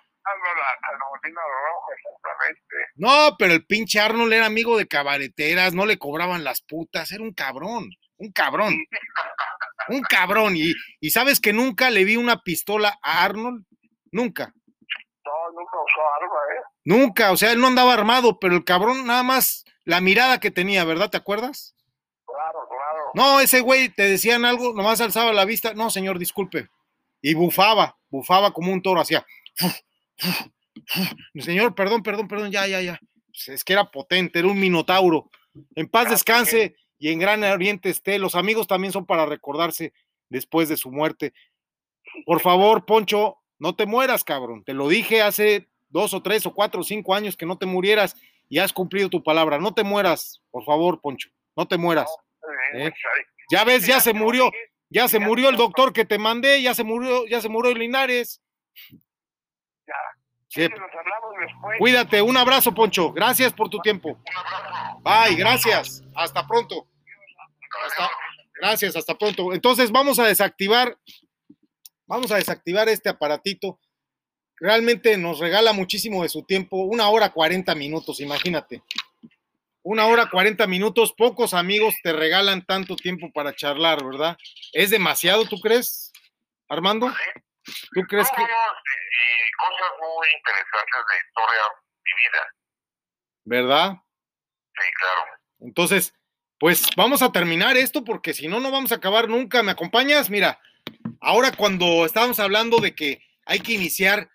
No, pero el pinche Arnold era amigo de cabareteras, no le cobraban las putas, era un cabrón, un cabrón, un cabrón. Y, y sabes que nunca le vi una pistola a Arnold, nunca. No, nunca usó arma, ¿eh? Nunca, o sea, él no andaba armado, pero el cabrón nada más la mirada que tenía, ¿verdad? ¿Te acuerdas? Claro, claro. No, ese güey te decían algo, nomás alzaba la vista, no, señor, disculpe. Y bufaba, bufaba como un toro, hacía. Señor, perdón, perdón, perdón, ya, ya, ya. Pues es que era potente, era un minotauro. En paz descanse y en gran oriente esté. Los amigos también son para recordarse después de su muerte. Por favor, Poncho, no te mueras, cabrón. Te lo dije hace dos o tres o cuatro o cinco años que no te murieras y has cumplido tu palabra. No te mueras, por favor, Poncho. No te mueras. ¿eh? Ya ves, ya se murió, ya se murió el doctor que te mandé, ya se murió, ya se murió Linares. Ya. Sí, después. Cuídate, un abrazo, Poncho. Gracias por tu tiempo. Bye, gracias. Hasta pronto. Hasta, gracias, hasta pronto. Entonces vamos a desactivar, vamos a desactivar este aparatito. Realmente nos regala muchísimo de su tiempo, una hora cuarenta minutos, imagínate. Una hora cuarenta minutos, pocos amigos te regalan tanto tiempo para charlar, ¿verdad? ¿Es demasiado, tú crees, Armando? ¿Tú crees que...? Eh, cosas muy interesantes de historia vivida. ¿Verdad? Sí, claro. Entonces, pues vamos a terminar esto porque si no, no vamos a acabar nunca. ¿Me acompañas? Mira, ahora cuando estábamos hablando de que hay que iniciar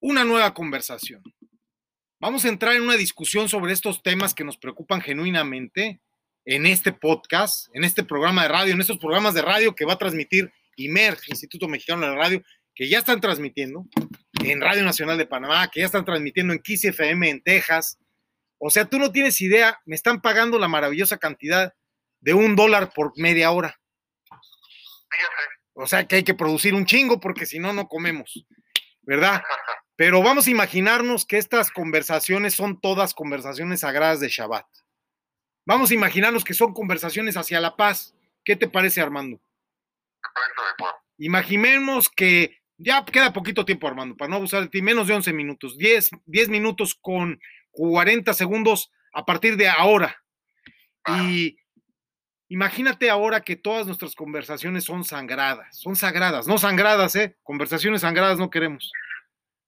una nueva conversación, vamos a entrar en una discusión sobre estos temas que nos preocupan genuinamente en este podcast, en este programa de radio, en estos programas de radio que va a transmitir IMER, Instituto Mexicano de la Radio, que ya están transmitiendo en Radio Nacional de Panamá, que ya están transmitiendo en Kiss FM en Texas. O sea, tú no tienes idea, me están pagando la maravillosa cantidad de un dólar por media hora. O sea que hay que producir un chingo porque si no, no comemos, ¿verdad? Pero vamos a imaginarnos que estas conversaciones son todas conversaciones sagradas de Shabbat. Vamos a imaginarnos que son conversaciones hacia la paz. ¿Qué te parece, Armando? Imaginemos que ya queda poquito tiempo, Armando, para no abusar de ti, menos de 11 minutos, 10, 10 minutos con 40 segundos a partir de ahora. Y imagínate ahora que todas nuestras conversaciones son sangradas, son sagradas, no sangradas, ¿eh? Conversaciones sangradas no queremos.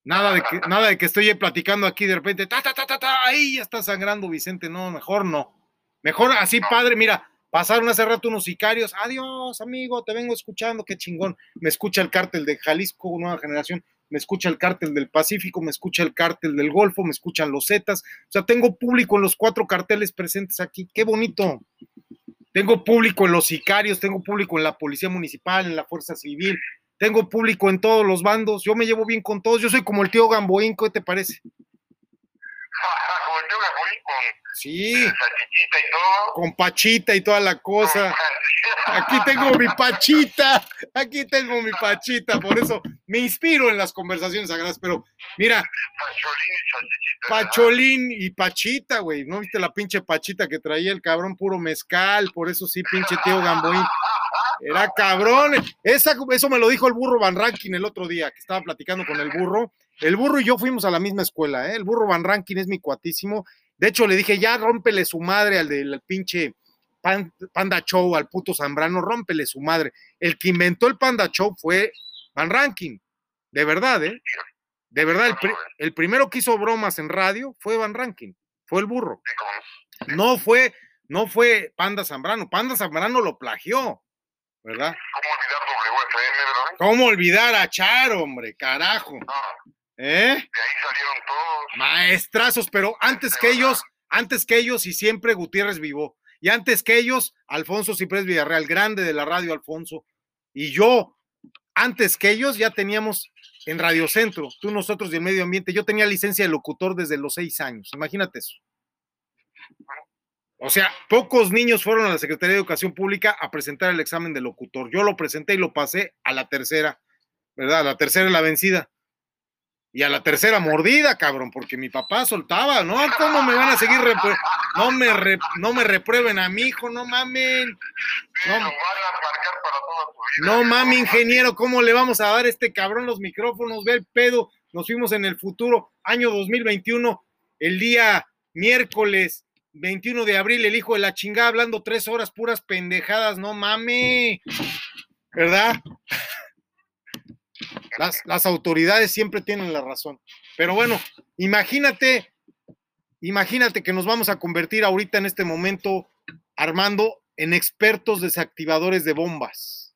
Nada de que, nada de que estoy platicando aquí de repente, ta, ta, ta, ta, ta, ahí ya está sangrando Vicente, no, mejor no. Mejor así, padre, mira, pasaron hace rato unos sicarios, adiós, amigo, te vengo escuchando, qué chingón. Me escucha el cártel de Jalisco, nueva generación, me escucha el cártel del Pacífico, me escucha el cártel del Golfo, me escuchan los Zetas. O sea, tengo público en los cuatro carteles presentes aquí, qué bonito. Tengo público en los sicarios, tengo público en la Policía Municipal, en la Fuerza Civil, tengo público en todos los bandos, yo me llevo bien con todos, yo soy como el tío Gamboín, ¿qué te parece? Con Sí, salchichita y todo. con Pachita y toda la cosa. Aquí tengo mi Pachita, aquí tengo mi Pachita, por eso me inspiro en las conversaciones sagradas, pero mira, Pacholín y. Pacholín y Pachita, güey, ¿no viste la pinche Pachita que traía el cabrón puro mezcal? Por eso sí, pinche tío Gamboín. Era cabrón. Esa, eso me lo dijo el burro Van Rankin el otro día, que estaba platicando con el burro. El burro y yo fuimos a la misma escuela, ¿eh? El burro Van Rankin es mi cuatísimo. De hecho, le dije, ya rómpele su madre al del pinche Pan- Panda Show, al puto Zambrano, rómpele su madre. El que inventó el Panda Show fue Van Rankin. De verdad, ¿eh? De verdad, el, pri- el primero que hizo bromas en radio fue Van Rankin, fue el burro. No. Fue, no fue Panda Zambrano. Panda Zambrano lo plagió, ¿verdad? ¿Cómo olvidar WFM, verdad? ¿Cómo olvidar a Charo, hombre? Carajo. No, ¿Eh? de ahí salieron todos. Maestrazos, pero antes que ellos, antes que ellos y siempre Gutiérrez Vivó. Y antes que ellos, Alfonso Ciprés Villarreal, grande de la radio Alfonso. Y yo, antes que ellos, ya teníamos en Radio Centro, tú, nosotros y el medio ambiente. Yo tenía licencia de locutor desde los seis años. Imagínate eso. O sea, pocos niños fueron a la Secretaría de Educación Pública a presentar el examen de locutor. Yo lo presenté y lo pasé a la tercera, ¿verdad? La tercera es la vencida. Y a la tercera mordida, cabrón, porque mi papá soltaba, ¿no? ¿Cómo me van a seguir? no, me re- no me reprueben a mi hijo, no mamen. Sí, No. vida. No mami, ingeniero, ¿cómo le vamos a dar a este cabrón los micrófonos? Ve el pedo. Nos fuimos en el futuro, año 2021, el día miércoles 21 de abril, el hijo de la chingada hablando tres horas puras pendejadas, no mami. ¿Verdad? Las, las autoridades siempre tienen la razón. Pero bueno, imagínate, imagínate que nos vamos a convertir ahorita en este momento, Armando, en expertos desactivadores de bombas.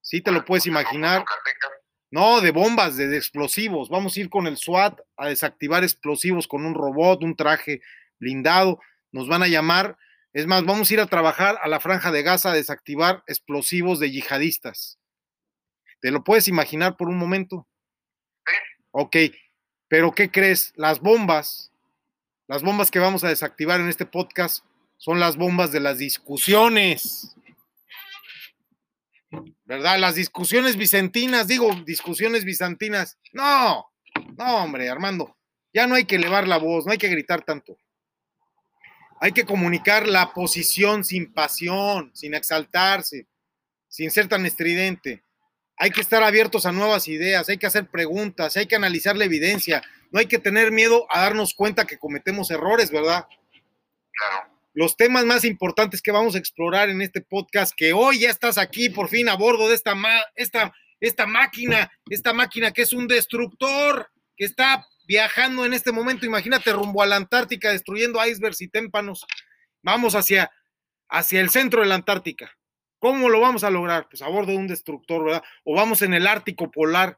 Sí, te lo puedes imaginar. No, de bombas, de, de explosivos. Vamos a ir con el SWAT a desactivar explosivos con un robot, un traje blindado. Nos van a llamar. Es más, vamos a ir a trabajar a la franja de Gaza a desactivar explosivos de yihadistas. ¿Te lo puedes imaginar por un momento? Sí. Ok, pero ¿qué crees? Las bombas, las bombas que vamos a desactivar en este podcast son las bombas de las discusiones. ¿Verdad? Las discusiones vicentinas, digo, discusiones bizantinas. No, no, hombre, Armando, ya no hay que elevar la voz, no hay que gritar tanto. Hay que comunicar la posición sin pasión, sin exaltarse, sin ser tan estridente. Hay que estar abiertos a nuevas ideas, hay que hacer preguntas, hay que analizar la evidencia. No hay que tener miedo a darnos cuenta que cometemos errores, ¿verdad? Claro. los temas más importantes que vamos a explorar en este podcast, que hoy ya estás aquí por fin a bordo de esta, ma- esta, esta máquina, esta máquina que es un destructor, que está viajando en este momento, imagínate, rumbo a la Antártica, destruyendo icebergs y témpanos. Vamos hacia, hacia el centro de la Antártica. ¿Cómo lo vamos a lograr? Pues a bordo de un destructor, ¿verdad? O vamos en el Ártico Polar,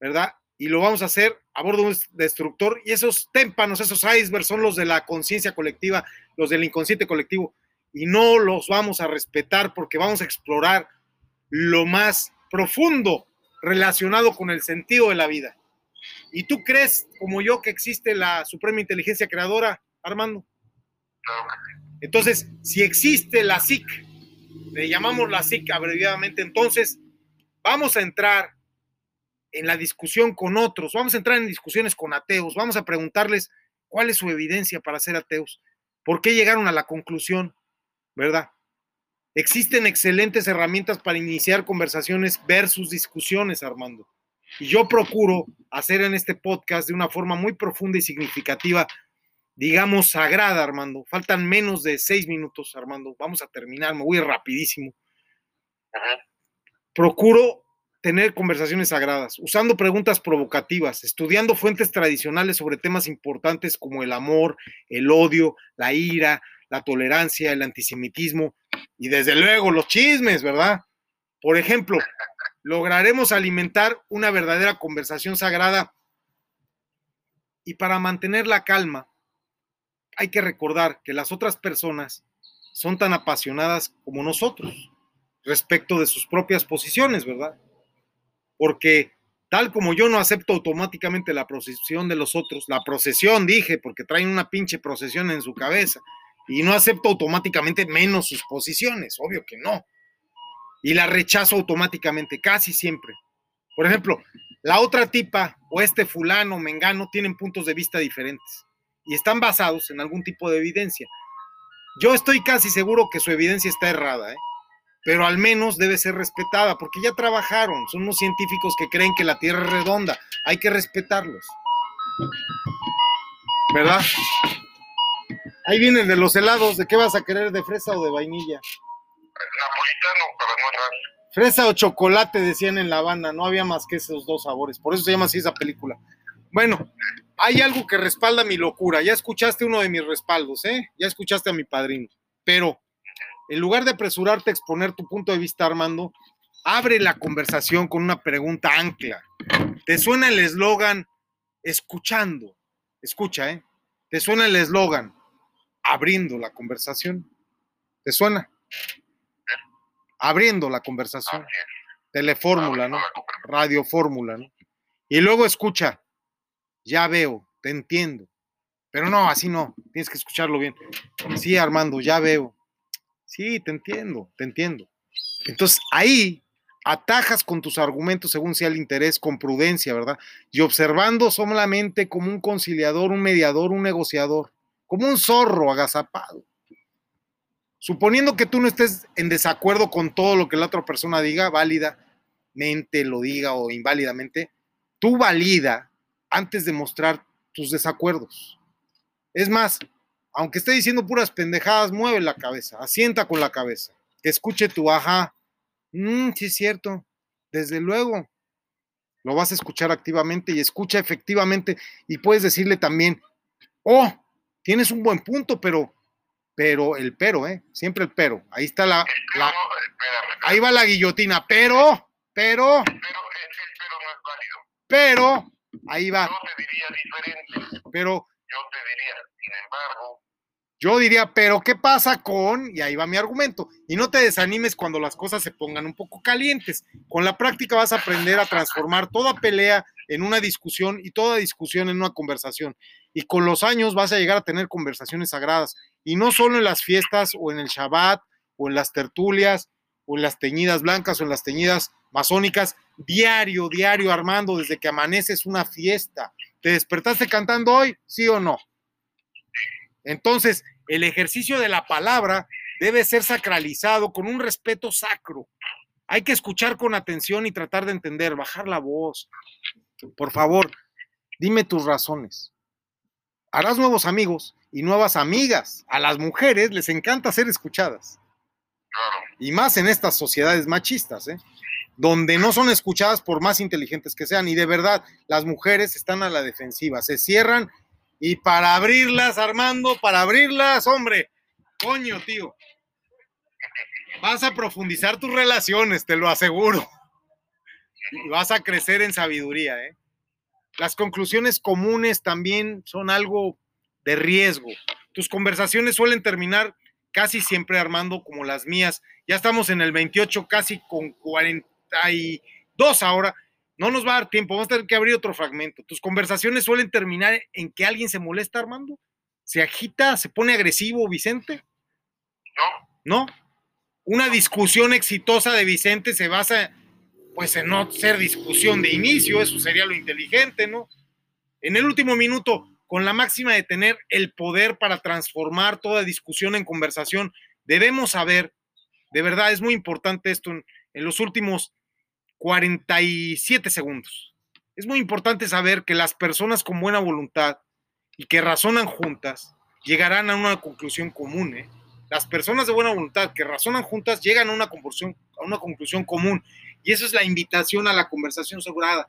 ¿verdad? Y lo vamos a hacer a bordo de un destructor. Y esos témpanos, esos icebergs son los de la conciencia colectiva, los del inconsciente colectivo. Y no los vamos a respetar porque vamos a explorar lo más profundo relacionado con el sentido de la vida. ¿Y tú crees, como yo, que existe la suprema inteligencia creadora, Armando? Entonces, si existe la SIC, le llamamos la abreviadamente, entonces vamos a entrar en la discusión con otros, vamos a entrar en discusiones con ateos, vamos a preguntarles cuál es su evidencia para ser ateos, por qué llegaron a la conclusión, ¿verdad? Existen excelentes herramientas para iniciar conversaciones versus discusiones, Armando. Y yo procuro hacer en este podcast de una forma muy profunda y significativa, digamos, sagrada, Armando. Faltan menos de seis minutos, Armando. Vamos a terminar, me voy rapidísimo. Procuro tener conversaciones sagradas, usando preguntas provocativas, estudiando fuentes tradicionales sobre temas importantes como el amor, el odio, la ira, la tolerancia, el antisemitismo y desde luego los chismes, ¿verdad? Por ejemplo, lograremos alimentar una verdadera conversación sagrada y para mantener la calma hay que recordar que las otras personas son tan apasionadas como nosotros respecto de sus propias posiciones, ¿verdad? Porque tal como yo no acepto automáticamente la procesión de los otros, la procesión dije, porque traen una pinche procesión en su cabeza, y no acepto automáticamente menos sus posiciones, obvio que no. Y la rechazo automáticamente, casi siempre. Por ejemplo, la otra tipa o este fulano, mengano, tienen puntos de vista diferentes y están basados en algún tipo de evidencia. Yo estoy casi seguro que su evidencia está errada, ¿eh? pero al menos debe ser respetada, porque ya trabajaron, son unos científicos que creen que la Tierra es redonda, hay que respetarlos. ¿Verdad? Ahí vienen de los helados, ¿de qué vas a querer? ¿De fresa o de vainilla? Napolitano para almorzar. Fresa o chocolate, decían en La banda, no había más que esos dos sabores, por eso se llama así esa película. Bueno, hay algo que respalda mi locura, ya escuchaste uno de mis respaldos, ¿eh? Ya escuchaste a mi padrino, pero en lugar de apresurarte a exponer tu punto de vista, Armando, abre la conversación con una pregunta ancla. ¿Te suena el eslogan escuchando? Escucha, ¿eh? ¿Te suena el eslogan abriendo la conversación? ¿Te suena? Abriendo la conversación. Telefórmula, ¿no? Radiofórmula, ¿no? Y luego escucha, ya veo, te entiendo. Pero no, así no, tienes que escucharlo bien. Sí, Armando, ya veo. Sí, te entiendo, te entiendo. Entonces ahí atajas con tus argumentos según sea el interés, con prudencia, ¿verdad? Y observando solamente como un conciliador, un mediador, un negociador, como un zorro agazapado. Suponiendo que tú no estés en desacuerdo con todo lo que la otra persona diga, válidamente lo diga o inválidamente, tú valida antes de mostrar tus desacuerdos. Es más, aunque esté diciendo puras pendejadas, mueve la cabeza, asienta con la cabeza, que escuche tu ajá. Mm, sí es cierto, desde luego. Lo vas a escuchar activamente y escucha efectivamente y puedes decirle también, oh, tienes un buen punto, pero, pero, el pero, ¿eh? Siempre el pero. Ahí está la, la ahí va la guillotina, pero, pero, Pero el, el pero no es válido. pero, ahí va, Yo te diría diferente. pero Yo te diría, sin embargo, Yo diría, pero ¿qué pasa con? Y ahí va mi argumento. Y no te desanimes cuando las cosas se pongan un poco calientes. Con la práctica vas a aprender a transformar toda pelea en una discusión y toda discusión en una conversación. Y con los años vas a llegar a tener conversaciones sagradas. Y no solo en las fiestas o en el Shabbat o en las tertulias o en las teñidas blancas o en las teñidas masónicas. Diario, diario, Armando, desde que amaneces una fiesta. ¿Te despertaste cantando hoy? ¿Sí o no? Entonces, el ejercicio de la palabra debe ser sacralizado con un respeto sacro. Hay que escuchar con atención y tratar de entender, bajar la voz. Por favor, dime tus razones. Harás nuevos amigos y nuevas amigas. A las mujeres les encanta ser escuchadas. Y más en estas sociedades machistas, ¿eh? Donde no son escuchadas por más inteligentes que sean. Y de verdad, las mujeres están a la defensiva, se cierran y para abrirlas, Armando, para abrirlas, hombre, coño, tío, vas a profundizar tus relaciones, te lo aseguro. Y vas a crecer en sabiduría, ¿eh? Las conclusiones comunes también son algo de riesgo. Tus conversaciones suelen terminar casi siempre, Armando, como las mías. Ya estamos en el 28, casi con 42 ahora. No nos va a dar tiempo, vamos a tener que abrir otro fragmento. Tus conversaciones suelen terminar en que alguien se molesta, Armando. ¿Se agita? ¿Se pone agresivo, Vicente? no, ¿No? Una discusión exitosa de Vicente se basa, pues, en no ser discusión de inicio, eso sería lo inteligente, ¿no? En el último minuto, con la máxima de tener el poder para transformar toda discusión en conversación, debemos saber, de verdad es muy importante esto, en, en los últimos 47 segundos, es muy importante saber que las personas con buena voluntad y que razonan juntas llegarán a una conclusión común. ¿eh? Las personas de buena voluntad que razonan juntas llegan a una, conclusión, a una conclusión común. Y eso es la invitación a la conversación asegurada,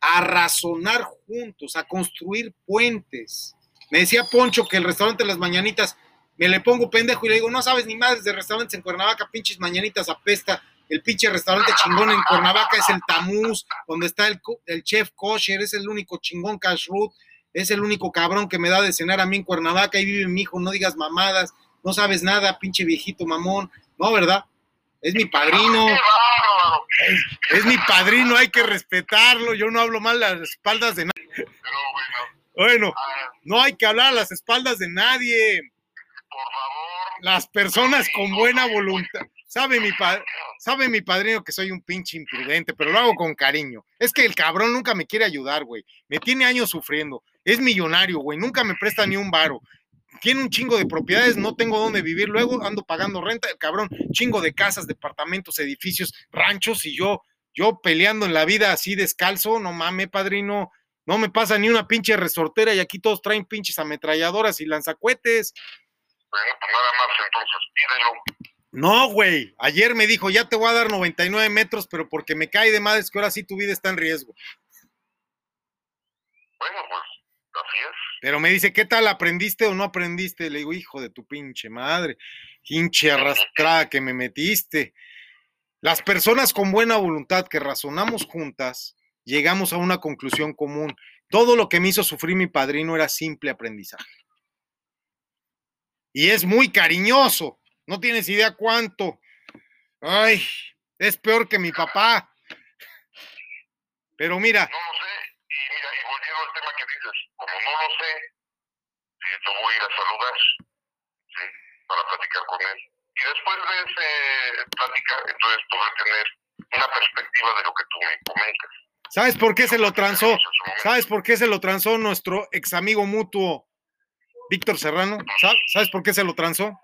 a razonar juntos, a construir puentes. Me decía Poncho que el restaurante Las Mañanitas, me le pongo pendejo y le digo, no sabes ni más de restaurantes en Cuernavaca, pinches Mañanitas apesta. El pinche restaurante chingón en Cuernavaca es el Tamuz, donde está el, el chef kosher, es el único chingón kashrut, es el único cabrón que me da de cenar a mí en Cuernavaca, y vive mi hijo, no digas mamadas, no sabes nada, pinche viejito mamón. No, ¿verdad? Es mi padrino. Es, es, mi padrino, hay que respetarlo. Yo no hablo mal a las espaldas de nadie. Bueno, no hay que hablar a las espaldas de nadie. Por favor. Las personas con buena voluntad. Sabe mi, sabe mi padrino que soy un pinche imprudente, pero lo hago con cariño. Es que el cabrón nunca me quiere ayudar, güey. Me tiene años sufriendo. Es millonario, güey. Nunca me presta ni un varo tiene un chingo de propiedades, no tengo dónde vivir, luego ando pagando renta, el cabrón, chingo de casas, departamentos, edificios, ranchos y yo, yo peleando en la vida así descalzo, no mames, padrino, no me pasa ni una pinche resortera y aquí todos traen pinches ametralladoras y lanzacuetes. Bueno, pues nada más entonces pídelo. No, güey, ayer me dijo, ya te voy a dar 99 metros, pero porque me cae de madres que ahora sí tu vida está en riesgo. Bueno, pues así es. Pero me dice, ¿qué tal? ¿Aprendiste o no aprendiste? Le digo, hijo de tu pinche madre, pinche arrastrada que me metiste. Las personas con buena voluntad que razonamos juntas, llegamos a una conclusión común. Todo lo que me hizo sufrir mi padrino era simple aprendizaje. Y es muy cariñoso. No tienes idea cuánto. Ay, es peor que mi papá. Pero mira, como no lo sé, lo voy a ir a saludar, ¿sí? Para platicar con él. Y después de ese plática, entonces podré tener una perspectiva de lo que tú me comentas. ¿Sabes por qué se lo transó? ¿Sabes por qué se lo transó nuestro ex amigo mutuo Víctor Serrano? ¿Sabes por qué se lo transó?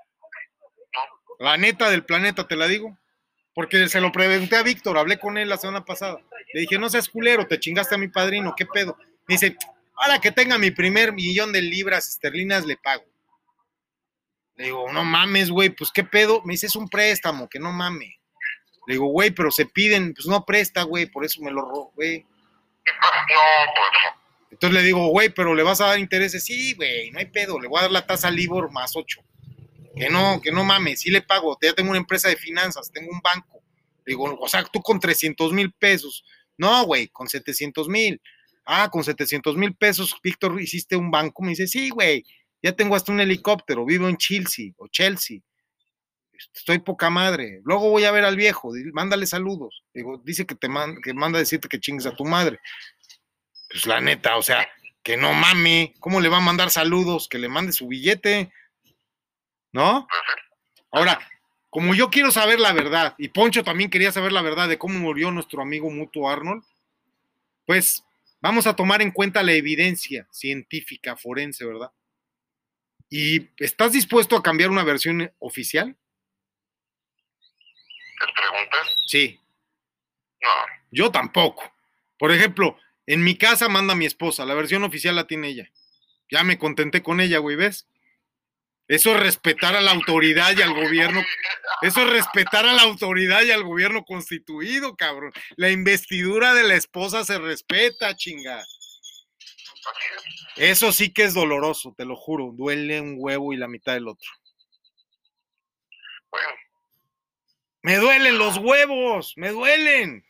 La neta del planeta, te la digo. Porque se lo pregunté a Víctor, hablé con él la semana pasada. Le dije, no seas culero, te chingaste a mi padrino, ¿qué pedo? Me dice, Ahora que tenga mi primer millón de libras esterlinas, le pago. Le digo, no mames, güey, pues qué pedo. Me dice, es un préstamo, que no mames. Le digo, güey, pero se piden, pues no presta, güey, por eso me lo robo, güey. No, pues. Entonces le digo, güey, pero le vas a dar intereses. Sí, güey, no hay pedo, le voy a dar la tasa Libor más ocho. Que no, que no mames, sí le pago. Ya tengo una empresa de finanzas, tengo un banco. Digo, o sea, tú con 300 mil pesos. No, güey, con 700 mil ah, con 700 mil pesos, Víctor, hiciste un banco. Me dice, sí, güey, ya tengo hasta un helicóptero, vivo en Chelsea o Chelsea. Estoy poca madre. Luego voy a ver al viejo, mándale saludos. Digo, dice que te manda, que manda a decirte que chingues a tu madre. Pues la neta, o sea, que no mame, ¿cómo le va a mandar saludos? Que le mande su billete, ¿no? Ahora, como yo quiero saber la verdad, y Poncho también quería saber la verdad de cómo murió nuestro amigo mutuo Arnold, pues vamos a tomar en cuenta la evidencia científica forense, ¿verdad? ¿Y estás dispuesto a cambiar una versión oficial? ¿Te preguntas? Sí. No. Yo tampoco. Por ejemplo, en mi casa manda mi esposa, la versión oficial la tiene ella. Ya me contenté con ella, güey, ¿ves? Eso es respetar a la autoridad y al gobierno. Eso es respetar a la autoridad y al gobierno constituido, cabrón. La investidura de la esposa se respeta, chinga. Eso sí que es doloroso, te lo juro. Duele un huevo y la mitad del otro. Bueno. Me duelen los huevos, me duelen.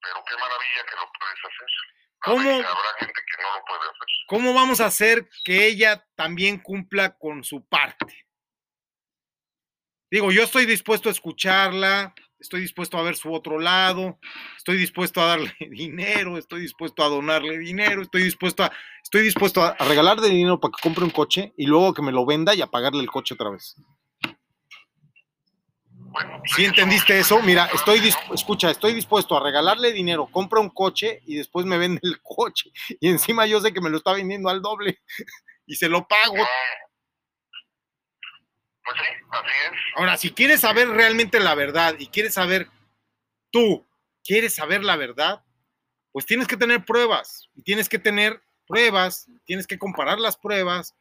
Pero qué maravilla que lo puedes hacer. ¿Cómo? Habrá gente que no lo puede hacer. ¿Cómo vamos a hacer que ella también cumpla con su parte? Digo, yo estoy dispuesto a escucharla, estoy dispuesto a ver su otro lado, estoy dispuesto a darle dinero, estoy dispuesto a donarle dinero, estoy dispuesto a, estoy dispuesto a regalarle dinero para que compre un coche y luego que me lo venda y a pagarle el coche otra vez. Si entendiste eso? Mira, estoy escucha, estoy dispuesto a regalarle dinero, compra un coche y después me vende el coche. Y encima yo sé que me lo está vendiendo al doble y se lo pago. Pues sí, así es. Ahora, si quieres saber realmente la verdad y quieres saber tú, quieres saber la verdad, pues tienes que tener pruebas, y tienes que tener pruebas, tienes que comparar las pruebas,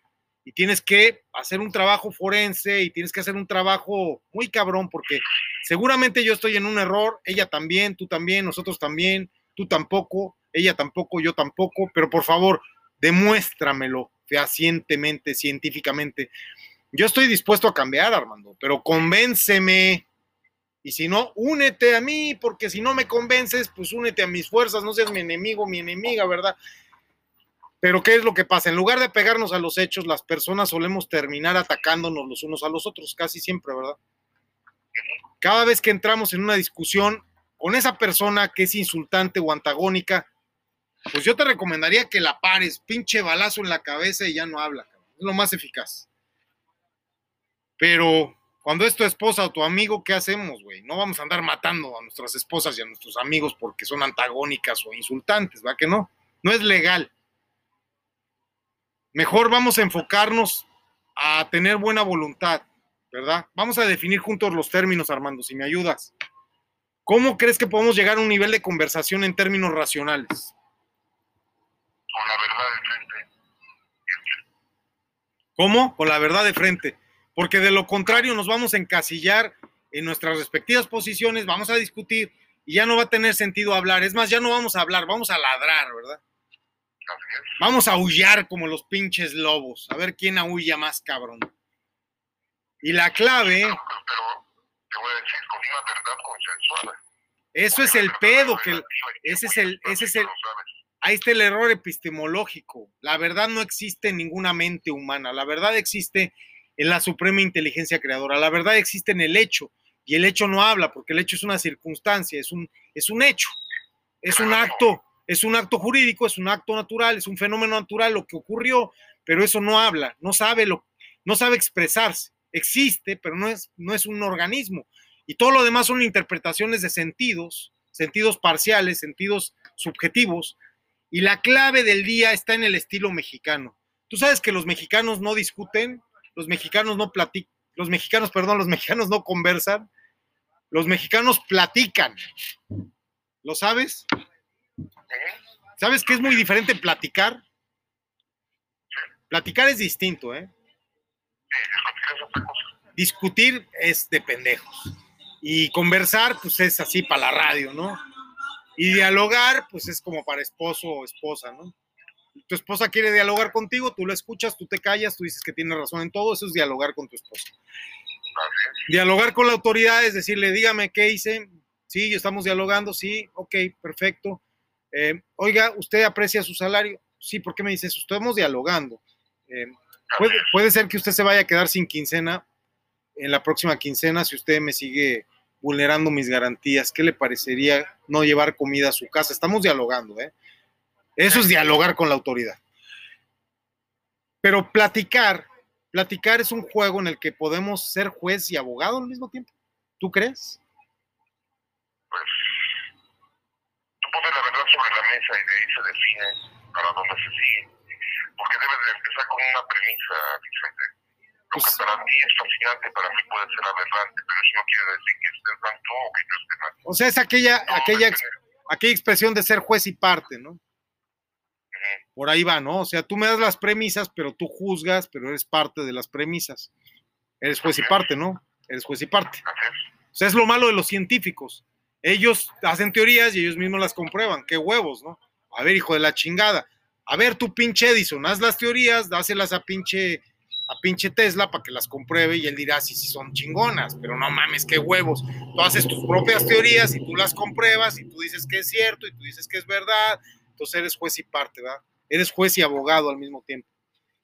y tienes que hacer un trabajo forense, y tienes que hacer un trabajo muy cabrón, porque seguramente yo estoy en un error, ella también, tú también, nosotros también, tú tampoco, ella tampoco, yo tampoco, pero por favor, demuéstramelo fehacientemente, científicamente. Yo estoy dispuesto a cambiar, Armando, pero convénceme. Y si no, únete a mí, porque si no me convences, pues únete a mis fuerzas, no seas mi enemigo, mi enemiga, ¿verdad? Pero ¿qué es lo que pasa? En lugar de pegarnos a los hechos, las personas solemos terminar atacándonos los unos a los otros, casi siempre, ¿verdad? Cada vez que entramos en una discusión con esa persona que es insultante o antagónica, pues yo te recomendaría que la pares, pinche balazo en la cabeza y ya no habla, es lo más eficaz. Pero cuando es tu esposa o tu amigo, ¿qué hacemos, güey? No vamos a andar matando a nuestras esposas y a nuestros amigos porque son antagónicas o insultantes, ¿va que no? No es legal. Mejor vamos a enfocarnos a tener buena voluntad, ¿verdad? Vamos a definir juntos los términos, Armando, si me ayudas. ¿Cómo crees que podemos llegar a un nivel de conversación en términos racionales? Con la verdad de frente. ¿Cómo? Con la verdad de frente. Porque de lo contrario nos vamos a encasillar en nuestras respectivas posiciones, vamos a discutir y ya no va a tener sentido hablar. Es más, ya no vamos a hablar, vamos a ladrar, ¿verdad? Vamos a aullar como los pinches lobos, a ver quién aúlla más cabrón. Y la clave, Pero, pero te voy a decir, con una verdad consensuada. eso es el pedo, que el- ese es el- ese es el- ahí está el error epistemológico. La verdad no existe en ninguna mente humana. La verdad existe en la suprema inteligencia creadora. La verdad existe en el hecho. Y el hecho no habla, porque el hecho es una circunstancia, es un, es un hecho. Es un acto, es un acto jurídico, es un acto natural, es un fenómeno natural lo que ocurrió, pero eso no habla, no sabe lo, no sabe expresarse. Existe, pero no es, no es un organismo. Y todo lo demás son interpretaciones de sentidos, sentidos parciales, sentidos subjetivos, y la clave del día está en el estilo mexicano. Tú sabes que los mexicanos no discuten, los mexicanos no platican, los mexicanos, perdón, los mexicanos no conversan, los mexicanos platican. ¿Lo sabes? ¿Sabes que es muy diferente platicar? Platicar es distinto, ¿eh? Discutir es de pendejos. Y conversar, pues es así para la radio, ¿no? Y dialogar, pues es como para esposo o esposa, ¿no? Tu esposa quiere dialogar contigo, tú la escuchas, tú te callas, tú dices que tiene razón en todo, eso es dialogar con tu esposa. Dialogar con la autoridad es decirle, dígame qué hice, sí, estamos dialogando, sí, ok, perfecto. Eh, oiga, ¿usted aprecia su salario? Sí, ¿por qué me dice eso? Estamos dialogando. Eh, puede, puede ser que usted se vaya a quedar sin quincena en la próxima quincena si usted me sigue vulnerando mis garantías. ¿Qué le parecería no llevar comida a su casa? Estamos dialogando, ¿eh? Eso es dialogar con la autoridad. Pero platicar, platicar es un juego en el que podemos ser juez y abogado al mismo tiempo. ¿Tú crees? Pues, tú pones la verdad sobre la mesa y de ahí se define para dónde se sigue. Porque debes de empezar con una premisa, Vicente. Lo Pues- que para ti es fascinante, para mí puede ser aberrante, pero eso no quiere decir que estés mal tú o que yo esté mal. O sea, es aquella, No, aquella, ex- aquella expresión de ser juez y parte, ¿no? Por ahí va, ¿no? O sea, tú me das las premisas, pero tú juzgas, pero eres parte de las premisas. Eres juez y parte, ¿no? Eres juez y parte. O sea, es lo malo de los científicos. Ellos hacen teorías y ellos mismos las comprueban. Qué huevos, ¿no? A ver, hijo de la chingada. A ver, tú pinche Edison, haz las teorías, dáselas a pinche, a pinche Tesla para que las compruebe y él dirá si sí, son chingonas. Pero no mames, qué huevos. Tú haces tus propias teorías y tú las compruebas y tú dices que es cierto y tú dices que es verdad. Entonces eres juez y parte, ¿verdad? Eres juez y abogado al mismo tiempo.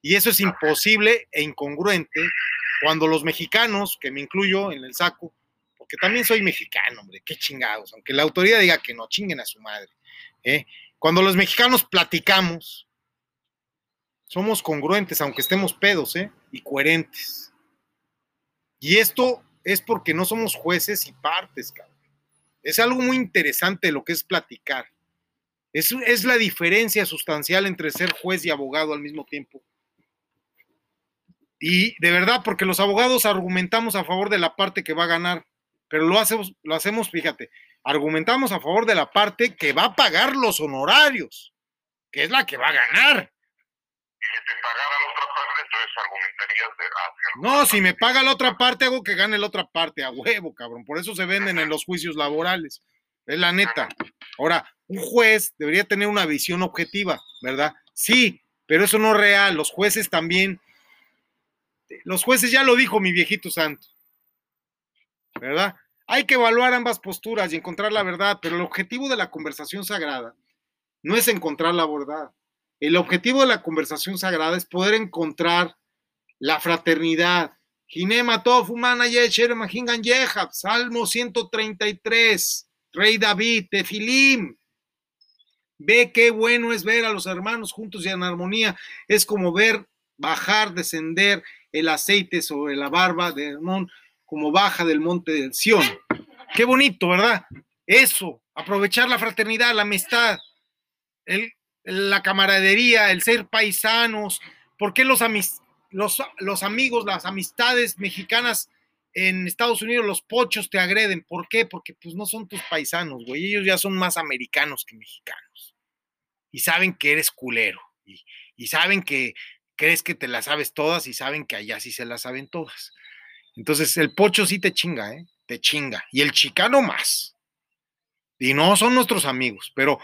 Y eso es imposible e incongruente cuando los mexicanos, que me incluyo en el saco, porque también soy mexicano, hombre, qué chingados, aunque la autoridad diga que no, chinguen a su madre. ¿eh? Cuando los mexicanos platicamos, somos congruentes, aunque estemos pedos, ¿eh? y coherentes. Y esto es porque no somos jueces y partes, cabrón. Es algo muy interesante lo que es platicar. Es, es la diferencia sustancial entre ser juez y abogado al mismo tiempo. Y de verdad, porque los abogados argumentamos a favor de la parte que va a ganar, pero lo hacemos, lo hacemos, fíjate, argumentamos a favor de la parte que va a pagar los honorarios, que es la que va a ganar. Si te pagara la otra parte, entonces argumentarías de el- No, si me paga la otra parte, hago que gane la otra parte, a huevo, cabrón. Por eso se venden en los juicios laborales. Es la neta. Ahora, un juez debería tener una visión objetiva, ¿verdad? Sí, pero eso no es real. Los jueces también. Los jueces ya lo dijo mi viejito santo. ¿Verdad? Hay que evaluar ambas posturas y encontrar la verdad, pero el objetivo de la conversación sagrada no es encontrar la verdad. El objetivo de la conversación sagrada es poder encontrar la fraternidad. Ginema Yesher Mahingan Yehab, Salmo 133, Rey David, Tefilim. Ve qué bueno es ver a los hermanos juntos y en armonía. Es como ver bajar, descender el aceite sobre la barba de Hermón, como baja del monte del Sión. Qué bonito, ¿verdad? Eso, aprovechar la fraternidad, la amistad, la camaradería, el ser paisanos. ¿Por qué los amigos, las amistades mexicanas en Estados Unidos, los pochos te agreden? ¿Por qué? Porque pues no son tus paisanos, güey. Ellos ya son más americanos que mexicanos. Y saben que eres culero. Y, y saben que crees que te las sabes todas y saben que allá sí se las saben todas. Entonces el pocho sí te chinga, ¿eh? Te chinga. Y el chicano más. Y no son nuestros amigos, pero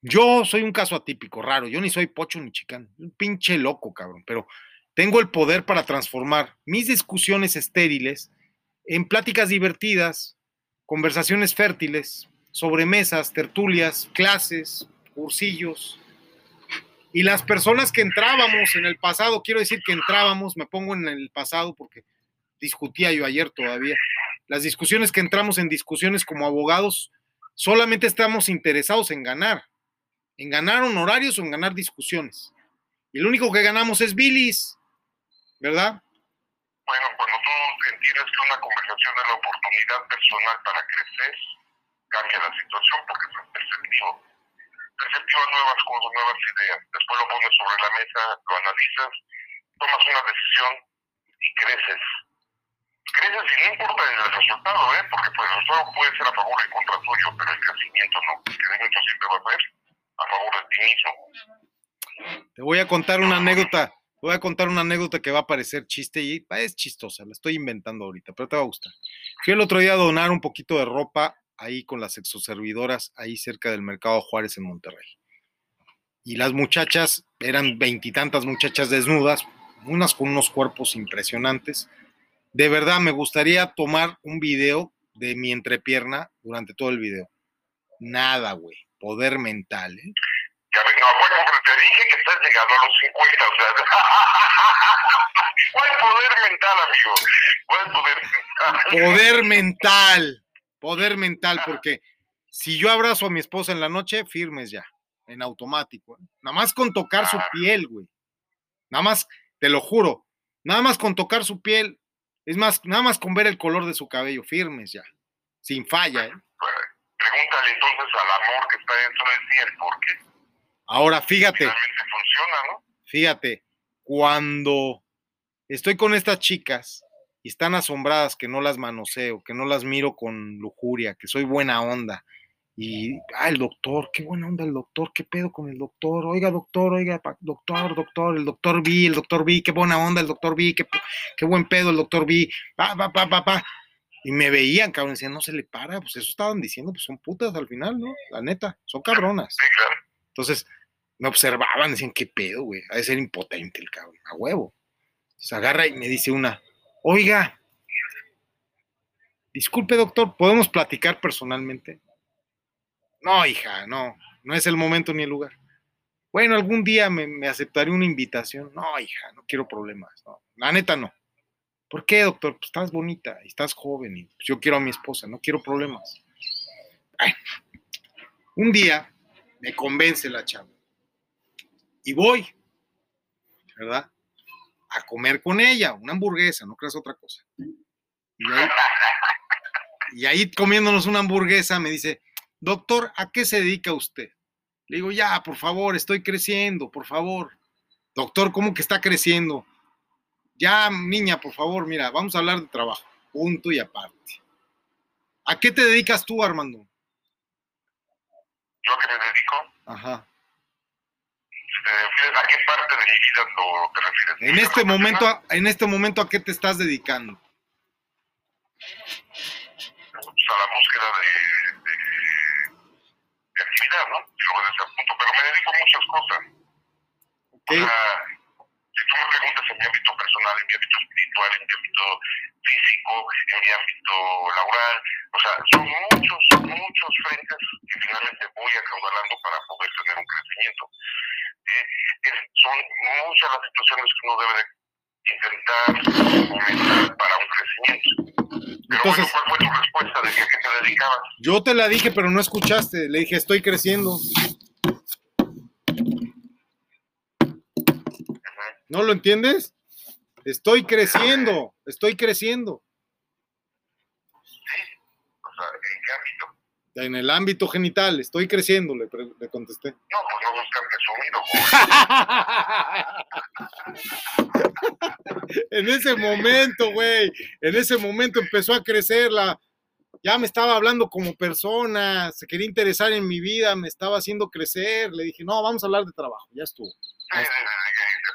yo soy un caso atípico, raro. Yo ni soy pocho ni chicano. Un pinche loco, cabrón. Pero tengo el poder para transformar mis discusiones estériles en pláticas divertidas, conversaciones fértiles, sobremesas, tertulias, clases, cursillos. Y las personas que entrábamos en el pasado, quiero decir que entrábamos, me pongo en el pasado porque discutía yo ayer todavía. Las discusiones que entramos en discusiones como abogados, solamente estamos interesados en ganar, en ganar honorarios o en ganar discusiones. Y el único que ganamos es Billis, ¿verdad? Bueno, cuando tú entiendes que una conversación es la oportunidad personal para crecer, cambia la situación porque es perceptivo. Perceptivas nuevas cosas, nuevas ideas. Después lo pones sobre la mesa, lo analizas, tomas una decisión y creces. Creces y no importa el resultado, ¿eh? Porque pues, el resultado puede ser a favor y contra tuyo, pero el crecimiento no. El crecimiento siempre va a ser a favor de ti mismo. Te voy a contar una anécdota. Te voy a contar una anécdota que va a parecer chiste y es chistosa, la estoy inventando ahorita, pero te va a gustar. Fui el otro día a donar un poquito de ropa ahí con las exoservidoras, ahí cerca del Mercado Juárez en Monterrey. Y las muchachas, eran veintitantas muchachas desnudas, unas con unos cuerpos impresionantes. De verdad, me gustaría tomar un video de mi entrepierna durante todo el video. Nada, güey. Poder mental, ¿eh? Ya ves, no, bueno, pero te dije que estás llegando a los 50, o sea, ¿cuál poder mental, amigo? ¿Cuál poder mental? Poder mental, poder mental, porque si yo abrazo a mi esposa en la noche, firmes ya, en automático. ¿eh? Nada más con tocar su piel, güey. Nada más, te lo juro, nada más con tocar su piel, es más, nada más con ver el color de su cabello, firmes ya, sin falla, ¿eh? Pregúntale entonces al amor que está dentro de ti el por qué. Ahora, fíjate, Finalmente funciona, ¿no? fíjate, cuando estoy con estas chicas y están asombradas que no las manoseo, que no las miro con lujuria, que soy buena onda. Y, ah, el doctor, qué buena onda el doctor, qué pedo con el doctor, oiga doctor, oiga doctor, doctor, el doctor B, el doctor B, qué buena onda el doctor B, qué, qué buen pedo el doctor B, pa, pa, pa, pa, pa. Y me veían, cabrón, decían, no se le para, pues eso estaban diciendo, pues son putas al final, ¿no? La neta, son cabronas. Sí, claro. Entonces, me observaban, decían, qué pedo, güey, ha de ser impotente el cabrón, a huevo. Se agarra y me dice una, oiga, disculpe doctor, ¿podemos platicar personalmente? No, hija, no, no es el momento ni el lugar. Bueno, algún día me, me aceptaré una invitación. No, hija, no quiero problemas. La neta no. ¿Por qué, doctor? Pues estás bonita y estás joven y yo quiero a mi esposa, no quiero problemas. Bueno, un día me convence la chava y voy, ¿verdad? A comer con ella, una hamburguesa, no creas otra cosa. Y ahí comiéndonos una hamburguesa me dice, doctor, ¿a qué se dedica usted? Le digo, ya, por favor, estoy creciendo, por favor. Doctor, ¿cómo que está creciendo? Ya, niña, por favor, mira, vamos a hablar de trabajo, punto y aparte. ¿A qué te dedicas tú, Armando? yo a qué me dedico, Ajá. te refieres a qué parte de mi vida te refieres. En ¿Mi este momento, profesional? en este momento, ¿a qué te estás dedicando? Pues, a la búsqueda de actividad, ¿no? Desde ese punto, pero me dedico a muchas cosas. O sea, si tú me preguntas en mi ámbito personal, en mi ámbito espiritual, en mi ámbito físico, en mi ámbito laboral, o sea, son muchos, muchos frentes que finalmente voy acaudalando para poder tener un crecimiento. Eh, son muchas las situaciones que uno debe de intentar para un crecimiento. Pero Entonces- bueno, ¿cuál fue tu respuesta de que a qué te dedicabas? Yo te la dije, pero no escuchaste. Le dije, estoy creciendo. ¿No lo entiendes? Estoy creciendo, estoy creciendo. O sea, ¿en qué ámbito? En el ámbito genital, estoy creciendo, le, contesté. No, pues no buscan presumido, en ese momento, güey, en ese momento empezó a crecer la... Ya me estaba hablando como persona, se quería interesar en mi vida, me estaba haciendo crecer. Le dije, no, vamos a hablar de trabajo, ya estuvo. Sí, sí,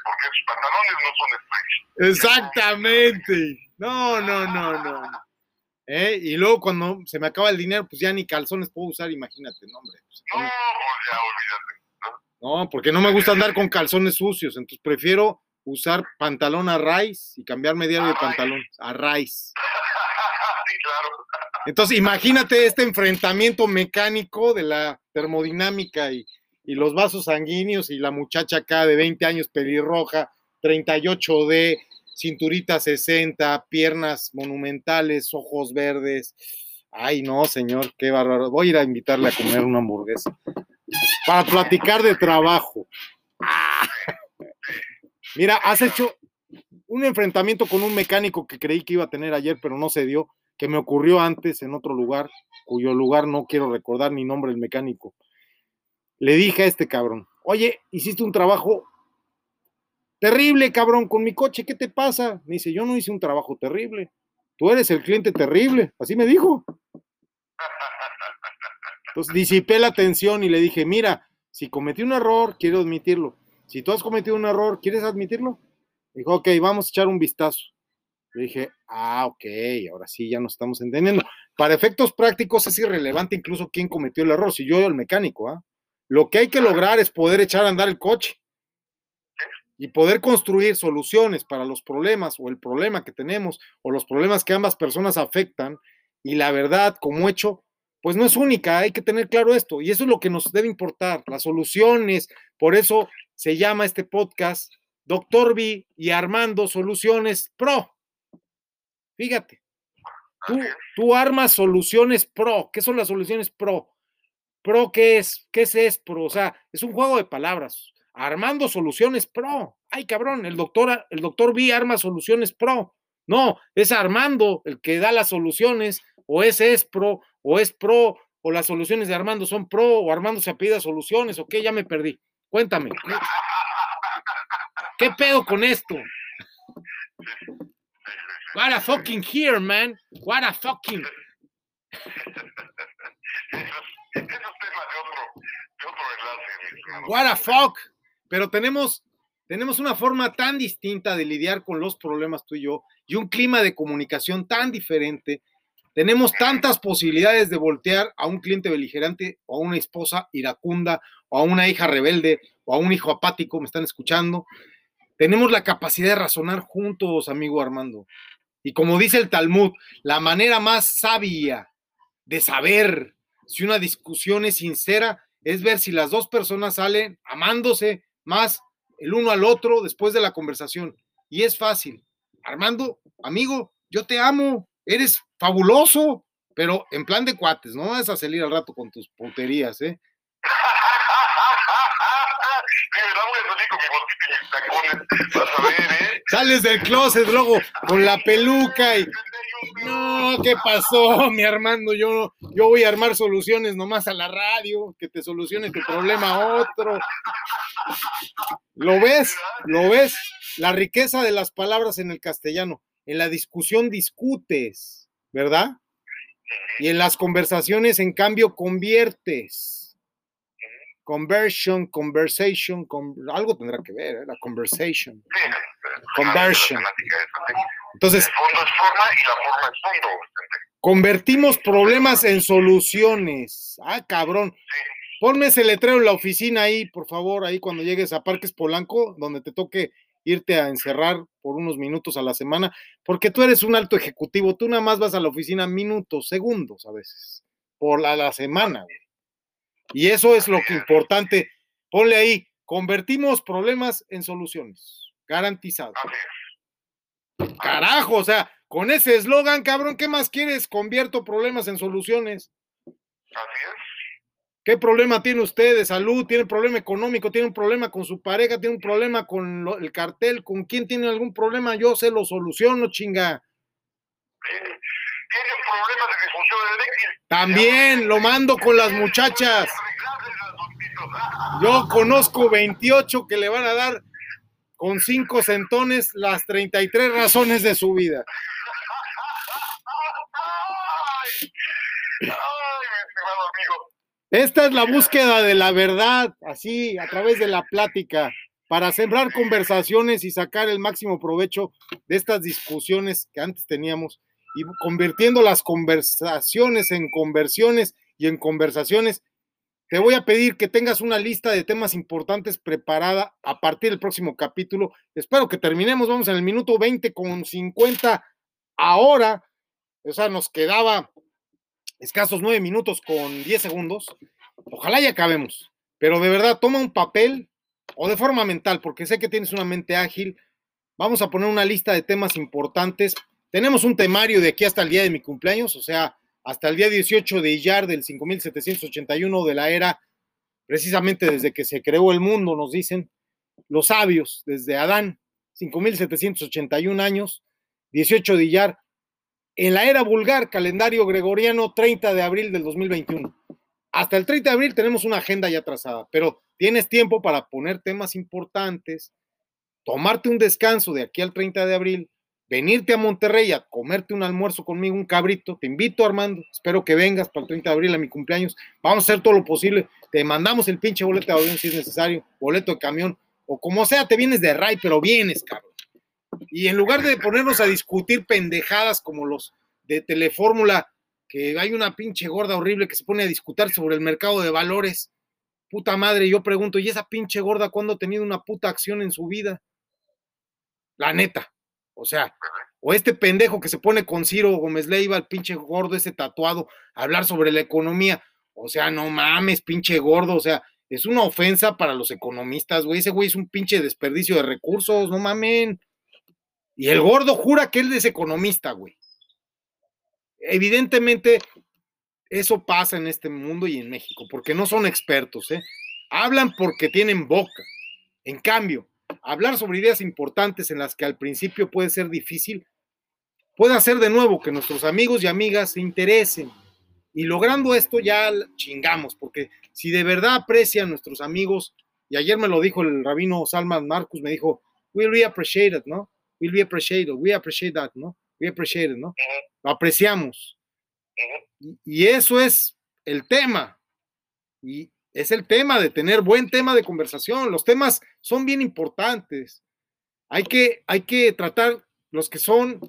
porque sus pantalones no son stretch. Exactamente. No, no, no, no. ¿Eh? Y luego cuando se me acaba el dinero, pues ya ni calzones puedo usar, imagínate, no, hombre. Pues, No, ya olvídate. No, porque no me gusta andar con calzones sucios, entonces prefiero usar pantalón a raíz y cambiarme diario de pantalón a raíz. sí, claro. Entonces, imagínate este enfrentamiento mecánico de la termodinámica y, y los vasos sanguíneos y la muchacha acá de 20 años pelirroja, 38D, cinturita 60, piernas monumentales, ojos verdes. Ay, no, señor, qué bárbaro. Voy a ir a invitarle a comer una hamburguesa para platicar de trabajo. Mira, has hecho un enfrentamiento con un mecánico que creí que iba a tener ayer, pero no se dio que me ocurrió antes en otro lugar, cuyo lugar no quiero recordar ni nombre del mecánico. Le dije a este cabrón, oye, hiciste un trabajo terrible, cabrón, con mi coche, ¿qué te pasa? Me dice, yo no hice un trabajo terrible, tú eres el cliente terrible, así me dijo. Entonces disipé la tensión y le dije, mira, si cometí un error, quiero admitirlo. Si tú has cometido un error, ¿quieres admitirlo? Dijo, ok, vamos a echar un vistazo. Le dije, ah, ok, ahora sí ya nos estamos entendiendo. Para efectos prácticos es irrelevante incluso quién cometió el error, si yo o el mecánico, ¿ah? Lo que hay que lograr es poder echar a andar el coche y poder construir soluciones para los problemas o el problema que tenemos o los problemas que ambas personas afectan. Y la verdad, como hecho, pues no es única, hay que tener claro esto. Y eso es lo que nos debe importar, las soluciones. Por eso se llama este podcast Doctor B y Armando Soluciones Pro. Fíjate, tú, tú armas soluciones pro. ¿Qué son las soluciones pro? Pro, ¿qué es? ¿Qué es, es pro? O sea, es un juego de palabras. Armando soluciones pro. Ay, cabrón, el doctor, el doctor B arma soluciones pro. No, es Armando el que da las soluciones, o ese es pro, o es pro, o las soluciones de Armando son pro, o Armando se apida soluciones, o qué, ya me perdí. Cuéntame. ¿Qué pedo con esto? What a fucking here, man. What a fucking. What a fuck. Pero tenemos, tenemos una forma tan distinta de lidiar con los problemas tú y yo y un clima de comunicación tan diferente. Tenemos tantas posibilidades de voltear a un cliente beligerante o a una esposa iracunda o a una hija rebelde o a un hijo apático, me están escuchando. Tenemos la capacidad de razonar juntos, amigo Armando. Y como dice el Talmud, la manera más sabia de saber si una discusión es sincera es ver si las dos personas salen amándose más el uno al otro después de la conversación. Y es fácil. Armando, amigo, yo te amo, eres fabuloso, pero en plan de cuates, no vas a salir al rato con tus puterías, ¿eh? ¿eh? Sales del closet luego con la peluca y no, ¿qué pasó, mi Armando? Yo, yo voy a armar soluciones nomás a la radio, que te solucione tu problema a otro. ¿Lo ves? ¿Lo ves? La riqueza de las palabras en el castellano. En la discusión discutes, ¿verdad? Y en las conversaciones, en cambio, conviertes. conversion, conversation, con, algo tendrá que ver, ¿eh? la conversation. Conversion. Sí. Entonces, El fondo es forma y la forma es fondo. Convertimos problemas en soluciones. Ah, cabrón. Ponme ese letrero en la oficina ahí, por favor, ahí cuando llegues a Parques Polanco, donde te toque irte a encerrar por unos minutos a la semana, porque tú eres un alto ejecutivo, tú nada más vas a la oficina minutos, segundos a veces, por la, la semana, güey. Y eso es lo que importante. Ponle ahí, convertimos problemas en soluciones, garantizado. Así es. Carajo, o sea, con ese eslogan, cabrón, ¿qué más quieres? Convierto problemas en soluciones. Así es. ¿Qué problema tiene usted de salud? ¿Tiene problema económico? ¿Tiene un problema con su pareja? ¿Tiene un problema con lo- el cartel? ¿Con quién tiene algún problema? Yo se lo soluciono, chinga. Tienen problemas de disfunción eréctil. También lo mando con las muchachas. Yo conozco 28 que le van a dar con cinco centones las 33 razones de su vida. Esta es la búsqueda de la verdad, así, a través de la plática, para sembrar conversaciones y sacar el máximo provecho de estas discusiones que antes teníamos y convirtiendo las conversaciones en conversiones y en conversaciones. Te voy a pedir que tengas una lista de temas importantes preparada a partir del próximo capítulo. Espero que terminemos. Vamos en el minuto 20 con 50 ahora. O sea, nos quedaba escasos nueve minutos con 10 segundos. Ojalá ya acabemos. Pero de verdad, toma un papel o de forma mental, porque sé que tienes una mente ágil. Vamos a poner una lista de temas importantes. Tenemos un temario de aquí hasta el día de mi cumpleaños, o sea, hasta el día 18 de Iyar del 5781 de la era, precisamente desde que se creó el mundo, nos dicen los sabios, desde Adán, 5781 años, 18 de Iyar, en la era vulgar, calendario gregoriano, 30 de abril del 2021. Hasta el 30 de abril tenemos una agenda ya trazada, pero tienes tiempo para poner temas importantes, tomarte un descanso de aquí al 30 de abril, venirte a Monterrey a comerte un almuerzo conmigo, un cabrito. Te invito, Armando. Espero que vengas para el 30 de abril a mi cumpleaños. Vamos a hacer todo lo posible. Te mandamos el pinche boleto de avión si es necesario, boleto de camión, o como sea, te vienes de Ray, pero vienes, cabrón. Y en lugar de ponernos a discutir pendejadas como los de Telefórmula, que hay una pinche gorda horrible que se pone a discutir sobre el mercado de valores. Puta madre, yo pregunto, ¿y esa pinche gorda cuándo ha tenido una puta acción en su vida? La neta. O sea, o este pendejo que se pone con Ciro Gómez Leiva, el pinche gordo ese tatuado, a hablar sobre la economía. O sea, no mames, pinche gordo. O sea, es una ofensa para los economistas, güey. Ese güey es un pinche desperdicio de recursos, no mamen. Y el gordo jura que él es economista, güey. Evidentemente, eso pasa en este mundo y en México, porque no son expertos, ¿eh? Hablan porque tienen boca. En cambio, hablar sobre ideas importantes en las que al principio puede ser difícil, puede hacer de nuevo que nuestros amigos y amigas se interesen. Y logrando esto ya chingamos, porque si de verdad aprecian nuestros amigos, y ayer me lo dijo el rabino Salman Marcus, me dijo, we really appreciate it, ¿no? We really appreciate it, we appreciate that, ¿no? We appreciate it, ¿no? Lo apreciamos. Y eso es el tema. Y es el tema de tener buen tema de conversación. Los temas son bien importantes. Hay que, hay que tratar los que son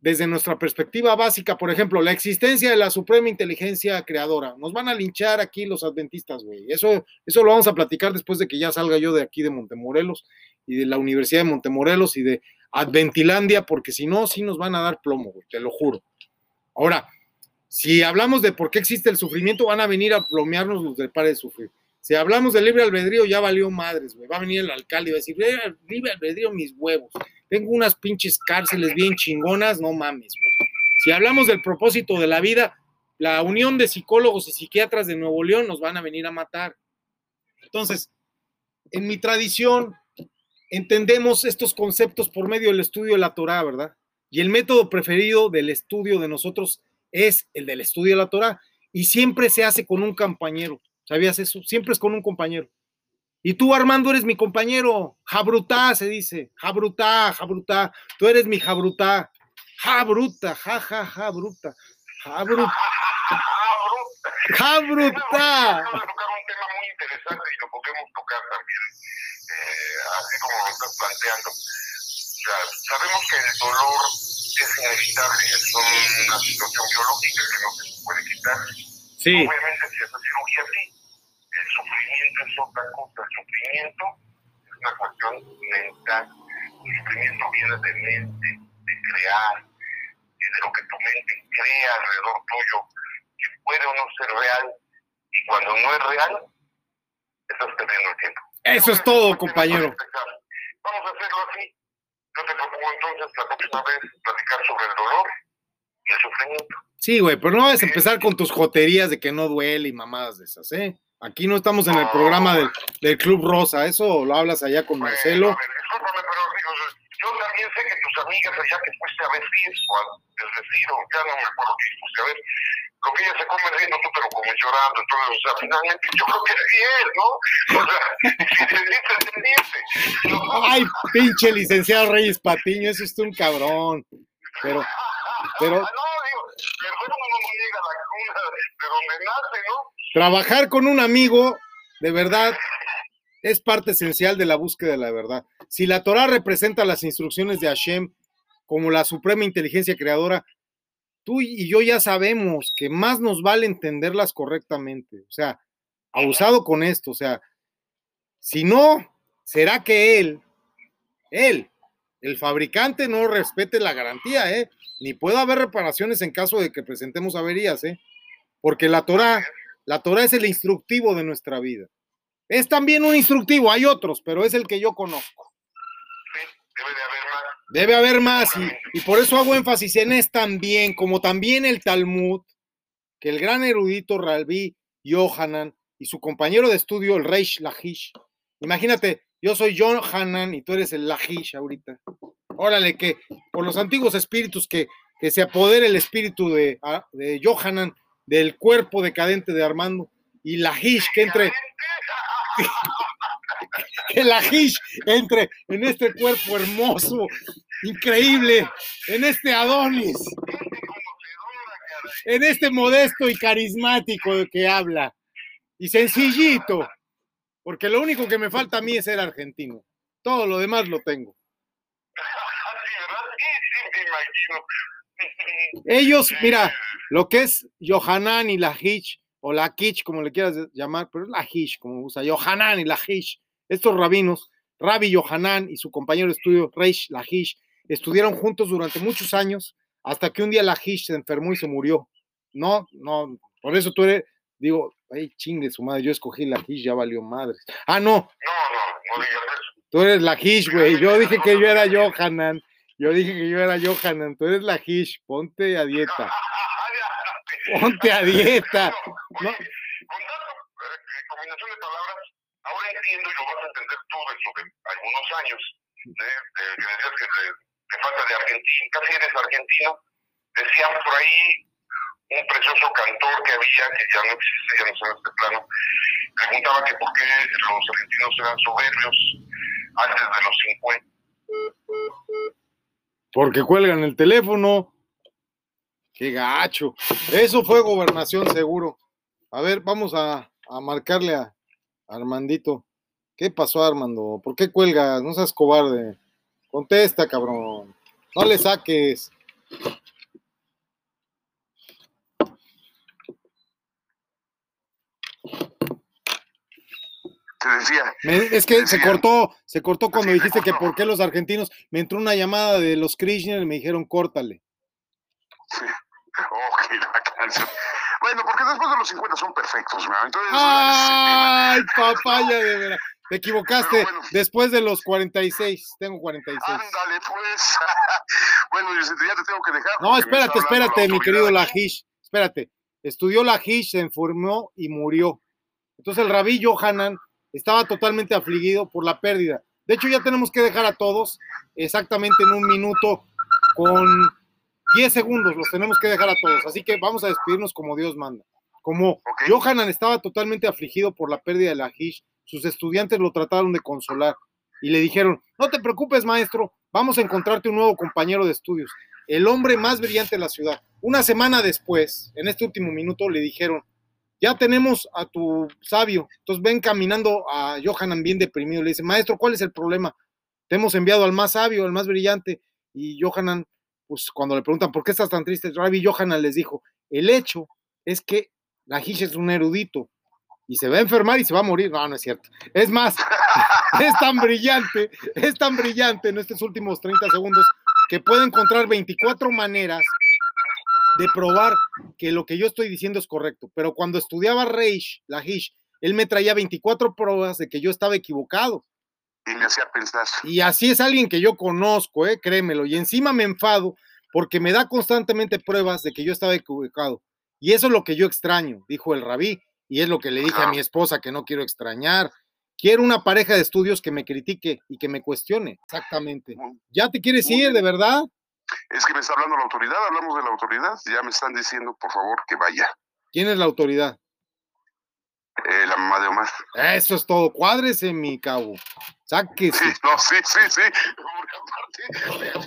desde nuestra perspectiva básica, por ejemplo, la existencia de la suprema inteligencia creadora. Nos van a linchar aquí los adventistas, güey. Eso, eso lo vamos a platicar después de que ya salga yo de aquí de Montemorelos y de la Universidad de Montemorelos y de Adventilandia, porque si no, sí nos van a dar plomo, güey, te lo juro. Ahora, si hablamos de por qué existe el sufrimiento, van a venir a plomearnos los del par de sufrir. Si hablamos de libre albedrío, ya valió madres, güey. Va a venir el alcalde y va a decir, "Eh, libre albedrío, mis huevos. Tengo unas pinches cárceles bien chingonas, no mames, güey. Si hablamos del propósito de la vida, la unión de psicólogos y psiquiatras de Nuevo León nos van a venir a matar. Entonces, en mi tradición, entendemos estos conceptos por medio del estudio de la Torah, ¿verdad? Y el método preferido del estudio de nosotros es el del estudio de la Torah. Y siempre se hace con un compañero. ¿Sabías eso? Siempre es con un compañero. Y tú, Armando, eres mi compañero. Jabrutá se dice. Jabrutá, Jabrutá. Tú eres mi Jabrutá. Jabruta, ja, ja, ja, bruta. Jabruta. Ah, Jabruta. Acabo de tocar un tema muy interesante y lo podemos tocar también, eh, así como lo estás planteando. O sabemos que el dolor es inevitable, es una situación biológica que no se puede quitar. Sí, Obviamente, si esa cirugía sí, el sufrimiento es otra cosa. El sufrimiento es una cuestión mental. El sufrimiento viene de mente, de crear, de lo que tu mente crea alrededor tuyo, que puede o no ser real. Y cuando no es real, estás perdiendo el tiempo. eso es todo, compañero. Vamos a hacerlo así. Yo te propongo entonces la próxima vez platicar sobre el dolor y el sufrimiento. Sí, güey, pero no vas a empezar con tus joterías de que no duele y mamadas de esas, ¿eh? Aquí no estamos en el programa del, del Club Rosa, eso lo hablas allá con Marcelo. Bueno, a ver, discúlpame, pero digo, yo también sé que tus amigas allá que fuiste a decir, o a desdecir, o ya no me acuerdo qué fuiste a ver, lo que ella se come riendo, tú te lo comes llorando, entonces, o sea, finalmente yo creo que es fiel, ¿no? O sea, si entendiste, entendiste. No, Ay, pinche licenciado Reyes Patiño, eso es un cabrón. Pero, pero Ah, no, digo, perdón, uno no llega a la cuna de donde nace, ¿no? trabajar con un amigo, de verdad, es parte esencial de la búsqueda de la verdad. Si la Torah representa las instrucciones de Hashem como la suprema inteligencia creadora, tú y yo ya sabemos que más nos vale entenderlas correctamente. O sea, abusado con esto, o sea, si no, será que él, él, el fabricante no respete la garantía, ¿eh? Ni puede haber reparaciones en caso de que presentemos averías, ¿eh? Porque la Torah, la Torah es el instructivo de nuestra vida. Es también un instructivo, hay otros, pero es el que yo conozco. Sí, debe de haber. Debe haber más y, por eso hago énfasis en es también, como también el Talmud, que el gran erudito Rabbi Yohanan y su compañero de estudio, el Reish Lahish. Imagínate, yo soy Yohanan y tú eres el Lahish ahorita. Órale, que por los antiguos espíritus que, que se apodere el espíritu de, ah, de Yohanan del cuerpo decadente de Armando y Lahish que entre que Lahish entre en este cuerpo hermoso, increíble, en este Adonis, en este modesto y carismático que habla, y sencillito, porque lo único que me falta a mí es ser argentino. Todo lo demás lo tengo. Ellos, mira, lo que es Yohanan y Lahish, o Lakish, como le quieras llamar, pero es Lahish, como usa, Yohanan y Lahish, estos rabinos, Rabbi Yohanan y su compañero de estudio, Reish Lahish, estudiaron juntos durante muchos años, hasta que un día Lahish se enfermó y se murió. No, no, por eso tú eres, digo, ay, chingue su madre, yo escogí Lahish, ya valió madre. Ah, no, No, no, no digas eso. tú eres Lahish, güey, yo dije que yo era Yohanan, yo dije que yo era Yohanan, tú eres Lahish, ponte a dieta, ponte a dieta. No. con tanta eh, combinación de palabras, ahora entiendo y lo vas a entender tú dentro de algunos años, ¿eh? Eh, que decías que te, falta de argentino, casi eres argentino, decían por ahí un precioso cantor que había, que ya no existe, ya no está en este plano, preguntaba que por qué los argentinos eran soberbios antes de los 50. Porque cuelgan el teléfono. Qué gacho. Eso fue gobernación seguro. A ver, vamos a, a marcarle a Armandito. ¿Qué pasó, Armando? ¿Por qué cuelgas? No seas cobarde. Contesta, cabrón. No le saques. Te decía, Me- es que se cortó, se cortó cuando dijiste que por qué los argentinos. Me entró una llamada de los Krishner y me dijeron, córtale. ok, la canción. Bueno, porque después de los 50 son perfectos, ¿no? Entonces, ¡Ay, papaya de veras! Te equivocaste. Bueno. Después de los 46. Tengo 46. Ándale, pues. bueno, Vicente, ya te tengo que dejar. No, espérate, espérate, mi querido aquí. Lahish. Espérate. Estudió Lahish, se enfermó y murió. Entonces el rabí Yohanan estaba totalmente afligido por la pérdida. De hecho, ya tenemos que dejar a todos exactamente en un minuto con 10 segundos. Los tenemos que dejar a todos. Así que vamos a despedirnos como Dios manda. Como Ok. Yohanan estaba totalmente afligido por la pérdida de Lahish, sus estudiantes lo trataron de consolar y le dijeron, no te preocupes maestro, vamos a encontrarte un nuevo compañero de estudios, el hombre más brillante de la ciudad. Una semana después, en este último minuto, le dijeron, ya tenemos a tu sabio. Entonces ven caminando a Johanan bien deprimido. Le dice, maestro, ¿cuál es el problema? Te hemos enviado al más sabio, al más brillante. Y Johanan, pues cuando le preguntan, ¿por qué estás tan triste? Rabbi Johanan les dijo, el hecho es que Lajish es un erudito y se va a enfermar y se va a morir. No, no es cierto. Es más, es tan brillante, es tan brillante en estos últimos 30 segundos que puede encontrar 24 maneras de probar que lo que yo estoy diciendo es correcto. Pero cuando estudiaba Reish, Lajish, él me traía 24 pruebas de que yo estaba equivocado. Y me hacía pensar. Y así es alguien que yo conozco, ¿eh? créemelo. Y encima me enfado porque me da constantemente pruebas de que yo estaba equivocado. Y eso es lo que yo extraño, dijo el rabí. Y es lo que le dije a mi esposa que no quiero extrañar. Quiero una pareja de estudios que me critique y que me cuestione. Exactamente. ¿Ya te quieres ir, de verdad? Es que me está hablando la autoridad, hablamos de la autoridad, ya me están diciendo, por favor, que vaya. ¿Quién es la autoridad? Eh, la mamá de Omar. Eso es todo. Cuádrese, mi cabo. Sáquese. Sí, no, sí, sí, sí. Porque aparte, no,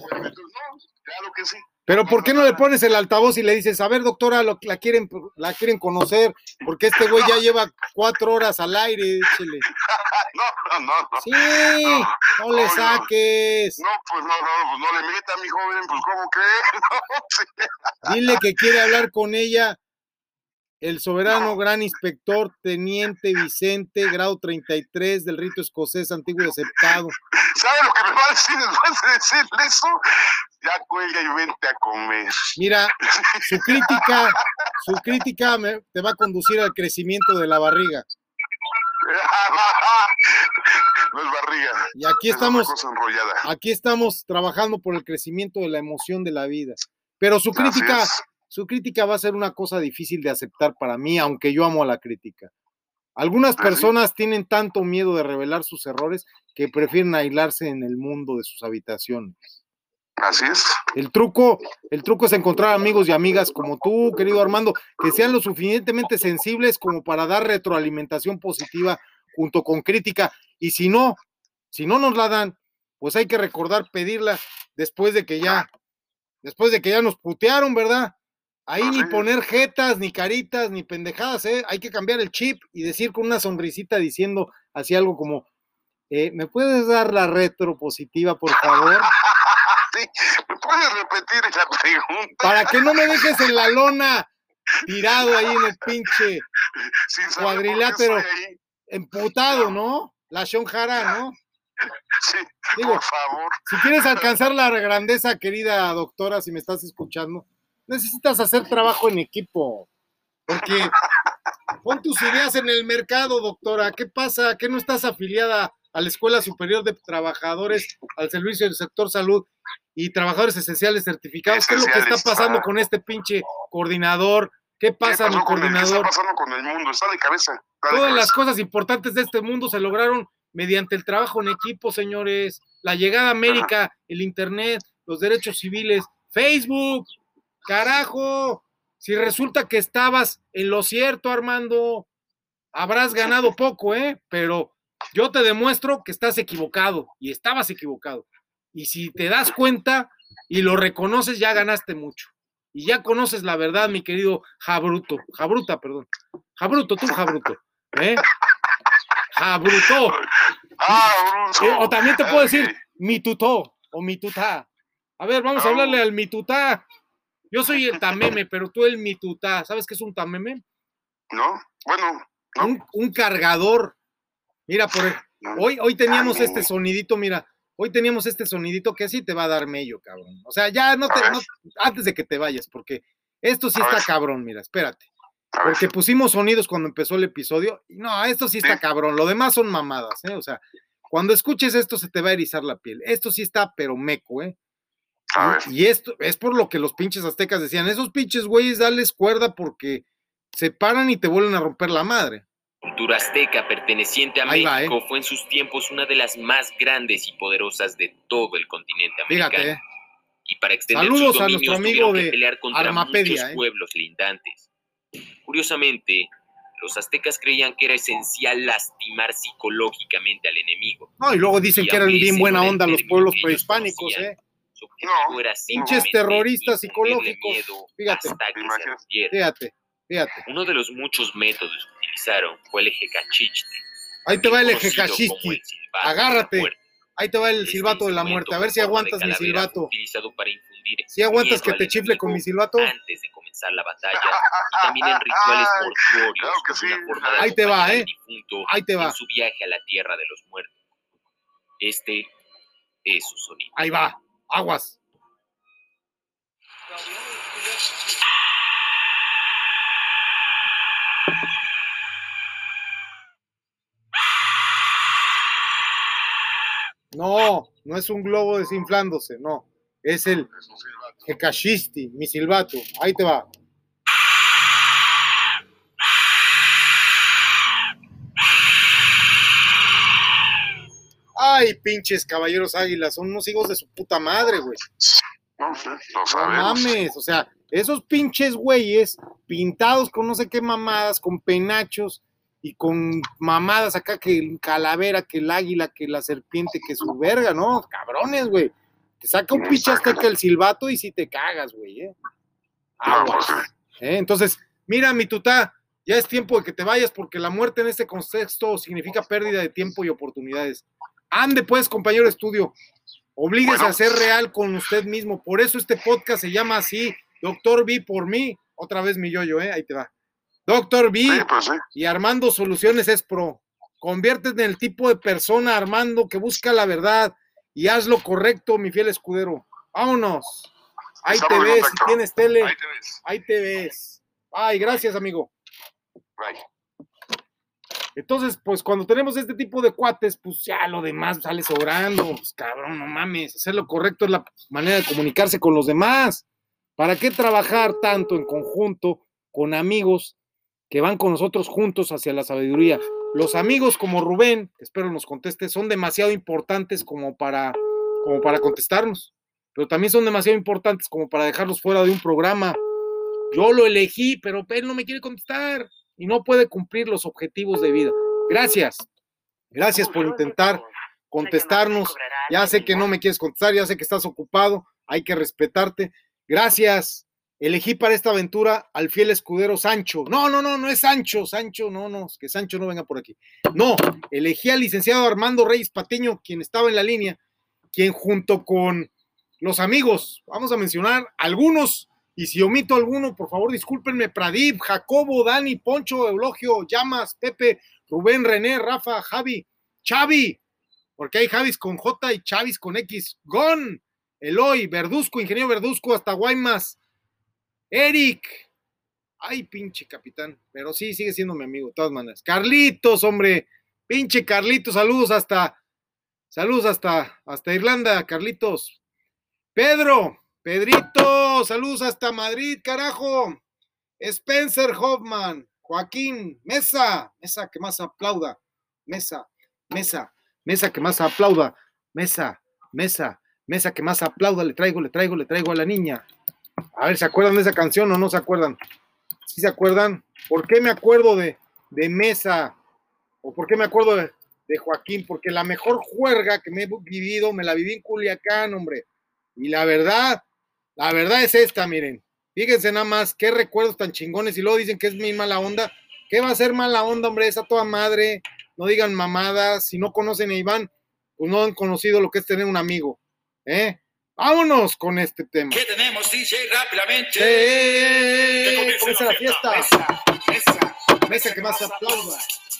claro que sí. Pero ¿por qué no le pones el altavoz y le dices, a ver, doctora, lo, la quieren, la quieren conocer, porque este güey ya lleva cuatro horas al aire, échele. No, no, no, no. Sí, no, le saques. No, pues no, no, pues no le meta, mi joven, pues ¿cómo crees? No, sí. Dile que quiere hablar con ella el soberano gran inspector teniente Vicente, grado 33 del rito escocés antiguo y aceptado. ¿Sabe lo que me va a decir después de decirle eso? Ya cuelga y vente a comer. Mira, su crítica, su crítica me, te va a conducir al crecimiento de la barriga. No es barriga. Y aquí es estamos, aquí estamos trabajando por el crecimiento de la emoción de la vida. Pero su crítica, su crítica va a ser una cosa difícil de aceptar para mí, aunque yo amo a la crítica. Algunas personas tienen tanto miedo de revelar sus errores que prefieren aislarse en el mundo de sus habitaciones. Así es. El truco, el truco es encontrar amigos y amigas como tú, querido Armando, que sean lo suficientemente sensibles como para dar retroalimentación positiva junto con crítica. Y si no, si no nos la dan, pues hay que recordar pedirla después de que ya, después de que ya nos putearon, ¿verdad? Ahí ni poner jetas, ni caritas, ni pendejadas, ¿eh? Hay que cambiar el chip y decir con una sonrisita diciendo así algo como, eh, ¿me puedes dar la retro positiva, por favor? ¿Me puedes repetir la pregunta? Para que no me dejes en la lona tirado ahí en el pinche Sin qué cuadrilátero. emputado, ¿no? La Shonjara, ¿no? Sí, Digo, por favor. si quieres alcanzar la grandeza, querida doctora, si me estás escuchando, necesitas hacer trabajo en equipo. Porque pon tus ideas en el mercado, doctora. ¿Qué pasa? ¿Que no estás afiliada a la Escuela Superior de Trabajadores al Servicio del Sector Salud y Trabajadores Esenciales Certificados? ¿Qué es lo que está pasando ajá. con este pinche coordinador? ¿Qué ¿Qué pasa, mi el- ¿Qué está coordinador? pasando con el mundo? Está de cabeza. está de Todas las cosas importantes de este mundo se lograron mediante el trabajo en equipo, señores. La llegada a América, el Internet, los derechos civiles, Facebook. Carajo, si resulta que estabas en lo cierto, Armando, habrás ganado poco, ¿eh? Pero yo te demuestro que estás equivocado y estabas equivocado. Y si te das cuenta y lo reconoces, ya ganaste mucho. Y ya conoces la verdad, mi querido Jabruto. Jabruta, perdón. Jabruto, tú, Jabruto. ¿Eh? Jabruto. Ah. Eh, o también te puedo decir Ok. mi tutó o mi tutá. A ver, vamos a hablarle al mi tutá. Yo soy el tameme, pero tú el mi tutá. ¿Sabes qué es un tameme? ¿No? Bueno, no. Un, un cargador. Mira, por el- no. hoy, hoy teníamos este sonidito, mira. Hoy teníamos este sonidito que sí te va a dar mello, cabrón. O sea, ya no te, no- antes de que te vayas, porque esto sí está cabrón, mira, espérate. Porque pusimos sonidos cuando empezó el episodio. y No, esto sí está cabrón. Lo demás son mamadas, ¿eh? O sea, cuando escuches esto se te va a erizar la piel. Esto sí está, pero meco, ¿eh? Y esto es por lo que los pinches aztecas decían, esos pinches güeyes, dales cuerda porque se paran y te vuelven a romper la madre. Cultura azteca perteneciente a Ahí va, México fue en sus tiempos una de las más grandes y poderosas de todo el continente americano. Fíjate, ¿eh? Y para extender Saludos sus a dominios nuestro amigo tuvieron que de pelear contra Armapedia, muchos ¿eh? pueblos lindantes. Curiosamente, los aztecas creían que era esencial lastimar psicológicamente al enemigo. No, y luego dicen Y que eran bien buena onda los pueblos prehispánicos, conocían, ¿eh? No, era pinches terroristas psicológicos. miedo Fíjate. hasta que se. Fíjate. Fíjate. Uno de los muchos métodos utilizaron fue el ejecachichte. Ahí te va el la Agárrate. Ahí te va el silbato de la muerte. A ver si aguantas mi silbato. Utilizado para infundir Si aguantas que te chifle con mi silbato. Antes de comenzar la batalla y también en rituales mortuorios Claro sí. forma de Ahí te va, ¿eh? Ahí te va. en su viaje a la tierra de los muertos. Este es su sonido. Ahí va. Aguas. No, no es un globo desinflándose, no. Es el Hekashisti, mi silbato. Ahí te va. Ay, pinches caballeros águilas, son unos hijos de su puta madre, güey. No No mames, o sea, esos pinches güeyes pintados con no sé qué mamadas, con penachos y con mamadas acá que el calavera, que el águila, que la serpiente, que su verga, ¿no? Cabrones, güey. Te saca un pinche azteca el silbato y si te cagas, güey, ¿eh? Aguas. ¿eh? Entonces, mira, mi tutá, ya es tiempo de que te vayas porque la muerte en este contexto significa pérdida de tiempo y oportunidades. Ande pues, compañero estudio, oblíguese a ser real con usted mismo. Por eso este podcast se llama así, Doctor B por mí. Otra vez mi yoyo, ¿eh? Ahí te va. Doctor B Sí, pues sí. y Armando Soluciones es pro. Conviértete en el tipo de persona, Armando, que busca la verdad y haz lo correcto, mi fiel escudero. Vámonos. Ahí te Estamos ves, si tienes tele, Ahí te ves. ahí te ves. Ay, gracias, amigo. Bye. Entonces, pues cuando tenemos este tipo de cuates, pues ya lo demás sale sobrando. Pues cabrón, no mames. Hacer lo correcto es la manera de comunicarse con los demás. ¿Para qué trabajar tanto en conjunto con amigos que van con nosotros juntos hacia la sabiduría? Los amigos como Rubén, espero nos conteste, son demasiado importantes como para, como para contestarnos, pero también son demasiado importantes como para dejarlos fuera de un programa. Yo lo elegí, pero él no me quiere contestar y no puede cumplir los objetivos de vida. Gracias. Gracias por intentar contestarnos. Ya sé que no me quieres contestar, ya sé que estás ocupado, hay que respetarte. Gracias. Elegí para esta aventura al fiel escudero Sancho. No, no, no, no es Sancho, Sancho, no, no, que Sancho no venga por aquí. No, elegí al licenciado Armando Reyes Pateño, quien estaba en la línea, quien junto con los amigos, vamos a mencionar algunos, y si omito alguno, por favor, discúlpenme, Pradip, Jacobo, Dani, Poncho, Eulogio, Llamas, Pepe, Rubén, René, Rafa, Javi, Chavi, porque hay Javis con J y Chavis con X, Gon, Eloy, Verduzco, Ingeniero Verduzco, hasta Guaymas, Eric, ay, pinche capitán, pero sí, sigue siendo mi amigo, de todas maneras. Carlitos, hombre, pinche Carlitos, saludos hasta, saludos hasta, hasta Irlanda, Carlitos. Pedro, Pedrito, saludos hasta Madrid, carajo. Spencer Hoffman, Joaquín, Mesa, Mesa que más aplauda, Mesa, Mesa, Mesa que más aplauda, Mesa, Mesa, Mesa que más aplauda, le traigo, le traigo, le traigo a la niña. A ver, ¿se acuerdan de esa canción o no se acuerdan? ¿Sí se acuerdan? ¿Por qué me acuerdo de, de Mesa? ¿O por qué me acuerdo de, de Joaquín? Porque la mejor juerga que me he vivido, me la viví en Culiacán, hombre. Y la verdad, la verdad es esta, miren. Fíjense nada más, qué recuerdos tan chingones. Y luego dicen que es mi mala onda. ¿Qué va a ser mala onda, hombre? Esa toda madre. No digan mamadas. Si no conocen a Iván, pues no han conocido lo que es tener un amigo. ¿Eh? Vámonos con este tema. ¿Qué tenemos, DJ? Rápidamente. Que comience Comienza la fiesta. Mesa, mesa, Mesa que más aplauda.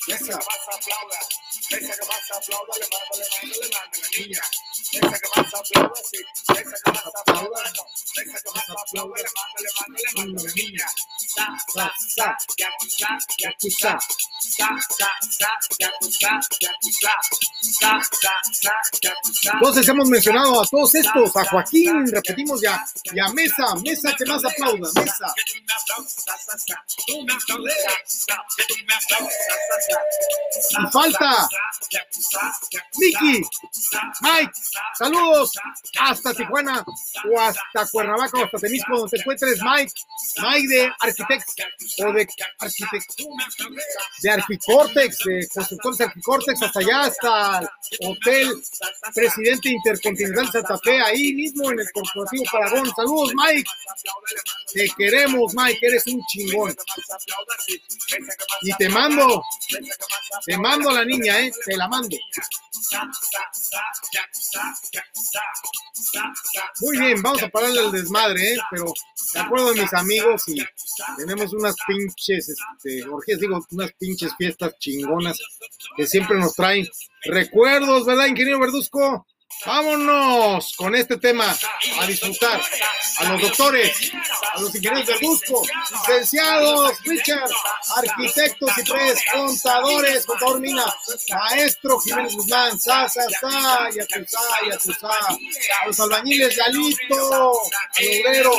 mesa que más aplauda. Mesa que más aplauda, le le. Mesa que más aplauda, la niña. Entonces hemos mencionado a todos estos, a Joaquín, repetimos ya, y a Mesa, Mesa que más aplauda, Mesa. Y falta Miki, Mike, saludos hasta Tijuana o hasta Cuernavaca o hasta Temisco, donde te encuentres, Mike, Mike de Architect o de Architect, de Arquicórtex, de Constructores Arquicórtex, hasta allá, hasta el Hotel Presidente Intercontinental Santa Fe, ahí mismo en el Corporativo Paragón. Saludos, Mike. Te queremos, Mike, eres un chingón. Y te mando, te mando a la niña, ¿eh? Te la mando. Muy bien, vamos a pararle el desmadre, ¿eh? Pero de acuerdo a mis amigos y tenemos unas pinches, este, orgías, digo, unas pinches fiestas chingonas que siempre nos traen recuerdos, ¿verdad, ingeniero Verduzco? Vámonos con este tema a disfrutar. A los doctores, a los ingenieros del Busco, licenciados, Richard, arquitectos y tres, contadores, contador Mina, maestro Jiménez Guzmán, sa, sa, sa, ya tu sa, ya tu sa. A los albañiles de Alito, al obrero,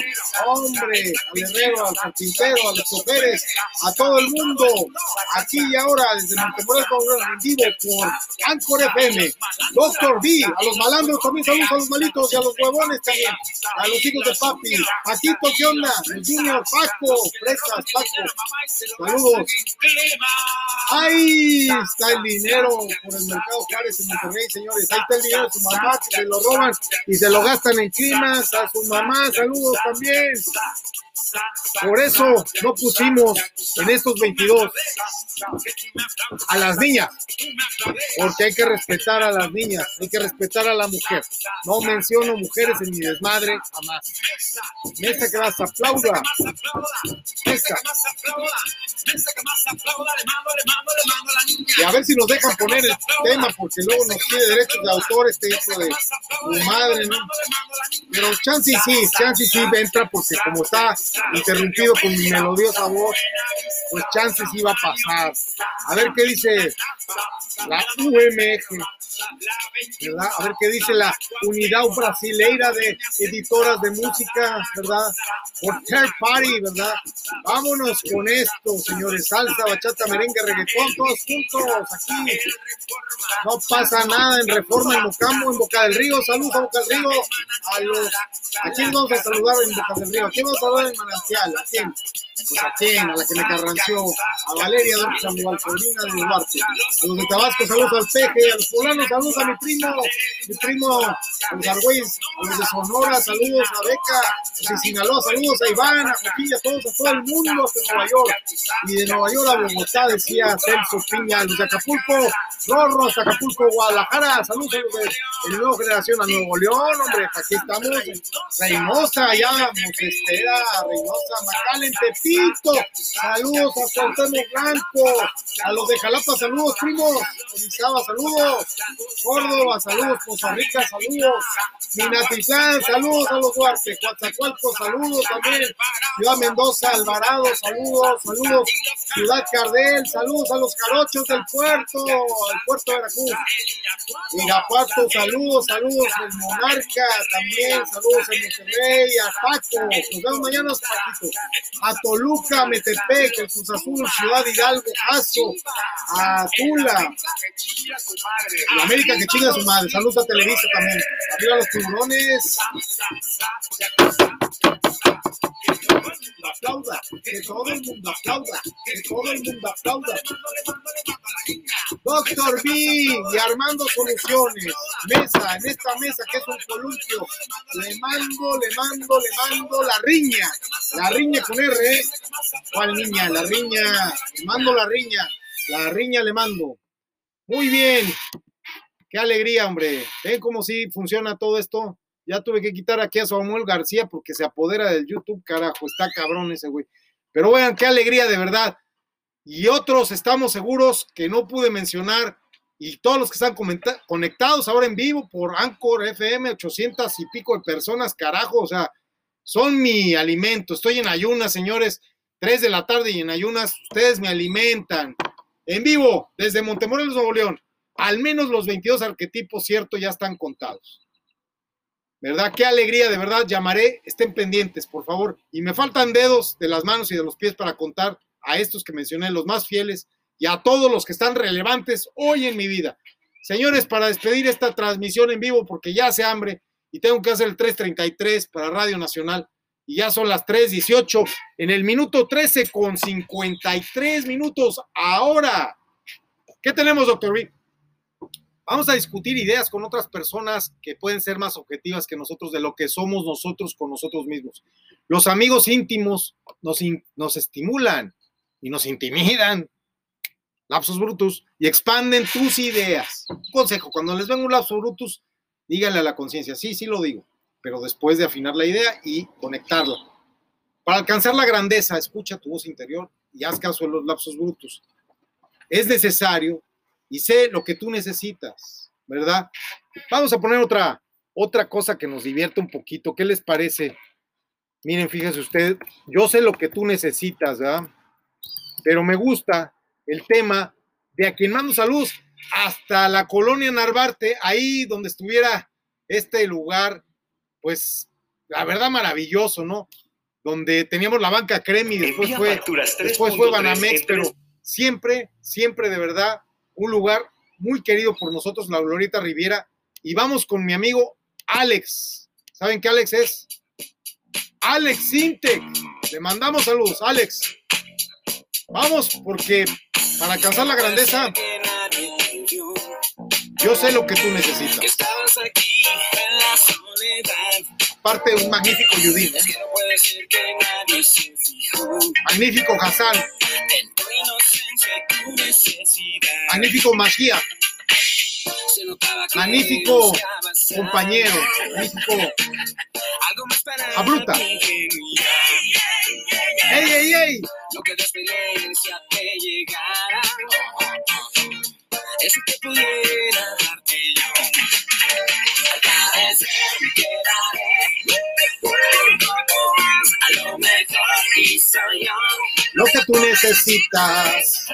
hombre, al herrero, al carpintero, a los choferes, a todo el mundo, aquí y ahora, desde Montemorelos, vivo por Anchor FM, Doctor B, a los también saludos a los malitos y a los huevones también, a los hijos de papi, Paquito, ¿qué onda? El Junior, Paco, Fresas, Paco, saludos. Ahí está el dinero por el mercado Juárez en Monterrey, señores, ahí está el dinero de su mamá que se lo roban y se lo gastan en climas, a su mamá, saludos también. Por eso no pusimos en estos 22 a las niñas, porque hay que respetar a las niñas, hay que respetar a la mujer. No menciono mujeres en mi desmadre jamás. Mesa que más aplauda. Mesa. Y a ver si nos dejan poner el tema, porque luego nos pide derechos de autor este hijo de tu madre, ¿no? Pero Chancy sí, Chancy sí entra porque como está interrumpido con mi melodiosa voz, pues Chancy sí va a pasar. A ver qué dice la UMG. ¿verdad? A ver qué dice la Unidad Brasileira de Editoras de Música, ¿verdad? Por Third Party, ¿verdad? Vámonos con esto, señores. Salsa, bachata, merengue, reggaetón, todos juntos aquí. No pasa nada en Reforma, en Mocambo, en Boca del Río. Saludos a Boca del Río. A los... ¿A quién vamos a saludar en Boca del Río? ¿A quién vamos a saludar en Manantial? ¿A quién? Pues a quién, a la que me carranció, a Valeria de Samuel, sobrina de Duarte, a los de Tabasco, saludos al Peje, a los poblanos, saludos a mi primo, mi primo, a los a los de Sonora, saludos a Beca, a los de Sinaloa, saludos a Iván, a Joaquín, a todos, a todo el mundo, hasta Nueva York, y de Nueva York a Bogotá, decía Celso Piña, a los de Acapulco, Rorro, hasta Acapulco, Guadalajara, saludos a los de, de Nueva Generación, a Nuevo León, hombre, aquí estamos, Reynosa, ya, Mosestera, Reynosa, Macalen, Tepito, saludos a Cuauhtémoc Blanco, a los de Jalapa, saludos, primos, Orizaba, saludos, Córdoba, saludos, Costa Rica, saludos, Minatitlán, saludos a los Duarte, Coatzacoalcos, saludos también, Ciudad Mendoza, Alvarado, saludos, saludos, Ciudad Cardel, saludos a los jarochos del puerto, al puerto de Veracruz, Irapuato, saludos, saludos, el Monarca también, saludos en Monterrey, a Paco, nos vemos mañana, a Toluca, Metepec, Cruz Azul, Ciudad Hidalgo, Azo, a Tula, la América que chinga a su madre, saludos a Televisa también, arriba los tiburones. Aplauda, que todo el mundo aplauda, que todo el mundo aplauda. Doctor B y Armando Soluciones, mesa, en esta mesa que es un columpio, le mando, le mando, le mando la riña, la riña con R, ¿eh? ¿cuál niña? La riña, le mando la riña, la riña le mando. Muy bien, qué alegría, hombre. ¿Ven cómo sí funciona todo esto? Ya tuve que quitar aquí a Samuel García porque se apodera del YouTube, carajo, está cabrón ese güey. Pero vean, qué alegría de verdad. Y otros estamos seguros que no pude mencionar y todos los que están conectados ahora en vivo por Anchor FM, 800 y pico de personas, carajo, o sea, son mi alimento. Estoy en ayunas, señores, 3 de la tarde y en ayunas, ustedes me alimentan. En vivo, desde Montemorelos, Nuevo León. Al menos los 22 arquetipos, cierto, ya están contados. ¿Verdad? Qué alegría, de verdad. Llamaré, estén pendientes, por favor. Y me faltan dedos de las manos y de los pies para contar a estos que mencioné, los más fieles, y a todos los que están relevantes hoy en mi vida. Señores, para despedir esta transmisión en vivo, porque ya hace hambre y tengo que hacer el 333 para Radio Nacional, y ya son las 3:18 en el minuto 13 con 53 minutos ahora ¿Qué tenemos, doctor Rick? Vamos a discutir ideas con otras personas que pueden ser más objetivas que nosotros de lo que somos nosotros con nosotros mismos. Los amigos íntimos nos, in- nos estimulan y nos intimidan, lapsus brutus, y expanden tus ideas. Un consejo, cuando les venga un lapsus brutus, díganle a la conciencia, sí, sí lo digo, pero después de afinar la idea y conectarla. Para alcanzar la grandeza, escucha tu voz interior y haz caso de los lapsus brutus. Es necesario y sé lo que tú necesitas, ¿verdad? Vamos a poner otra, otra cosa que nos divierte un poquito. ¿Qué les parece? Miren, fíjese usted, yo sé lo que tú necesitas, ¿verdad? Pero me gusta el tema de a quien mando saludos hasta la colonia Narvarte, ahí donde estuviera este lugar, pues la verdad maravilloso, ¿no? Donde teníamos la banca Cremi, después fue después fue 3.3 Banamex, pero siempre, siempre de verdad, un lugar muy querido por nosotros, la Glorieta Riviera. Y vamos con mi amigo Alex. ¿Saben qué Alex es? Alex Sintec. Le mandamos saludos, Alex. Vamos, porque para alcanzar la grandeza, yo sé lo que tú necesitas. Parte de un magnífico Yudin, ¿eh? Es que magnífico Magia, magnífico compañero, magnífico. ingenuidad. ¡Ey, ey, ey! Lo que de experiencia te llegara. Eso que pudiera darte yo. Al parecer quedaré a lo mejor. Lo que tú necesitas.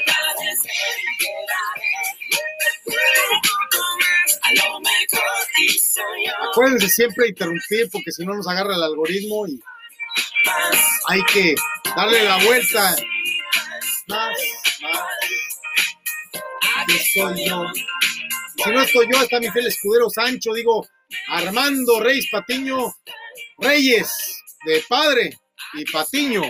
Soy. Acuérdense siempre interrumpir porque si no nos agarra el algoritmo y hay que darle la vuelta. Más, más. Estoy yo. Si no estoy yo, está mi fiel escudero Sancho, digo, Armando Reyes Patiño, Reyes de padre y Patiño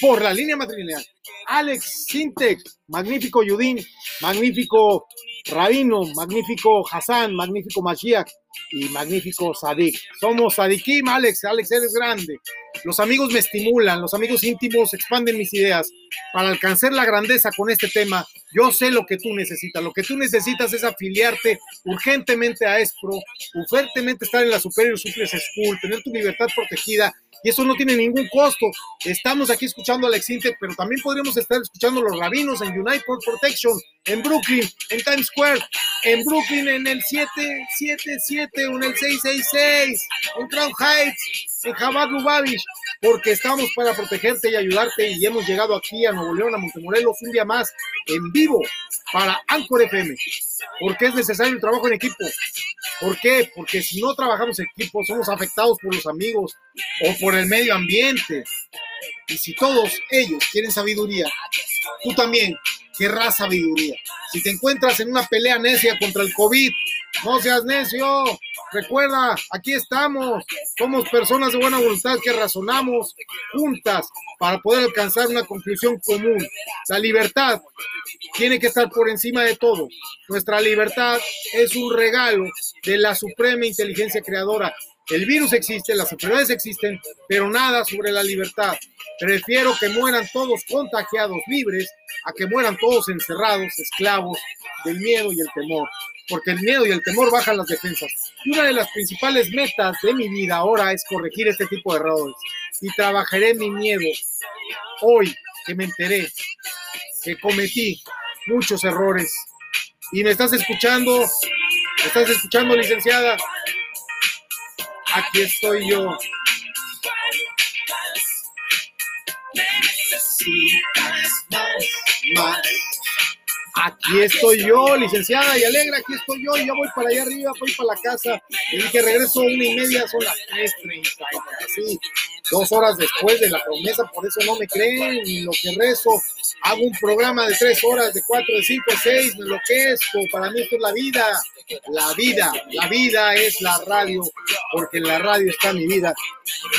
por la línea matrilineal. Alex Sintec, magnífico Yudín, magnífico Rabino, magnífico Hassan, magnífico Mashiach y magnífico Sadik. Somos Sadikim, Alex, Alex, eres grande. Los amigos me estimulan, los amigos íntimos expanden mis ideas. Para alcanzar la grandeza con este tema, yo sé lo que tú necesitas. Lo que tú necesitas es afiliarte urgentemente a ESPRO, urgentemente estar en la Superior Suples School, tener tu libertad protegida. Y eso no tiene ningún costo. Estamos aquí escuchando a Alex Intec, pero también podríamos estar escuchando a los rabinos en United for Protection, en Brooklyn, en Times Square, en Brooklyn en el 777 o en el 666, en Crown Heights, en Jabal Lubavitch, porque estamos para protegerte y ayudarte y hemos llegado aquí a Nuevo León, a Montemorelos, un día más en vivo para Anchor FM, porque es necesario el trabajo en equipo. ¿Por qué? Porque si no trabajamos en equipo, somos afectados por los amigos o por el medio ambiente. Y si todos ellos quieren sabiduría, tú también querrás sabiduría. Si te encuentras en una pelea necia contra el COVID, no seas necio. Recuerda, aquí estamos. Somos personas de buena voluntad que razonamos juntas para poder alcanzar una conclusión común. La libertad tiene que estar por encima de todo. Nuestra libertad es un regalo de la suprema inteligencia creadora. El virus existe, las enfermedades existen, pero nada sobre la libertad. Prefiero que mueran todos contagiados libres a que mueran todos encerrados, esclavos del miedo y el temor. Porque el miedo y el temor bajan las defensas. Y una de las principales metas de mi vida ahora es corregir este tipo de errores. Y trabajaré mi miedo. Hoy que me enteré que cometí muchos errores. Y me estás escuchando, me estás escuchando, licenciada. Aquí estoy yo. Aquí estoy yo, licenciada y alegra, aquí estoy yo, y ya voy para allá arriba, voy para la casa. Le dije, regreso a una y media, son las 3.30, así, dos horas después de la promesa, por eso no me creen, lo que rezo. Hago un programa de tres horas, de cuatro, de cinco, de seis, me enloquezco, para mí esto es la vida, la vida, la vida es la radio porque en la radio está mi vida.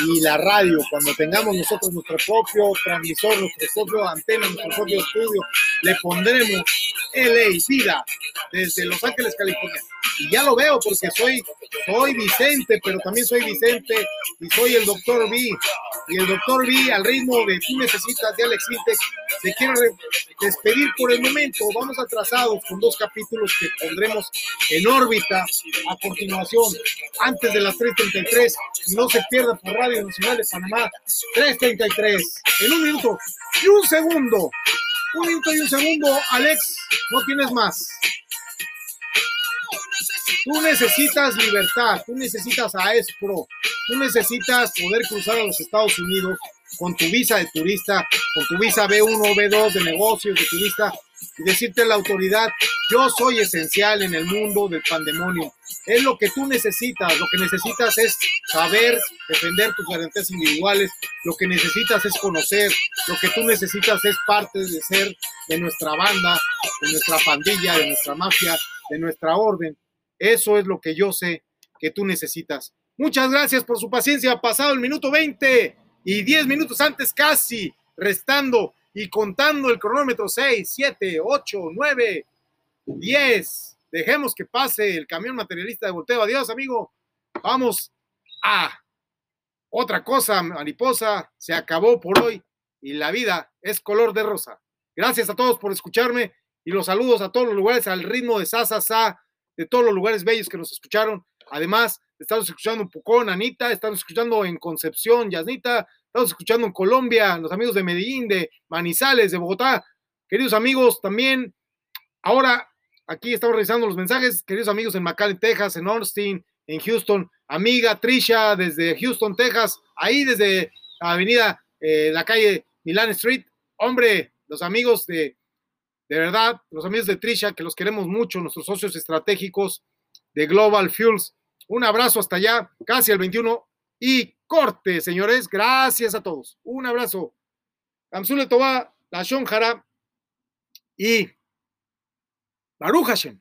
Y la radio, cuando tengamos nosotros nuestro propio transmisor, nuestro propio antena, nuestro propio estudio, le pondremos LA Vida desde Los Ángeles, California. Y ya lo veo porque soy, soy Vicente, pero también soy Vicente y soy el doctor B. Y el doctor B, al ritmo de tú necesitas de Alex Intec, re- despedir por el momento. Vamos atrasados con dos capítulos que pondremos en órbita a continuación, antes de las 3.33. No se pierda por Radio Nacional de Panamá, 3.33. En un minuto y un segundo. Un minuto y un segundo, Alex, no tienes más. Tú necesitas libertad, tú necesitas a ESPRO, tú necesitas poder cruzar a los Estados Unidos con tu visa de turista, con tu visa B1, B2 de negocios, de turista, y decirte a la autoridad, yo soy esencial en el mundo del pandemonio. Es lo que tú necesitas, lo que necesitas es saber defender tus garantías individuales, lo que necesitas es conocer, lo que tú necesitas es parte de ser de nuestra banda, de nuestra pandilla, de nuestra mafia, de nuestra orden. Eso es lo que yo sé que tú necesitas. Muchas gracias por su paciencia. Pasado el minuto 20 y 10 minutos antes casi, restando y contando el cronómetro 6, 7, 8, 9, 10. Dejemos que pase el camión materialista de volteo. Adiós, amigo. Vamos a otra cosa, mariposa. Se acabó por hoy y la vida es color de rosa. Gracias a todos por escucharme y los saludos a todos los lugares al ritmo de Sa, Sa, Sa, de todos los lugares bellos que nos escucharon. Además, estamos escuchando en Pucón, Anita, estamos escuchando en Concepción, Yasnita, estamos escuchando en Colombia, los amigos de Medellín, de Manizales, de Bogotá. Queridos amigos, también ahora aquí estamos revisando los mensajes. Queridos amigos en McAllen, Texas, en Austin, en Houston, amiga Trisha desde Houston, Texas, ahí desde la avenida, eh, la calle Milan Street. Hombre, los amigos de, de verdad, los amigos de Trisha, que los queremos mucho, nuestros socios estratégicos de Global Fuels. Un abrazo hasta allá, casi el 21 y corte, señores. Gracias a todos. Un abrazo. Kamsule Toba, la Shonjara y Baruch Hashem.